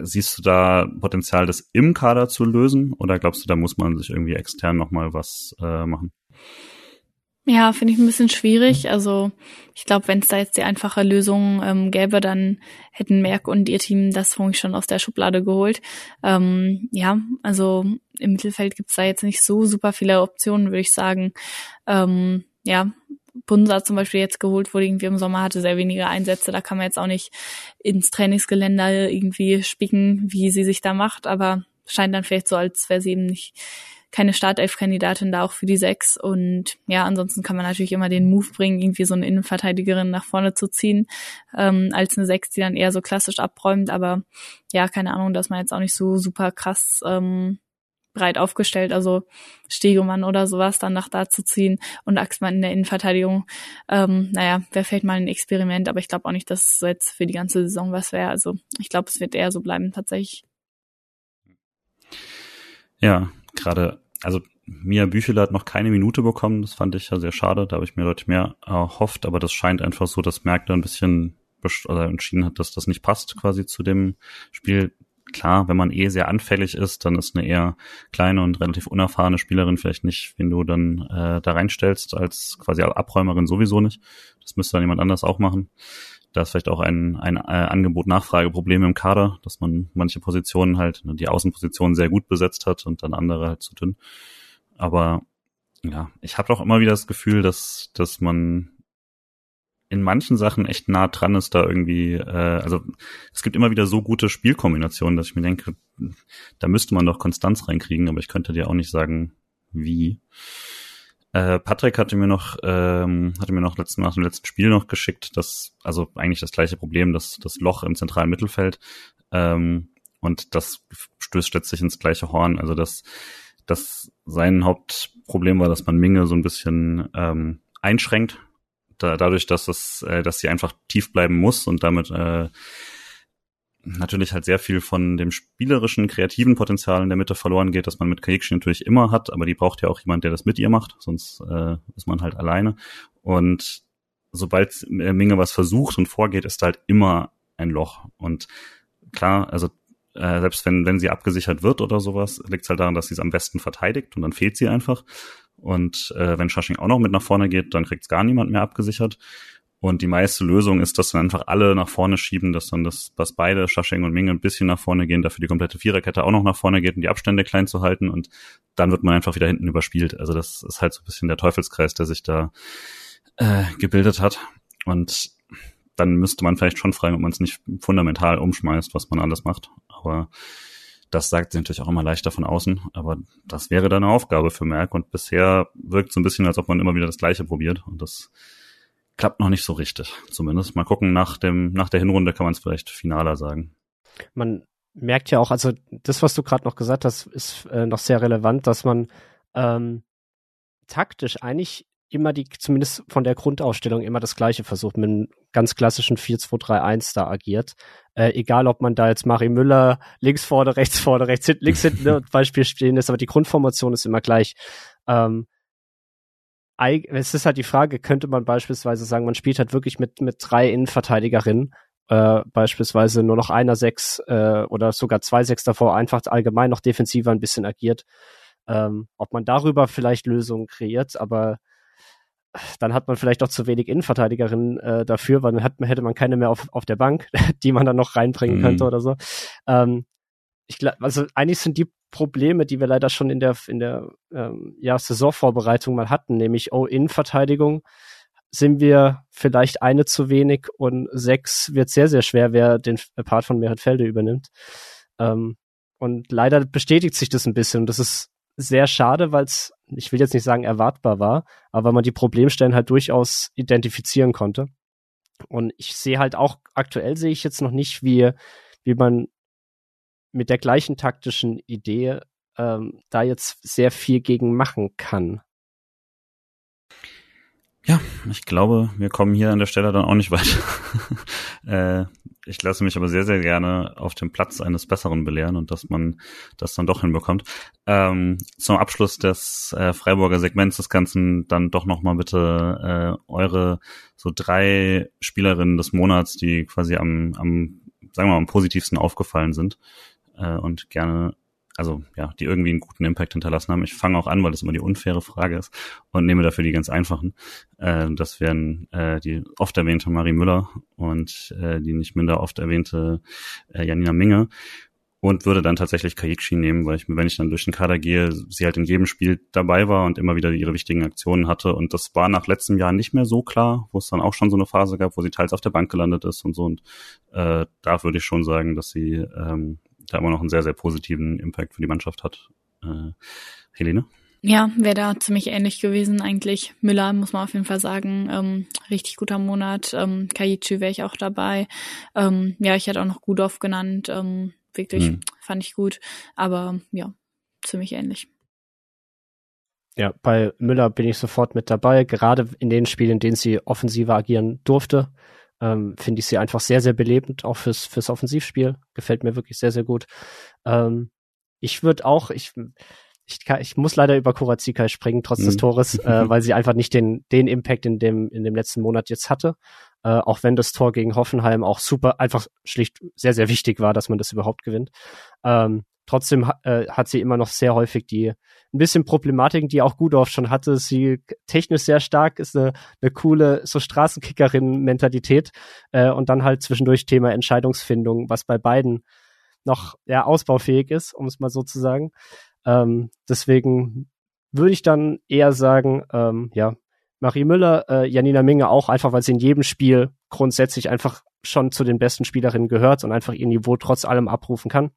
siehst du da Potenzial, das im Kader zu lösen? Oder glaubst du, da muss man sich irgendwie extern nochmal was äh, machen? Ja, finde ich ein bisschen schwierig. Also ich glaube, wenn es da jetzt die einfache Lösung ähm, gäbe, dann hätten Merck und ihr Team das vermutlich schon aus der Schublade geholt. Ähm, ja, also im Mittelfeld gibt's da jetzt nicht so super viele Optionen, würde ich sagen. Ähm, ja, Punsa zum Beispiel jetzt geholt wurde, irgendwie im Sommer hatte sehr wenige Einsätze. Da kann man jetzt auch nicht ins Trainingsgeländer irgendwie spicken, wie sie sich da macht, aber scheint dann vielleicht so, als wäre sie eben nicht keine Startelf-Kandidatin da auch für die Sechs. Und ja, ansonsten kann man natürlich immer den Move bringen, irgendwie so eine Innenverteidigerin nach vorne zu ziehen, ähm, als eine Sechs, die dann eher so klassisch abräumt. Aber ja, keine Ahnung, dass man jetzt auch nicht so super krass ähm, breit aufgestellt, also Stegemann oder sowas dann nach da zu ziehen und Axmann in der Innenverteidigung. Ähm, naja, wäre vielleicht mal ein Experiment, aber ich glaube auch nicht, dass es jetzt für die ganze Saison was wäre. Also ich glaube, es wird eher so bleiben tatsächlich. Ja, gerade also Mia Büchel hat noch keine Minute bekommen, das fand ich ja sehr schade, da habe ich mir deutlich mehr erhofft, aber das scheint einfach so, dass Merck da ein bisschen entschieden hat, dass das nicht passt quasi zu dem Spiel. Klar, wenn man eh sehr anfällig ist, dann ist eine eher kleine und relativ unerfahrene Spielerin vielleicht nicht, wenn du dann äh, da reinstellst, als quasi Abräumerin sowieso nicht. Das müsste dann jemand anders auch machen. Da ist vielleicht auch ein, ein äh, Angebot-Nachfrage-Problem im Kader, dass man manche Positionen halt, ne, die Außenpositionen sehr gut besetzt hat und dann andere halt zu dünn. Aber ja, ich habe auch immer wieder das Gefühl, dass, dass man in manchen Sachen echt nah dran ist, da irgendwie, äh, also es gibt immer wieder so gute Spielkombinationen, dass ich mir denke, da müsste man doch Konstanz reinkriegen, aber ich könnte dir auch nicht sagen, wie. Äh, Patrick hatte mir noch, ähm, hatte mir noch letzten, nach dem letzten Spiel noch geschickt, dass, also eigentlich das gleiche Problem, das, das Loch im zentralen Mittelfeld. Ähm, Und das stößt letztlich ins gleiche Horn. Also das, das sein Hauptproblem war, dass man Minge so ein bisschen ähm, einschränkt. Da, dadurch, dass es, äh, dass sie einfach tief bleiben muss und damit äh, natürlich halt sehr viel von dem spielerischen, kreativen Potenzial in der Mitte verloren geht, dass man mit Kajikshi natürlich immer hat, aber die braucht ja auch jemand, der das mit ihr macht, sonst äh, ist man halt alleine. Und sobald Minge was versucht und vorgeht, ist halt immer ein Loch. Und klar, also äh, selbst wenn, wenn sie abgesichert wird oder sowas, liegt es halt daran, dass sie es am besten verteidigt und dann fehlt sie einfach. Und äh, wenn Shushing auch noch mit nach vorne geht, dann kriegt es gar niemand mehr abgesichert. Und die meiste Lösung ist, dass dann einfach alle nach vorne schieben, dass dann das, was beide, Shasheng und Ming, ein bisschen nach vorne gehen, dafür die komplette Viererkette auch noch nach vorne geht, um die Abstände klein zu halten und dann wird man einfach wieder hinten überspielt. Also das ist halt so ein bisschen der Teufelskreis, der sich da äh, gebildet hat. Und dann müsste man vielleicht schon fragen, ob man es nicht fundamental umschmeißt, was man alles macht. Aber das sagt sie natürlich auch immer leichter von außen. Aber das wäre dann eine Aufgabe für Merck. Und bisher wirkt so ein bisschen, als ob man immer wieder das Gleiche probiert. Und das klappt noch nicht so richtig, zumindest. Mal gucken, nach dem, nach der Hinrunde kann man es vielleicht finaler sagen. Man merkt ja auch, also das, was du gerade noch gesagt hast, ist äh, noch sehr relevant, dass man ähm, taktisch eigentlich immer die, zumindest von der Grundausstellung, immer das Gleiche versucht, mit einem ganz klassischen 4-2-3-1 da agiert. Äh, egal, ob man da jetzt Mari Müller links vorne, rechts vorne, rechts hinten, links hinten ne, Beispiel stehen ist, aber die Grundformation ist immer gleich. Ähm, es ist halt die Frage, könnte man beispielsweise sagen, man spielt halt wirklich mit, mit drei Innenverteidigerinnen, äh, beispielsweise nur noch einer Sechs äh, oder sogar zwei Sechs davor, einfach allgemein noch defensiver ein bisschen agiert. Ähm, ob man darüber vielleicht Lösungen kreiert, aber dann hat man vielleicht auch zu wenig Innenverteidigerinnen äh, dafür, weil dann hat, hätte man keine mehr auf, auf der Bank, die man dann noch reinbringen mhm. könnte oder so. Ähm, ich glaube, also eigentlich sind die Probleme, die wir leider schon in der in der ähm, ja, Saisonvorbereitung mal hatten, nämlich oh Innenverteidigung sind wir vielleicht eine zu wenig und sechs wird sehr sehr schwer, wer den Part von Merit Felde übernimmt. Ähm, und leider bestätigt sich das ein bisschen. Das ist sehr schade, weil es, ich will jetzt nicht sagen erwartbar war, aber man die Problemstellen halt durchaus identifizieren konnte. Und ich sehe halt auch, aktuell sehe ich jetzt noch nicht, wie, wie man mit der gleichen taktischen Idee ähm, da jetzt sehr viel gegen machen kann. Ja, ich glaube, wir kommen hier an der Stelle dann auch nicht weiter. äh, ich lasse mich aber sehr, sehr gerne auf dem Platz eines Besseren belehren und dass man das dann doch hinbekommt. Ähm, zum Abschluss des äh, Freiburger Segments des Ganzen dann doch nochmal bitte äh, eure so drei Spielerinnen des Monats, die quasi am, am sagen wir mal, am positivsten aufgefallen sind äh, und gerne, also ja, die irgendwie einen guten Impact hinterlassen haben. Ich fange auch an, weil das immer die unfaire Frage ist und nehme dafür die ganz einfachen. Äh, das wären äh, die oft erwähnte Marie Müller und äh, die nicht minder oft erwähnte äh, Janina Minge und würde dann tatsächlich Kajikshi nehmen, weil ich mir, wenn ich dann durch den Kader gehe, sie halt in jedem Spiel dabei war und immer wieder ihre wichtigen Aktionen hatte. Und das war nach letztem Jahr nicht mehr so klar, wo es dann auch schon so eine Phase gab, wo sie teils auf der Bank gelandet ist und so. Und äh, da würde ich schon sagen, dass sie ähm, da immer noch einen sehr, sehr positiven Impact für die Mannschaft hat. Äh, Helene? Ja, wäre da ziemlich ähnlich gewesen eigentlich. Müller, muss man auf jeden Fall sagen, ähm, richtig guter Monat. Ähm, Kaichi wäre ich auch dabei. Ähm, ja, ich hätte auch noch Gudov genannt. Ähm, wirklich, hm. fand ich gut. Aber ja, ziemlich ähnlich. Ja, bei Müller bin ich sofort mit dabei, gerade in den Spielen, in denen sie offensiver agieren durfte ähm, finde ich sie einfach sehr, sehr belebend, auch fürs, fürs Offensivspiel. Gefällt mir wirklich sehr, sehr gut. Ähm, ich würde auch, ich, ich, kann, ich muss leider über Kurazika springen, trotz mhm. des Tores, äh, weil sie einfach nicht den, den Impact in dem, in dem letzten Monat jetzt hatte. Äh, auch wenn das Tor gegen Hoffenheim auch super, einfach schlicht sehr, sehr wichtig war, dass man das überhaupt gewinnt. Ähm, Trotzdem äh, hat sie immer noch sehr häufig die ein bisschen Problematiken, die auch Gudorf schon hatte. Sie technisch sehr stark, ist eine, eine coole so Straßenkickerin-Mentalität äh, und dann halt zwischendurch Thema Entscheidungsfindung, was bei beiden noch ja ausbaufähig ist, um es mal so zu sagen. Ähm, deswegen würde ich dann eher sagen, ähm, ja, Marie Müller, äh, Janina Minge auch einfach, weil sie in jedem Spiel grundsätzlich einfach schon zu den besten Spielerinnen gehört und einfach ihr Niveau trotz allem abrufen kann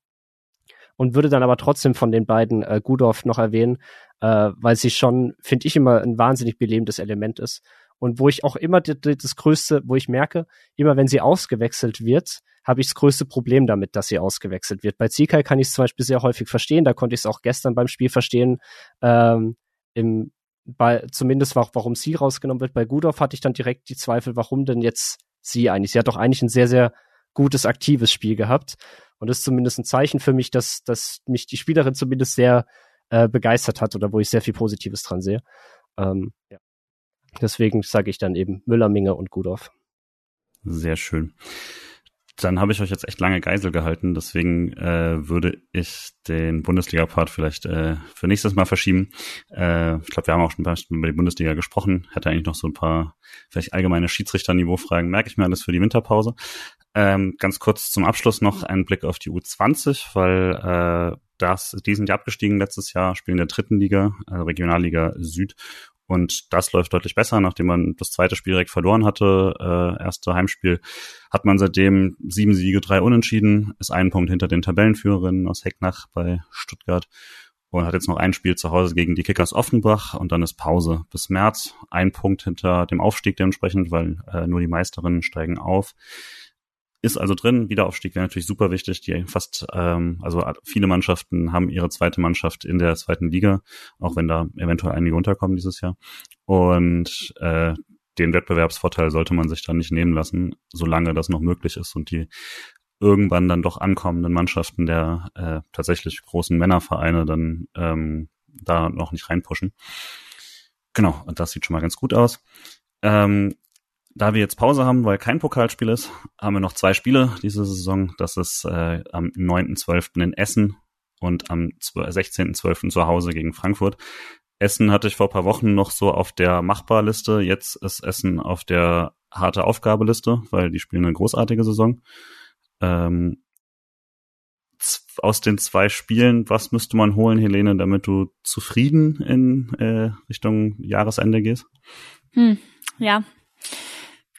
und würde dann aber trotzdem von den beiden äh, Gudorf noch erwähnen, äh, weil sie schon, finde ich, immer ein wahnsinnig belebendes Element ist. Und wo ich auch immer das, Größte, wo ich merke, immer wenn sie ausgewechselt wird, habe ich das größte Problem damit, dass sie ausgewechselt wird. Bei Zikai kann ich es zum Beispiel sehr häufig verstehen, da konnte ich es auch gestern beim Spiel verstehen, ähm, im, bei, zumindest warum sie rausgenommen wird. Bei Gudorf hatte ich dann direkt die Zweifel, warum denn jetzt sie eigentlich? Sie hat doch eigentlich ein sehr, sehr gutes, aktives Spiel gehabt. Und das ist zumindest ein Zeichen für mich, dass, dass mich die Spielerin zumindest sehr äh, begeistert hat oder wo ich sehr viel Positives dran sehe. Ähm, ja. Deswegen sage ich dann eben Müller, Minge und Gudorf. Sehr schön. Dann habe ich euch jetzt echt lange Geisel gehalten, deswegen äh, würde ich den Bundesliga-Part vielleicht äh, für nächstes Mal verschieben. Äh, ich glaube, wir haben auch schon ein bisschen über die Bundesliga gesprochen. Hätte eigentlich noch so ein paar vielleicht allgemeine Schiedsrichter-Niveau-Fragen, merke ich mir alles für die Winterpause. Ähm, ganz kurz zum Abschluss noch ein Blick auf die U20, weil äh, das, die sind ja abgestiegen letztes Jahr, spielen in der dritten Liga, also Regionalliga Süd und das läuft deutlich besser, nachdem man das zweite Spiel direkt verloren hatte. Äh, erste Heimspiel hat man seitdem sieben Siege, drei Unentschieden, ist einen Punkt hinter den Tabellenführerinnen aus Hecknach bei Stuttgart und hat jetzt noch ein Spiel zu Hause gegen die Kickers Offenbach und dann ist Pause bis März. Ein Punkt hinter dem Aufstieg dementsprechend, weil äh, nur die Meisterinnen steigen auf ist also drin. Wiederaufstieg wäre natürlich super wichtig. Die fast, ähm, also viele Mannschaften haben ihre zweite Mannschaft in der zweiten Liga, auch wenn da eventuell einige unterkommen dieses Jahr. Und äh, den Wettbewerbsvorteil sollte man sich dann nicht nehmen lassen, solange das noch möglich ist und die irgendwann dann doch ankommenden Mannschaften der äh, tatsächlich großen Männervereine dann ähm, da noch nicht reinpushen. Genau, und das sieht schon mal ganz gut aus. Ähm, da wir jetzt Pause haben, weil kein Pokalspiel ist, haben wir noch zwei Spiele diese Saison. Das ist äh, am 9.12. in Essen und am 16.12. zu Hause gegen Frankfurt. Essen hatte ich vor paar Wochen noch so auf der Machbarliste. Jetzt ist Essen auf der harte Aufgabeliste, weil die spielen eine großartige Saison. Ähm, aus den zwei Spielen, was müsste man holen, Helene, damit du zufrieden in äh, Richtung Jahresende gehst? Hm, ja,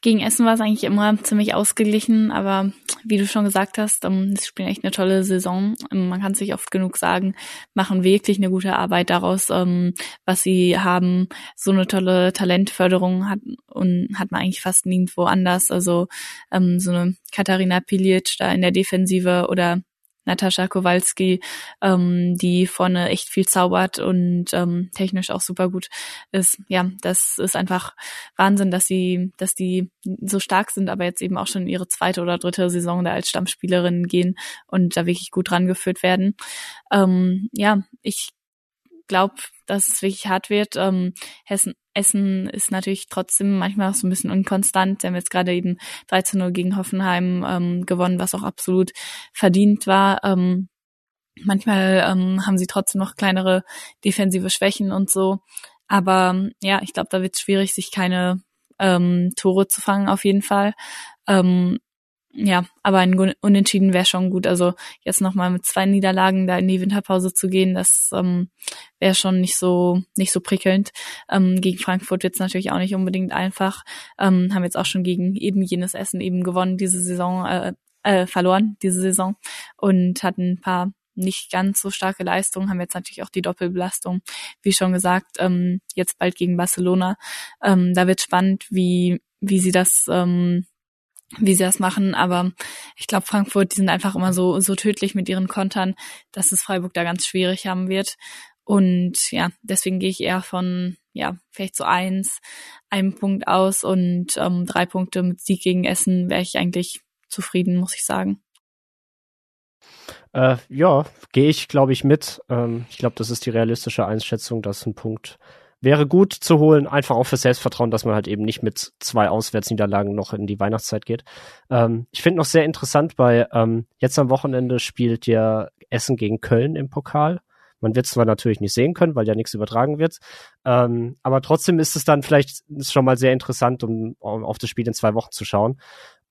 gegen Essen war es eigentlich immer ziemlich ausgeglichen, aber wie du schon gesagt hast, ähm, sie spielen echt eine tolle Saison. Ähm, man kann sich oft genug sagen, machen wirklich eine gute Arbeit daraus, ähm, was sie haben. So eine tolle Talentförderung hat und hat man eigentlich fast nirgendwo anders. Also so eine Katharina Pilic da in der Defensive oder Natascha Kowalski, ähm, die vorne echt viel zaubert und ähm, technisch auch super gut ist. Ja, das ist einfach Wahnsinn, dass sie, dass die so stark sind, aber jetzt eben auch schon ihre zweite oder dritte Saison da als Stammspielerin gehen und da wirklich gut rangeführt werden. Ähm, ja, ich glaube, dass es wirklich hart wird. Ähm, Hessen, Essen ist natürlich trotzdem manchmal auch so ein bisschen unkonstant. Sie haben jetzt gerade eben 13-0 gegen Hoffenheim ähm, gewonnen, was auch absolut verdient war. Ähm, manchmal ähm, haben sie trotzdem noch kleinere defensive Schwächen und so. Aber ja, ich glaube, da wird es schwierig, sich keine ähm, Tore zu fangen, auf jeden Fall. Ähm, ja, aber ein Unentschieden wäre schon gut. Also jetzt nochmal mit zwei Niederlagen da in die Winterpause zu gehen, das ähm, wäre schon nicht so nicht so prickelnd. Ähm, gegen Frankfurt wird es natürlich auch nicht unbedingt einfach. Ähm, haben jetzt auch schon gegen eben jenes Essen eben gewonnen diese Saison, äh, äh, verloren diese Saison und hatten ein paar nicht ganz so starke Leistungen, haben jetzt natürlich auch die Doppelbelastung, wie schon gesagt, ähm, jetzt bald gegen Barcelona. Ähm, da wird spannend, wie wie sie das ähm, wie sie das machen. Aber ich glaube, Frankfurt, die sind einfach immer so, so tödlich mit ihren Kontern, dass es Freiburg da ganz schwierig haben wird. Und ja, deswegen gehe ich eher von, ja, vielleicht so eins, einem Punkt aus und ähm, drei Punkte mit Sieg gegen Essen wäre ich eigentlich zufrieden, muss ich sagen. Äh, ja, gehe ich, glaube ich, mit. Ähm, ich glaube, das ist die realistische Einschätzung, dass ein Punkt wäre gut zu holen, einfach auch für Selbstvertrauen, dass man halt eben nicht mit zwei Auswärtsniederlagen noch in die Weihnachtszeit geht. Ähm, ich finde noch sehr interessant, bei ähm, jetzt am Wochenende spielt ja Essen gegen Köln im Pokal. Man wird es zwar natürlich nicht sehen können, weil ja nichts übertragen wird, ähm, aber trotzdem ist es dann vielleicht schon mal sehr interessant, um, um auf das Spiel in zwei Wochen zu schauen,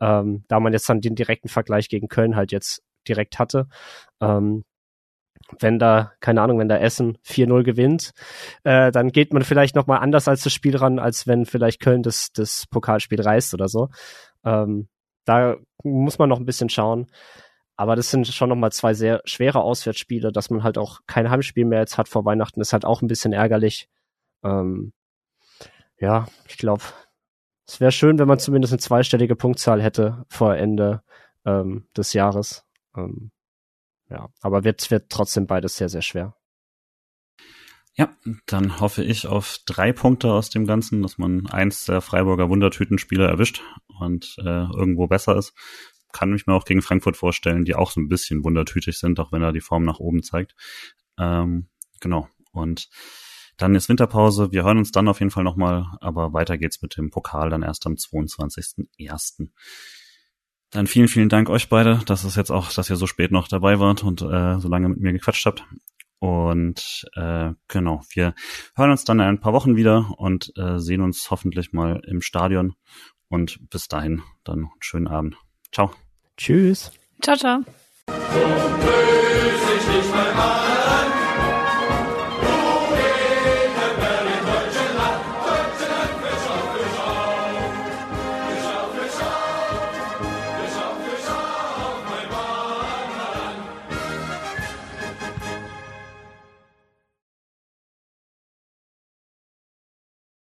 ähm, da man jetzt dann den direkten Vergleich gegen Köln halt jetzt direkt hatte. Ähm, wenn da, keine Ahnung, wenn da Essen 4-0 gewinnt, äh, dann geht man vielleicht nochmal anders als das Spiel ran, als wenn vielleicht Köln das, das Pokalspiel reißt oder so. Ähm, da muss man noch ein bisschen schauen. Aber das sind schon nochmal zwei sehr schwere Auswärtsspiele, dass man halt auch kein Heimspiel mehr jetzt hat vor Weihnachten, ist halt auch ein bisschen ärgerlich. Ähm, ja, ich glaube, es wäre schön, wenn man zumindest eine zweistellige Punktzahl hätte vor Ende ähm, des Jahres. Ähm, ja, aber wird, wird trotzdem beides sehr, sehr schwer. Ja, dann hoffe ich auf drei Punkte aus dem Ganzen, dass man eins der Freiburger Wundertütenspieler erwischt und äh, irgendwo besser ist. Kann ich mir auch gegen Frankfurt vorstellen, die auch so ein bisschen wundertütig sind, auch wenn er die Form nach oben zeigt. Ähm, genau. Und dann ist Winterpause. Wir hören uns dann auf jeden Fall nochmal, aber weiter geht's mit dem Pokal dann erst am 22.01. Dann vielen, vielen Dank euch beide, dass es jetzt auch, dass ihr so spät noch dabei wart und äh, so lange mit mir gequatscht habt. Und äh, genau, wir hören uns dann in ein paar Wochen wieder und äh, sehen uns hoffentlich mal im Stadion. Und bis dahin dann einen schönen Abend. Ciao. Tschüss. Ciao, ciao.